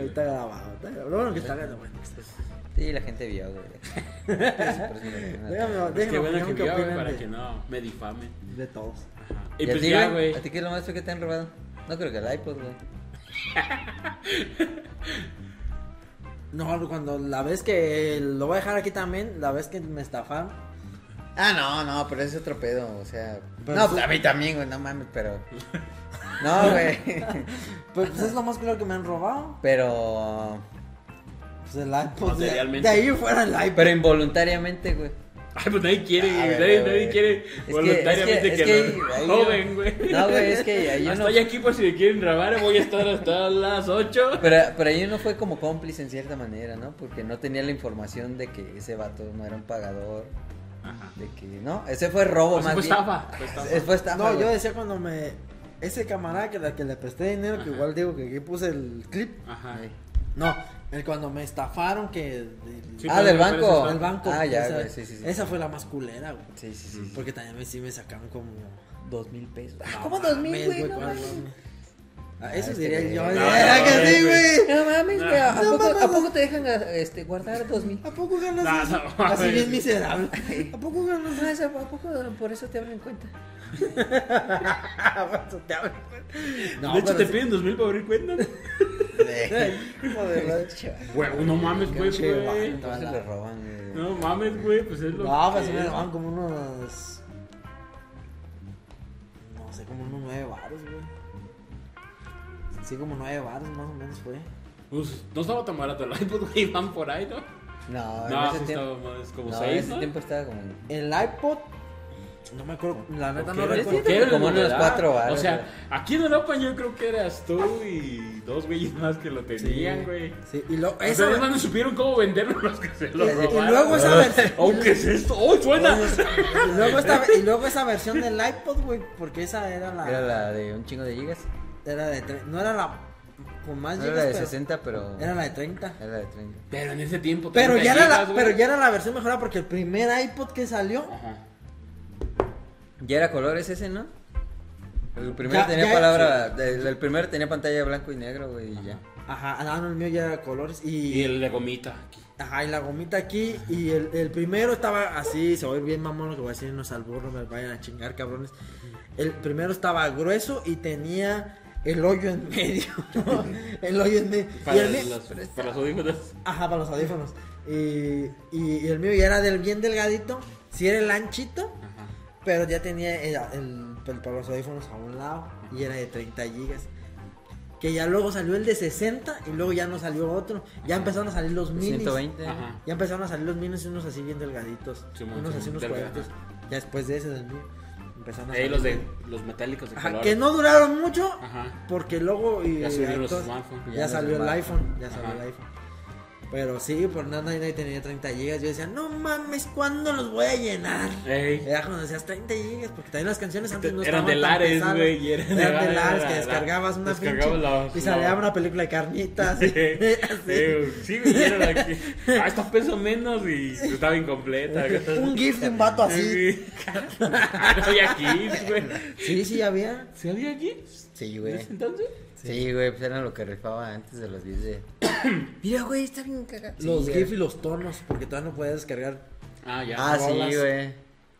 güey. Está grabado, está grabado. Lo bueno que está grabado, bueno. Sí, la gente vio, güey. *laughs* Déjame, Es que déjame bueno que qué vio, güey, para que no me difamen. de todos. Ajá. Y ¿Y a pues ti, ya, güey? güey. ¿A ti qué es lo más que te han robado? No creo que el iPod, güey. No, cuando la vez que lo voy a dejar aquí también, la vez que me estafaron. Ah, no, no, pero ese es otro pedo, o sea. Pero no, tú- a mí también, güey, no mames, pero. *laughs* No, güey. *laughs* Pues, pues es lo más claro que me han robado. Pero. Pues el iPod. De, de ahí fuera el iPod. Pero involuntariamente, güey. Ay, pues nadie quiere, Ah, güey. güey, Nadie, nadie quiere que- voluntariamente es que, que- es que yo- joven, güey. No, güey, es que ahí *laughs* Hasta uno. hay aquí por si me quieren grabar, voy a estar hasta las 8. Pero, pero ahí uno fue como cómplice en cierta manera, ¿no? Porque no tenía la información de que ese vato no era un pagador. Ajá. De que, no, ese fue robo O sea, más fue bien. estafa, fue estafa. Es- Fue estafa, No, yo güey. decía cuando me. Ese camarada que, la que le presté dinero, que Ajá. igual digo que aquí puse el clip. Ajá. No, el cuando me estafaron que. Sí, Ah, del banco. del banco. Ah, ya, esa, güey, sí, sí, sí. Esa fue la más culera, güey. Sí, sí, sí. Porque también me, sí me sacaron como dos mil pesos. Ah, No ¿cómo dos mil, güey? No ¿cuál mames. no? Ah, eso Ah, este diría yo. No, ¿Era no, *laughs* que no, sí, güey. No mames, güey. ¿A, No, poco. ¿A poco te dejan este, guardar dos mil? ¿A poco ganas No, eso? no, Así bien miserable. ¿A poco ganas No, esa- ¿A poco por eso te abren cuenta? *laughs* *laughs* eso? Te abren cuenta. No, de hecho, te sí. piden dos mil para abrir cuenta. Hijo de la- Güey, no mames, güey. Le roban, güey. No mames, güey, pues es lo No, pues me daban como unos. No sé, como unos nueve baros, güey. Sí, como nueve baros más o menos fue. Pues, no estaba tan barato el iPod, güey, iban por ahí, ¿no? No, No, en sí ese tiempo. estaba más, como No, en seis, ese ¿no? tiempo estaba como. El iPod. No me acuerdo, la neta ¿Por no recuerdo. ¿Por qué era Como de unos cuatro varos, O sea, aquí en Europa yo creo que eras tú y dos güeyes más que lo tenían, güey. Sí, y luego O sea, esa. además no supieron cómo venderlo los que se lo Y- y robaron. luego esa versión- *laughs* Oh, ¿qué es esto? ¡Oh, suena! Y luego, esta, *laughs* y luego esa versión del iPod, güey, porque esa era la. Era la de un chingo de gigas. Era de tre- no era la con más No era gigas, la de pero 60, pero. Era la de 30. Era la de 30. Pero en ese tiempo. Pero 30 ya, era la, pero ya era la versión mejorada porque el primer iPod que salió Ajá. Ya era colores ese, ¿no? El primero Ya- tenía ya- palabra. El, el primero tenía pantalla blanco y negro, güey, y ya. Ajá, ah, no, el mío ya era colores y, Y el de gomita. Aquí. ajá, y la gomita aquí y el, el primero estaba así, se va a ir bien mamón lo que voy a decir, no al burro, me vayan a chingar cabrones. El primero estaba grueso y tenía el hoyo en medio. *laughs* el hoyo en medio. Y Para, el mío- los, para los audífonos. Ajá, para los audífonos. Y, y, y el mío ya era del bien delgadito, si era el anchito, Ajá. Pero ya tenía el, el- el- para los audífonos a un lado y era de 30 gigas. Que ya luego salió el de 60 y luego ya no salió otro. Ya empezaron a salir los minis. 120. Ajá. Ya empezaron a salir los minis y unos así bien delgaditos. Simón, unos así, unos cuadritos. Ya después de ese del mío. Empezaron a salir. los de los metálicos de Ajá, color. que no duraron mucho Ajá. porque luego y, Ya los ya, Ya salió el iPhone, ya salió Ajá. el iPhone. Pero sí, por nada nadie tenía 30 gigas. Yo decía, no mames, ¿cuándo los voy a llenar? Ey. Era cuando decías 30 gigas, porque también las canciones antes no Eran de Lares, güey, eran de Eran de Lares, que descargabas una descargabas pinche y salía una película de carnitas. *laughs* Sí, *laughs* sí, vinieron aquí. Ah, esta peso menos y estaba incompleta. *laughs* Un gif de un vato así. Sí. No había GIFs, güey. Sí, sí, había. ¿Sí había GIFs? Sí, ¿En güey. entonces? Sí, güey, pues era lo que rifaba antes de los videos de. *coughs* Mira, güey, está bien cagado. Los Sí, GIF y los tonos, porque todavía no puedes descargar. Ah, ya. Ah, sí, güey.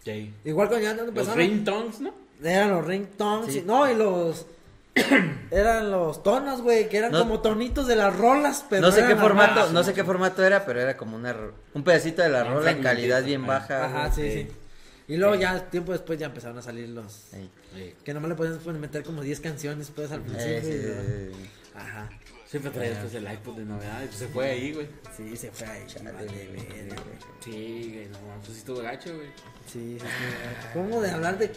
Sí. Igual cuando ya no Los empezaron. ringtones, ¿no? Eran los ringtones. Sí. y- No, y los. *coughs* eran los tonos, güey, que eran No- como tonitos de las rolas, pero. no sé qué formato, rolas. no sé qué formato era, pero era como una un pedacito de la rola en calidad bien ajá. baja. Ajá, sí, sí. Y luego ya, tiempo después ya empezaron a salir los. Sí. Que nomás le podías meter como 10 canciones, pues al principio. Eh, sí, sí. Ajá. Siempre traías pues, el iPod de novedad y pues se fue ahí, güey. Sí, se fue ahí. Chale, vale, güey. Sí, güey, no, pues sí estuvo gacho, güey. Sí, sí, sí. ¿Cómo de hablar de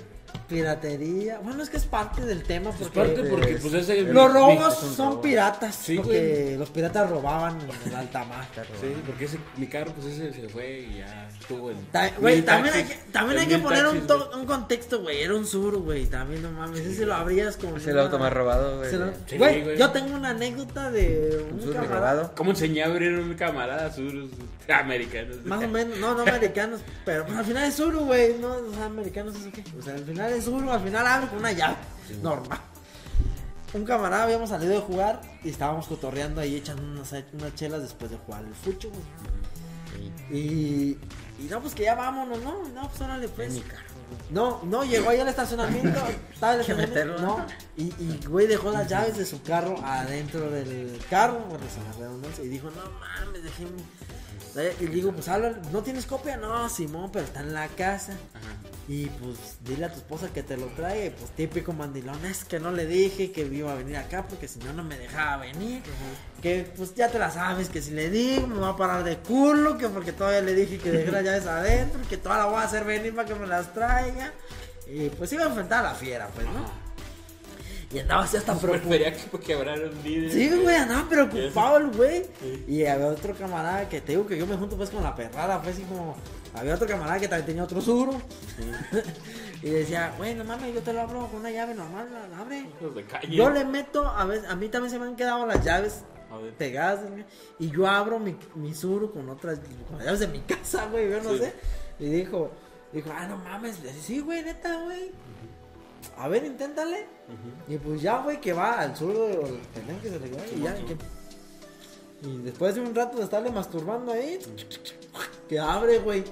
Piratería. Bueno, es que es parte del tema porque. Parte porque, pues, ese. Los robos es son piratas. Sí, porque los piratas robaban en el alta mar. *laughs* Sí, porque ese, mi carro, pues ese se fue y ya estuvo en. Ta- Güey, también hay taxis, que, también hay que poner un, to- güey. un contexto, güey. Era un sur, güey. También no mames. Ese lo abrías con. Es el auto más robado, güey. se lo- Sí, Güey, güey. yo tengo una anécdota de un, Un sur camarada. robado. ¿Cómo enseñé a abrir un camarada sur americanos? Más o menos, no, no americanos, pero pues, al final es Zuru, güey, no, o sea, americanos eso qué, o sea, al final es Zuru, al final abre con una llave, normal. Un camarada habíamos salido de jugar y estábamos cotorreando ahí echando unas, unas chelas después de jugar el fucho, güey. Y, y no, pues que ya vámonos, ¿no? No, pues órale, pues. mi carro, No, no, llegó ahí al estacionamiento, *laughs* estaba el estacionamiento, no, y, y güey dejó las llaves de su carro adentro del carro, bueno, se la redundancia, y dijo, no mames, dejé mi... Y digo, pues habla, ¿no tienes copia? No, Simón, pero está en la casa. Ajá. Y pues dile a tu esposa que te lo trae, pues típico mandilón, es que no le dije que iba a venir acá porque si no no me dejaba venir. Que pues ya te la sabes, que si le digo me va a parar de culo, que porque todavía le dije que dejé las *laughs* llaves adentro, que toda la voy a hacer venir para que me las traiga. Y pues iba a enfrentar a la fiera, pues, ¿no? Y andaba así hasta *laughs* preocupado. Que quebraran un vidrio. Sí, güey, andaba preocupado el güey. Y había otro camarada que te digo que yo me junto pues con la perrada, pues así como. Había otro camarada que también tenía otro suro. *laughs* y decía, güey, no mames, yo te lo abro con una llave normal, la abre. Yo le meto, a veces, a mí también se me han quedado las llaves pegadas. Y yo abro mi, mi suro con otras, con las llaves de mi casa, güey, yo no Sí. sé. Y dijo, dijo, ah, no mames, Le dije, sí, güey, neta, güey. A ver, inténtale. Y pues ya, güey, que va al sur o el pendejo que se le queda y ya. que- y después de un rato de estarle masturbando ahí, que abre, güey.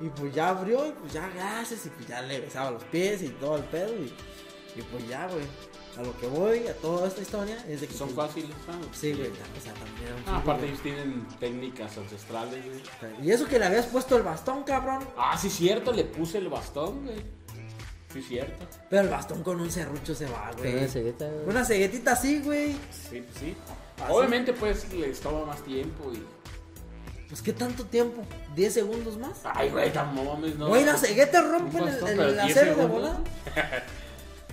Y pues ya abrió y pues ya gracias y pues ya le besaba los pies y todo el pedo y, y pues ya, güey. A lo que voy, a toda esta historia es de que... Son pues, fáciles, ¿sabes? Sí, güey, o sea, también Ah, aparte ellos tienen técnicas ancestrales, güey. Y eso que le habías puesto el bastón, cabrón. Ah, sí, cierto, le puse el bastón, güey. Sí, cierto. Pero el bastón con un serrucho se va, güey. una cegueta, güey. Una ceguetita así, güey. Sí, sí. Así. Obviamente, pues les toma más tiempo y. Pues qué tanto tiempo, 10 segundos más. Ay, güey, tan mames, no. Güey, rompen Un el, bastón, el, pero el 10 acero de volada. *laughs*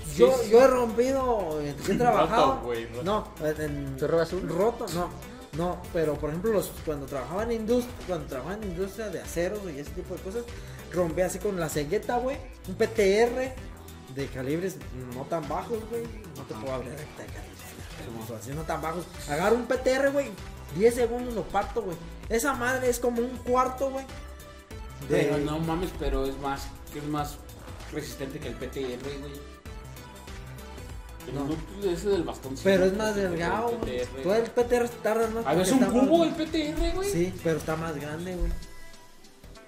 Sí, *laughs* Yo, sí. yo he rompido, eh, he *laughs* trabajado. Roto, güey, roto. No, en, en- ¿Tú robas uno? Roto, no. No, pero por ejemplo, los, cuando trabajaba en industria, cuando trabajaba en industria de acero y ese tipo de cosas, rompí así con la cegueta, güey, un PTR de calibres no tan bajos, güey. No te puedo hablar de así no tan bajos. Agarro un PTR, güey, 10 segundos lo parto, güey. Esa madre es como un cuarto, güey. de- Pero no mames, pero es más. que es más resistente que el PTR, güey. El No. núcleo ese del bastón. Pero es no, más el delgado, güey. Todo el PTR tarda más. A ver, porque es un cubo el PTR, güey. Sí, pero está más grande, güey.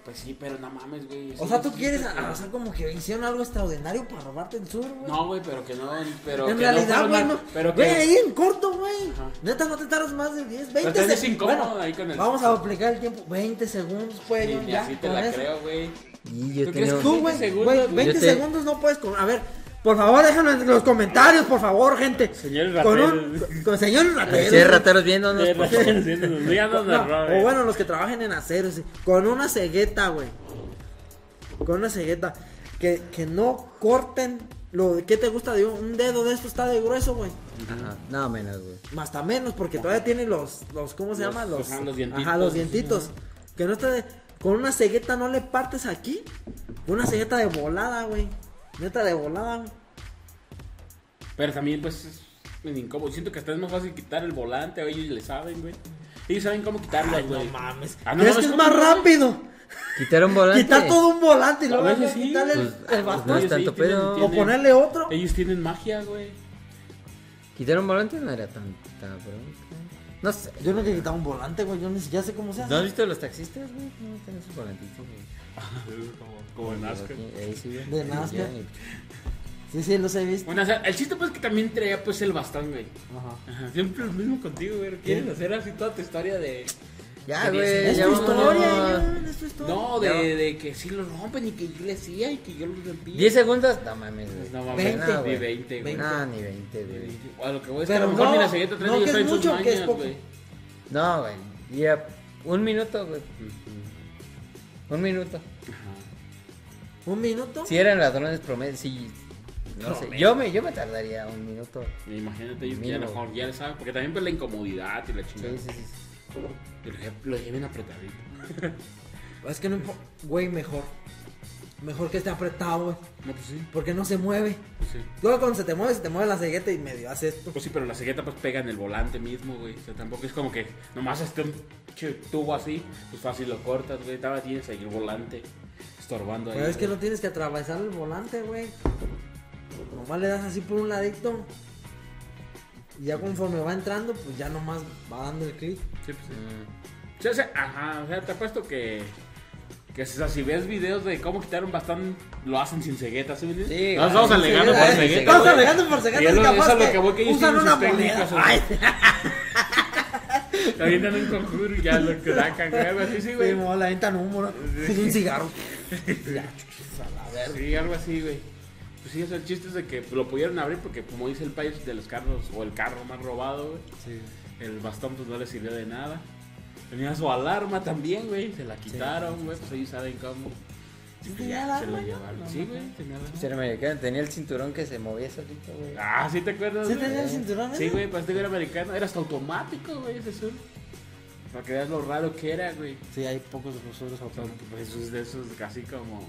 Pues sí, pero no mames, güey. O sea, tú es quieres hacer como que hicieron algo extraordinario para robarte el sur, güey. No, güey, pero que no. Pero en que realidad, güey, no. Pero Güey, que. ahí en corto, güey. Neta, no te tardas más de 10, 20 Pero te ves segundos. Bueno, ahí con el- vamos a aplicar el tiempo. 20 segundos, pues, Ni- yo ni ya. así te la eso. creo, güey. Y yo ¿Tú tenía crees Tú, 20 güey, segundos, güey, güey. 20 Yo te- segundos no puedes con... A ver, por favor, déjalo en los comentarios, por favor, gente. Señores con rateros. un... Con, con señores rateros. Sí, rateros viéndonos. Díganos, No, no, o bueno, los que trabajen en acero, sí, con una cegueta, güey. Con una cegueta. Que, que no corten lo de- ¿Qué te gusta de un, un dedo de esto está de grueso, güey? Ajá, no menos, güey. Hasta menos, porque todavía tiene los, los ¿cómo se Los- llama? Los, ajá, los dientitos. Ajá, los dientitos. Que no esté, con una cegueta no le partes aquí. Con una cegueta de volada, güey. Neta de volada, güey. Pero también, pues, es medio incómodo. Siento que hasta es más fácil quitar el volante. o Ellos le saben, güey. Ellos saben cómo quitarlo, güey. no mames. Ah, no ¿Crees mames, que es ¿cómo más no? rápido? Quitar un volante. Quitar todo un volante y luego A sí. quitarle el- Pues, el, pues, bastón. no es sí tanto tienen- pedo. o ponerle otro. Ellos tienen magia, güey. Quitar un volante no era tan cabrón. No sé. Yo no he quitado un volante, güey. Yo ni siquiera sé cómo se hace. ¿No has visto los taxistas, güey? No tienen sus volantitos, güey. Como en Nazca. De Nazca. ya, Sí, sí, los he visto. Bueno, o sea, el chiste, pues, que también traía, pues, el bastón, güey. Ajá. Ajá, Siempre lo mismo contigo, güey. ¿Quieres ¿Qué? hacer así toda tu historia de. Ya, de güey. Es ya tu historia, Iván, es tu historia. No, Ya. de, de que sí lo rompen y que yo le hacía y que yo lo rompía. 10 segundos, no mames, güey. No mames, Veinte. ni güey. 20, güey. No, ni 20, güey. A lo que voy es que a lo mejor no, ni la cegueta trae no, que es mucho, que es mañas, poco. güey. No, güey. Ya, un minuto, güey. Un minuto. ¿Un minuto? Si eran ladrones promedio, sí. No sé. Yo me, yo me tardaría un minuto. Imagínate, yo ya mejor ya le sabe, porque también pues la incomodidad y la Sí, chingada. sí, sí. Y Lo, lo bien apretadito. *laughs* Es que no Güey, mejor. Mejor que esté apretado, güey. No, pues sí, Porque no se mueve. pues sí. Luego cuando se te mueve, se te mueve la cegueta y medio hace esto. Pues sí, pero la cegueta pues pega en el volante mismo, güey. O sea, tampoco es como que nomás esté un tubo así, pues fácil lo cortas, güey. Estaba tienes ahí el volante estorbando ahí. Pero es que no tienes que atravesar el volante, güey. Nomás le das así por un ladito. Y ya conforme va entrando, pues ya nomás va dando el clic. Sí, pues sí. Mm. O sea, o sea, ajá, o sea, te apuesto que. Que o sea, si ves videos de cómo quitaron bastante, lo hacen sin cegueta, ¿sí me entiendes? Sí, Nos vamos sin alegando por cegueta. Estamos alegando por cegueta, es es lo- capaz eso es lo que que voy que ellos usan tienen una sus técnicas, Ay, *laughs* Te avientan un conjuro y ya lo que sacan, güey, así, sí, sí, güey. mo, le aventan humo, ¿no? Un cigarro. Sí, algo así, güey. Pues sí, o sea, el chiste es de que lo pudieron abrir porque, como dice el país de los carros, o el carro más robado, güey, Sí. el bastón pues no le sirvió de nada. Tenía su alarma también, güey, se la quitaron, güey, pues ellos saben cómo. ¿Sí Pues tenía ya, se lo llevaron. No, Sí, güey, tenía americano tenía el cinturón que se movía solito, güey. Ah, ¿sí te acuerdas? ¿Sí tenía el cinturón? Sí, güey, pues era americano, era hasta automático, güey, ese sur. Para que veas lo raro que era, güey. Sí, hay pocos Son automáticos. pues, esos de esos casi como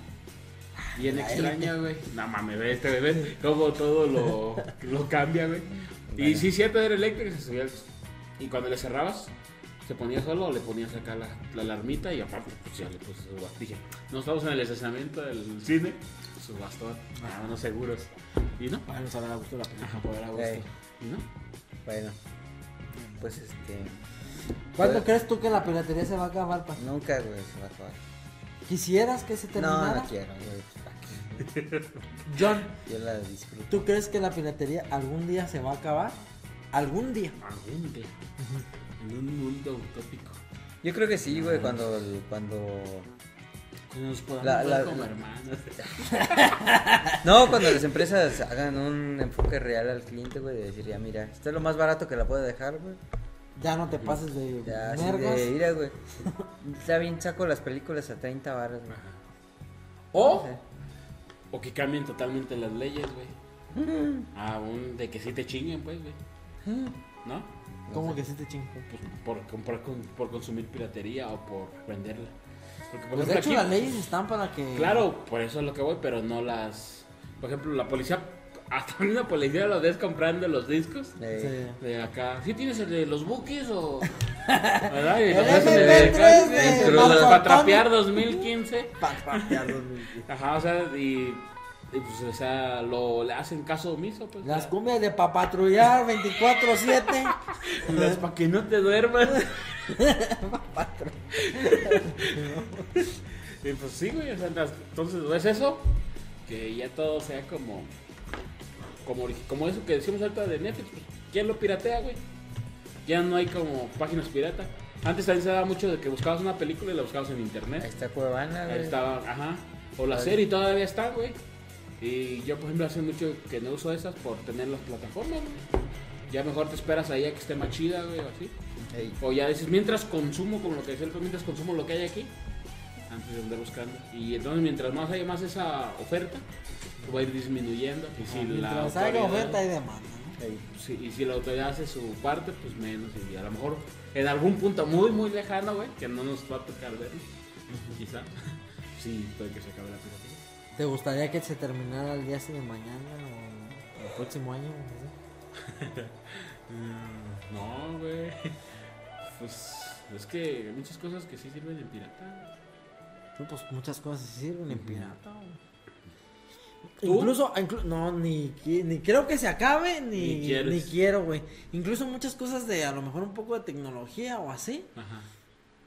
bien extraña, güey. No mames, ve este bebé, como todo lo, *laughs* lo cambia, güey. Y sí, cierto, era eléctrico, se subía el- y cuando le cerrabas, se ponía solo o le ponías acá la, la alarmita y aparte, pues ya le puse su bastón. Dije, no estamos en el estacionamiento del cine, su bastón, ah, no seguros. Y no, Bueno, se a gusto la película. ajá, poder a gusto. Y no, Bueno, pues este. ¿Cuándo pues, crees tú que la piratería se va a acabar, pa? Nunca, güey, se va a acabar. ¿Quisieras que se No, terminara? no quiero, güey. ¿pa' qué? *laughs* John, Yo la disfruto. ¿tú crees que la piratería algún día se va a acabar? ¿Algún día? algún día, en un mundo utópico. Yo creo que sí, güey, cuando. cuando... Cuando nos podamos La- ver la- como la- hermanos. *laughs* No, cuando las empresas hagan un enfoque real al cliente, güey, de decir, ya mira, esto es lo más barato que la puede dejar, güey. Ya no te pases de Ya, mergas. de ira, güey. *laughs* Está bien, saco las películas a 30 baros, güey. O, No sé. o que cambien totalmente las leyes, güey. A un de que sí te chinguen, pues, güey. ¿No? ¿Cómo que sí te chingo? Pues por comprar con- por consumir piratería o por venderla. Porque por Pues de ejemplo hecho aquí, las leyes están para que... claro, por eso es lo que voy, pero no las por ejemplo, la policía hasta una policía lo ves comprando los discos Sí. de acá. ¿Sí tienes el de los buques o ¿verdad? Y lo El ves en el MP3 de- de de- para trapear 2015. Pa- patear los mil. Ajá, o sea, y, y, pues, o sea, lo le hacen caso omiso, pues. Las cumbias de pa' patrullar 24-7. Las para que no te duermas. y pues sí, güey, o sea, las- entonces es eso, que ya todo sea como, como, como eso que decimos ahorita de Netflix, pues, ¿quién lo piratea, güey? Ya no hay como páginas pirata. Antes también se daba mucho de que buscabas una película y la buscabas en ahí internet. está Cuevana, Ahí güey. estaba, ajá. O la Ahí. serie todavía está, güey. Y yo, por ejemplo, hace mucho que no uso esas por tener las plataformas, güey. Ya mejor te esperas ahí a que esté más chida, güey, o así. Ey, O ya dices, mientras consumo, como lo que decía el mientras consumo lo que hay aquí, antes de andar buscando. Y entonces, mientras más haya más esa oferta, va a ir disminuyendo. Y si la haya oferta y demanda. ¿no? y si la autoridad hace su parte, pues menos. Y a lo mejor en algún punto muy, muy lejano, güey, que no nos va a tocar ver, quizá. *laughs* Sí, puede que se acabe la piratería. ¿Te gustaría que se terminara el día de mañana o el próximo año? No sé. *laughs* No, güey. Pues es que hay muchas cosas que sí sirven en pirata. No, pues muchas cosas sí sirven en pirata. güey. ¿Tú? Incluso, inclu- no, ni, ni creo que se acabe, ni, Ni quiero, güey. Incluso muchas cosas de a lo mejor un poco de tecnología o así, Ajá,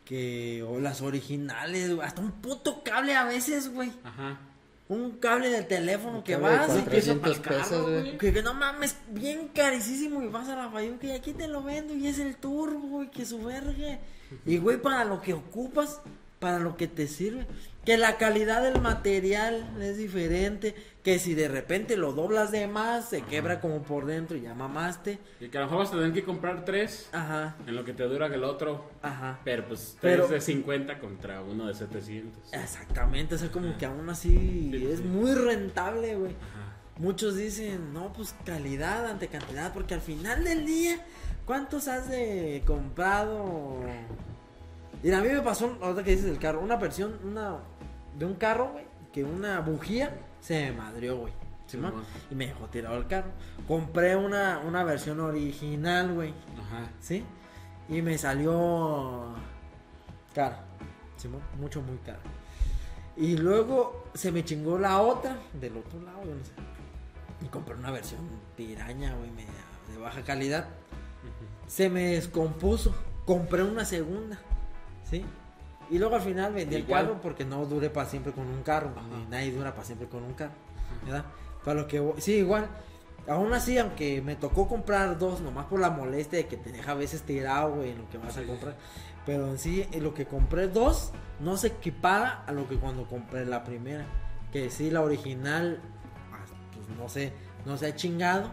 que, o las originales, güey, hasta un puto cable a veces, güey. ajá. Un cable de teléfono que vas y que, Eso 400 pa'l pesos, carro, güey. güey. que, que no mames, bien carísimo y vas a la Fayuca y aquí te lo vendo y es el turbo y que su verga. Y güey, para lo que ocupas, para lo que te sirve. Que la calidad del material es diferente. Que si de repente lo doblas de más, se quebra como por dentro y ya mamaste. Y que a lo mejor vas a tener que comprar tres Ajá, en lo que te dura el otro. ajá. Pero pues Pero- tres de 50 contra uno de 700. Exactamente, o sea, como que aún así Sí, es sí. muy rentable, güey. Muchos dicen, no, pues calidad ante cantidad, porque al final del día, ¿cuántos has de comprado? Mira, a mí me pasó, ahorita que dices del carro, una versión, una, de un carro, güey, que una bujía se me madrió, güey. y me dejó tirado el carro. Compré una, una versión original, güey, Ajá. ¿sí? Y me salió cara, Simón, mucho, muy caro. Y luego se me chingó la otra del otro lado, yo no sé. Y compré una versión piraña, güey, de baja calidad. Se me descompuso. Compré una segunda, ¿sí? Y luego al final vendí el carro porque no duré para siempre con un carro. Ni nadie dura para siempre con un carro, ¿verdad? Para lo que sí, igual. Aún así, aunque me tocó comprar dos, nomás por la molestia de que te deja a veces tirado, güey, en lo que vas a comprar. Pero en sí, en lo que compré dos, no se equipara a lo que cuando compré la primera. Que sí, la original, ah, pues no sé, no se ha chingado.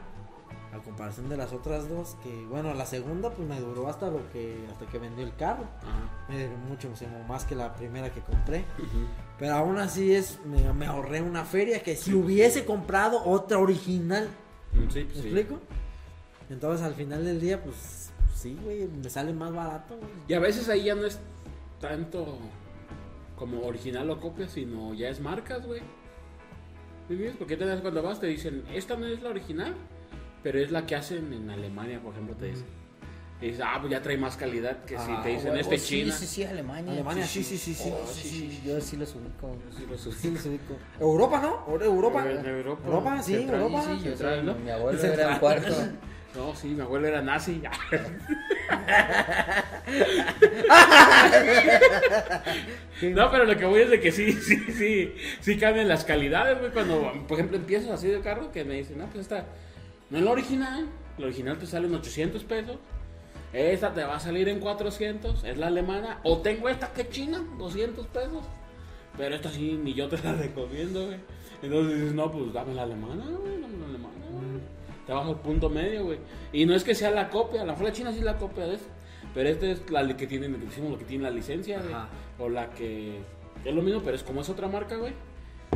A comparación de las otras dos, que bueno, la segunda pues me duró hasta lo que, hasta que vendió el carro. Ajá. Me duró mucho, más que la primera que compré. Ujú. Pero aún así es, me, me ahorré una feria que si hubiese comprado otra original, Mm, Sí, ¿me pues sí. explico? Entonces al final del día, pues sí, güey, me sale más barato, güey. Y a veces ahí ya no es tanto como original o copia, sino ya es marcas, güey. ¿Me? Porque te das cuando vas, te dicen, esta no es la original, pero es la que hacen en Alemania, por ejemplo, te dicen. Y dices, ah, pues ya trae más calidad que si Ah, te dicen este sí, China. Sí, sí, Alemania. Alemania, sí, sí, sí, sí. Oh, sí, sí, yo sí los ubico. Sí, supe. Sí los ubico. Europa, ¿no? Euro- Europa. Europa. Europa, sí, Europa. Sí, yo. Mi abuelo era un cuarto. *laughs* No, sí, mi abuelo era nazi. *laughs* No, pero lo que voy es de que sí, sí, sí, sí cambian las calidades, güey. Cuando, por ejemplo, empiezas así de carro, que me dicen, no, pues esta no es la original. La original te sale en 800 pesos. Esta te va a salir en 400, es la alemana. O tengo esta que es china, 200 pesos. Pero esta sí, ni yo te la *laughs* recomiendo, güey. Entonces dices, no, pues dame la alemana, güey, dame la alemana, güey. Te bajo el punto medio, güey. Y no es que sea la copia, la la china sí es la copia de esta. Pero esta es la que tiene, decimos lo que tiene la licencia, güey. O la que es lo mismo, pero es como es otra marca, güey.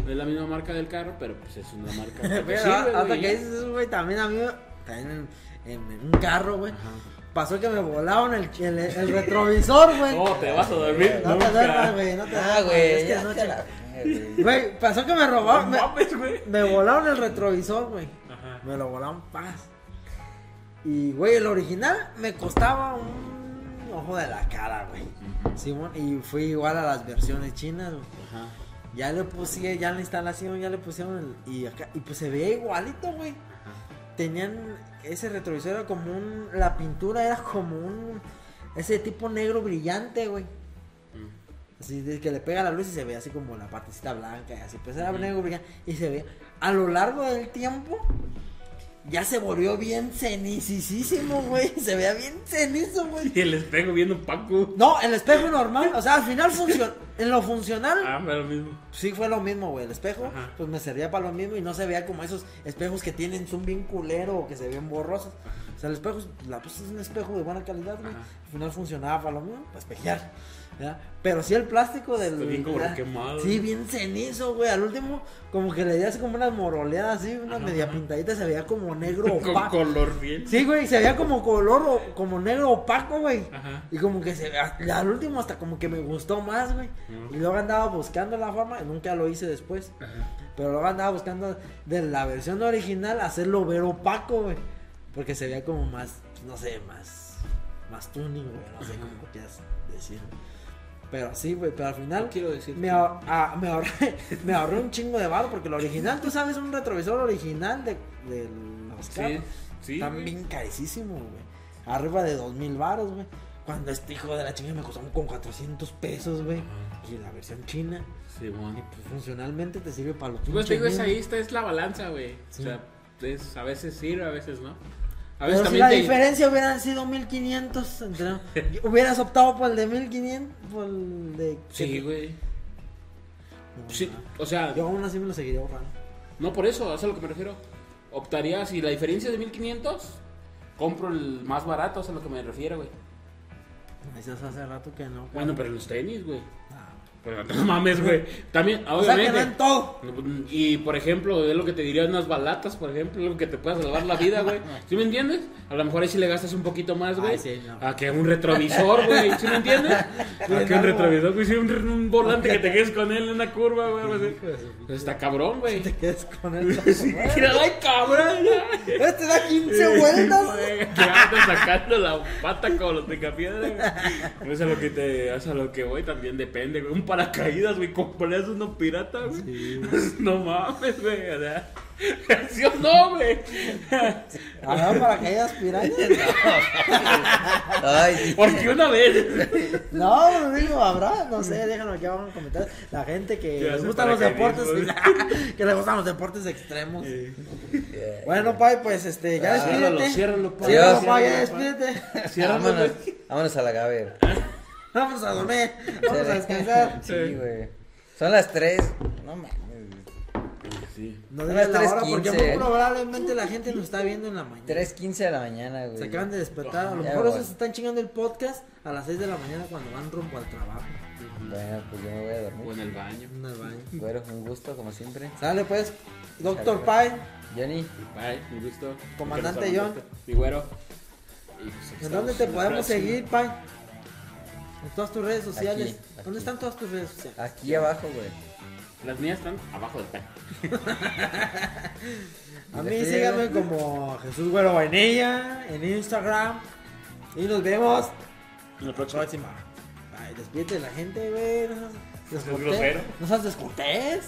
No es la misma marca del carro, pero pues es una marca *laughs* que Pero sirve, hasta güey, que dices eso, güey, también a mí, también en, en un carro, güey, Ajá. pasó que me volaron el, el, el retrovisor, güey. No, te vas a dormir No te duermas, güey, no te Ah, duermas, güey. es que ya anoche- te la güey. Pasó que me No robaron, me, mames, güey. me volaron el retrovisor, güey. Ajá. Me lo volaron paz. Y, güey, el original me costaba un ojo de la cara, güey. Simón, y fui igual a las versiones chinas, güey. Ajá. Ya le puse, ya la instalación, ya le pusieron el, y acá, y pues se veía igualito, güey. Tenían, ese retrovisor era como un, la pintura era como un, ese tipo negro brillante, güey. Mm. Así de que le pega la luz y se ve así como la partecita blanca y así, pues era negro brillante y se ve a lo largo del tiempo ya se volvió bien cenicísimo, güey. *laughs* Se veía bien cenizo, güey. Y el espejo viendo Paco. No, el espejo normal, o sea, al final funcionó. En lo funcional, Ah, pero lo mismo. sí fue lo mismo, güey. El espejo, Ajá. pues me servía para lo mismo y no se veía como esos espejos que tienen zoom bien culero o que se ven borrosos. O sea, el espejo, la, pues, es un espejo de buena calidad, güey. Al final funcionaba para lo mismo, para espejear. Pero sí el plástico del. Está bien como quemado. Sí, bien cenizo, güey. Al último, como que le di así como unas moroleadas, así, una media ajá. pintadita, se veía como negro *laughs* Con opaco. color bien. Sí, güey, se veía como color, o- como negro opaco, güey. Ajá. Y como que se al último hasta como que me gustó más, güey. Y luego andaba buscando la forma, y nunca lo hice después. Ajá. Pero luego andaba buscando de la versión original hacerlo ver opaco, güey. Porque se veía como más, no sé, más, más tuning, güey. No sé cómo quieras decir. Pero sí, güey, pero al final No quiero decir me, ahor- ah, me, ahorré, *laughs* me ahorré un chingo de barro. Porque el original, tú sabes, un retrovisor original de, de los Sí, carros. sí. Bien carísimos, güey. Arriba de dos mil baros, güey. Cuando este hijo de la chinga me costó con 400 pesos, güey. Y la versión china. Sí, Y bueno. pues funcionalmente te sirve para los Pues te digo, pinches es ahí está, es la balanza, güey. Sí. O sea, es, a veces sirve, a veces no. A veces Pero si la te- diferencia hubieran sido 1500, entre- hubieras optado por el de 1500, por el de... Sí, güey. No, Sí, no. o sea, Yo aún así me lo seguiría ahorrando. no por eso, eso es a lo que me refiero. Optaría, si la diferencia es de 1500, compro el más barato, eso es a lo que me refiero, güey. Dices hace rato que no. Bueno, pero los tenis, güey. Pero no *laughs* mames, güey. También, O sea que obviamente. en todo. Y por ejemplo, es lo que te diría unas balatas, por ejemplo, lo que te pueda salvar la vida, güey. *laughs* ¿Sí me entiendes? A lo mejor ahí sí le gastas un poquito más, güey. Sí, no. A que un retrovisor, güey. ¿Sí me entiendes? *laughs* A que un retrovisor, güey. Sí, un, un volante que te quedes con él en una curva, güey. Pues está cabrón, güey. Te quedes con él. Mira, ay, cabrón. Este da 15 vueltas. Güey, Que andas sacando la pata con los picapiedra, güey. Eso es a lo que te, a lo que voy, también depende, güey. Paracaídas, güey, compras uno pirata, güey. *laughs* No mames, güey. *laughs* ¿Sí o no, güey? A ver, para que hayas pirañas. *laughs* Ay, sí. Porque una vez. No, pues digo, habrá, no sé, déjenlo aquí abajo en comentarios. La gente que Que le hace gustan los deportes, que le gustan los deportes extremos. Bueno, Pai, pues este, ya Ah, Ciérralo, despídete. ciérralo, pa. Ciérralo, Sí, Pai, ya ciérralo, despídete. Ciérralo, vámonos, a la Gaber. Vamos a dormir, vamos a descansar. Sí, güey. Son las 3. No mames. Sí. No las la hora porque 3:15. muy probablemente la gente nos está viendo en la mañana. 3.15 de la mañana, güey. Se acaban de despertar, a lo Ya, mejor esos se están chingando el podcast a las 6 de la mañana cuando van rumbo al trabajo. Bueno, pues yo me voy a O dormir. en el baño. En el baño. Bueno, un gusto, como siempre. Sale pues, Doctor Pai, Johnny, Bye, un gusto. Comandante John. Mi güero. Pues, aquí ¿en dónde te podemos seguir, Pai? En todas tus redes sociales. Aquí, aquí. ¿Dónde están todas tus redes sociales? aquí abajo, güey. Las mías están abajo del pan. *laughs* A mí síganme como Jesús Güero Vainilla en Instagram. Y nos vemos En la próxima. próxima. Ay, despídete de la gente, güey. No seas descortés. grosero. No seas descortés.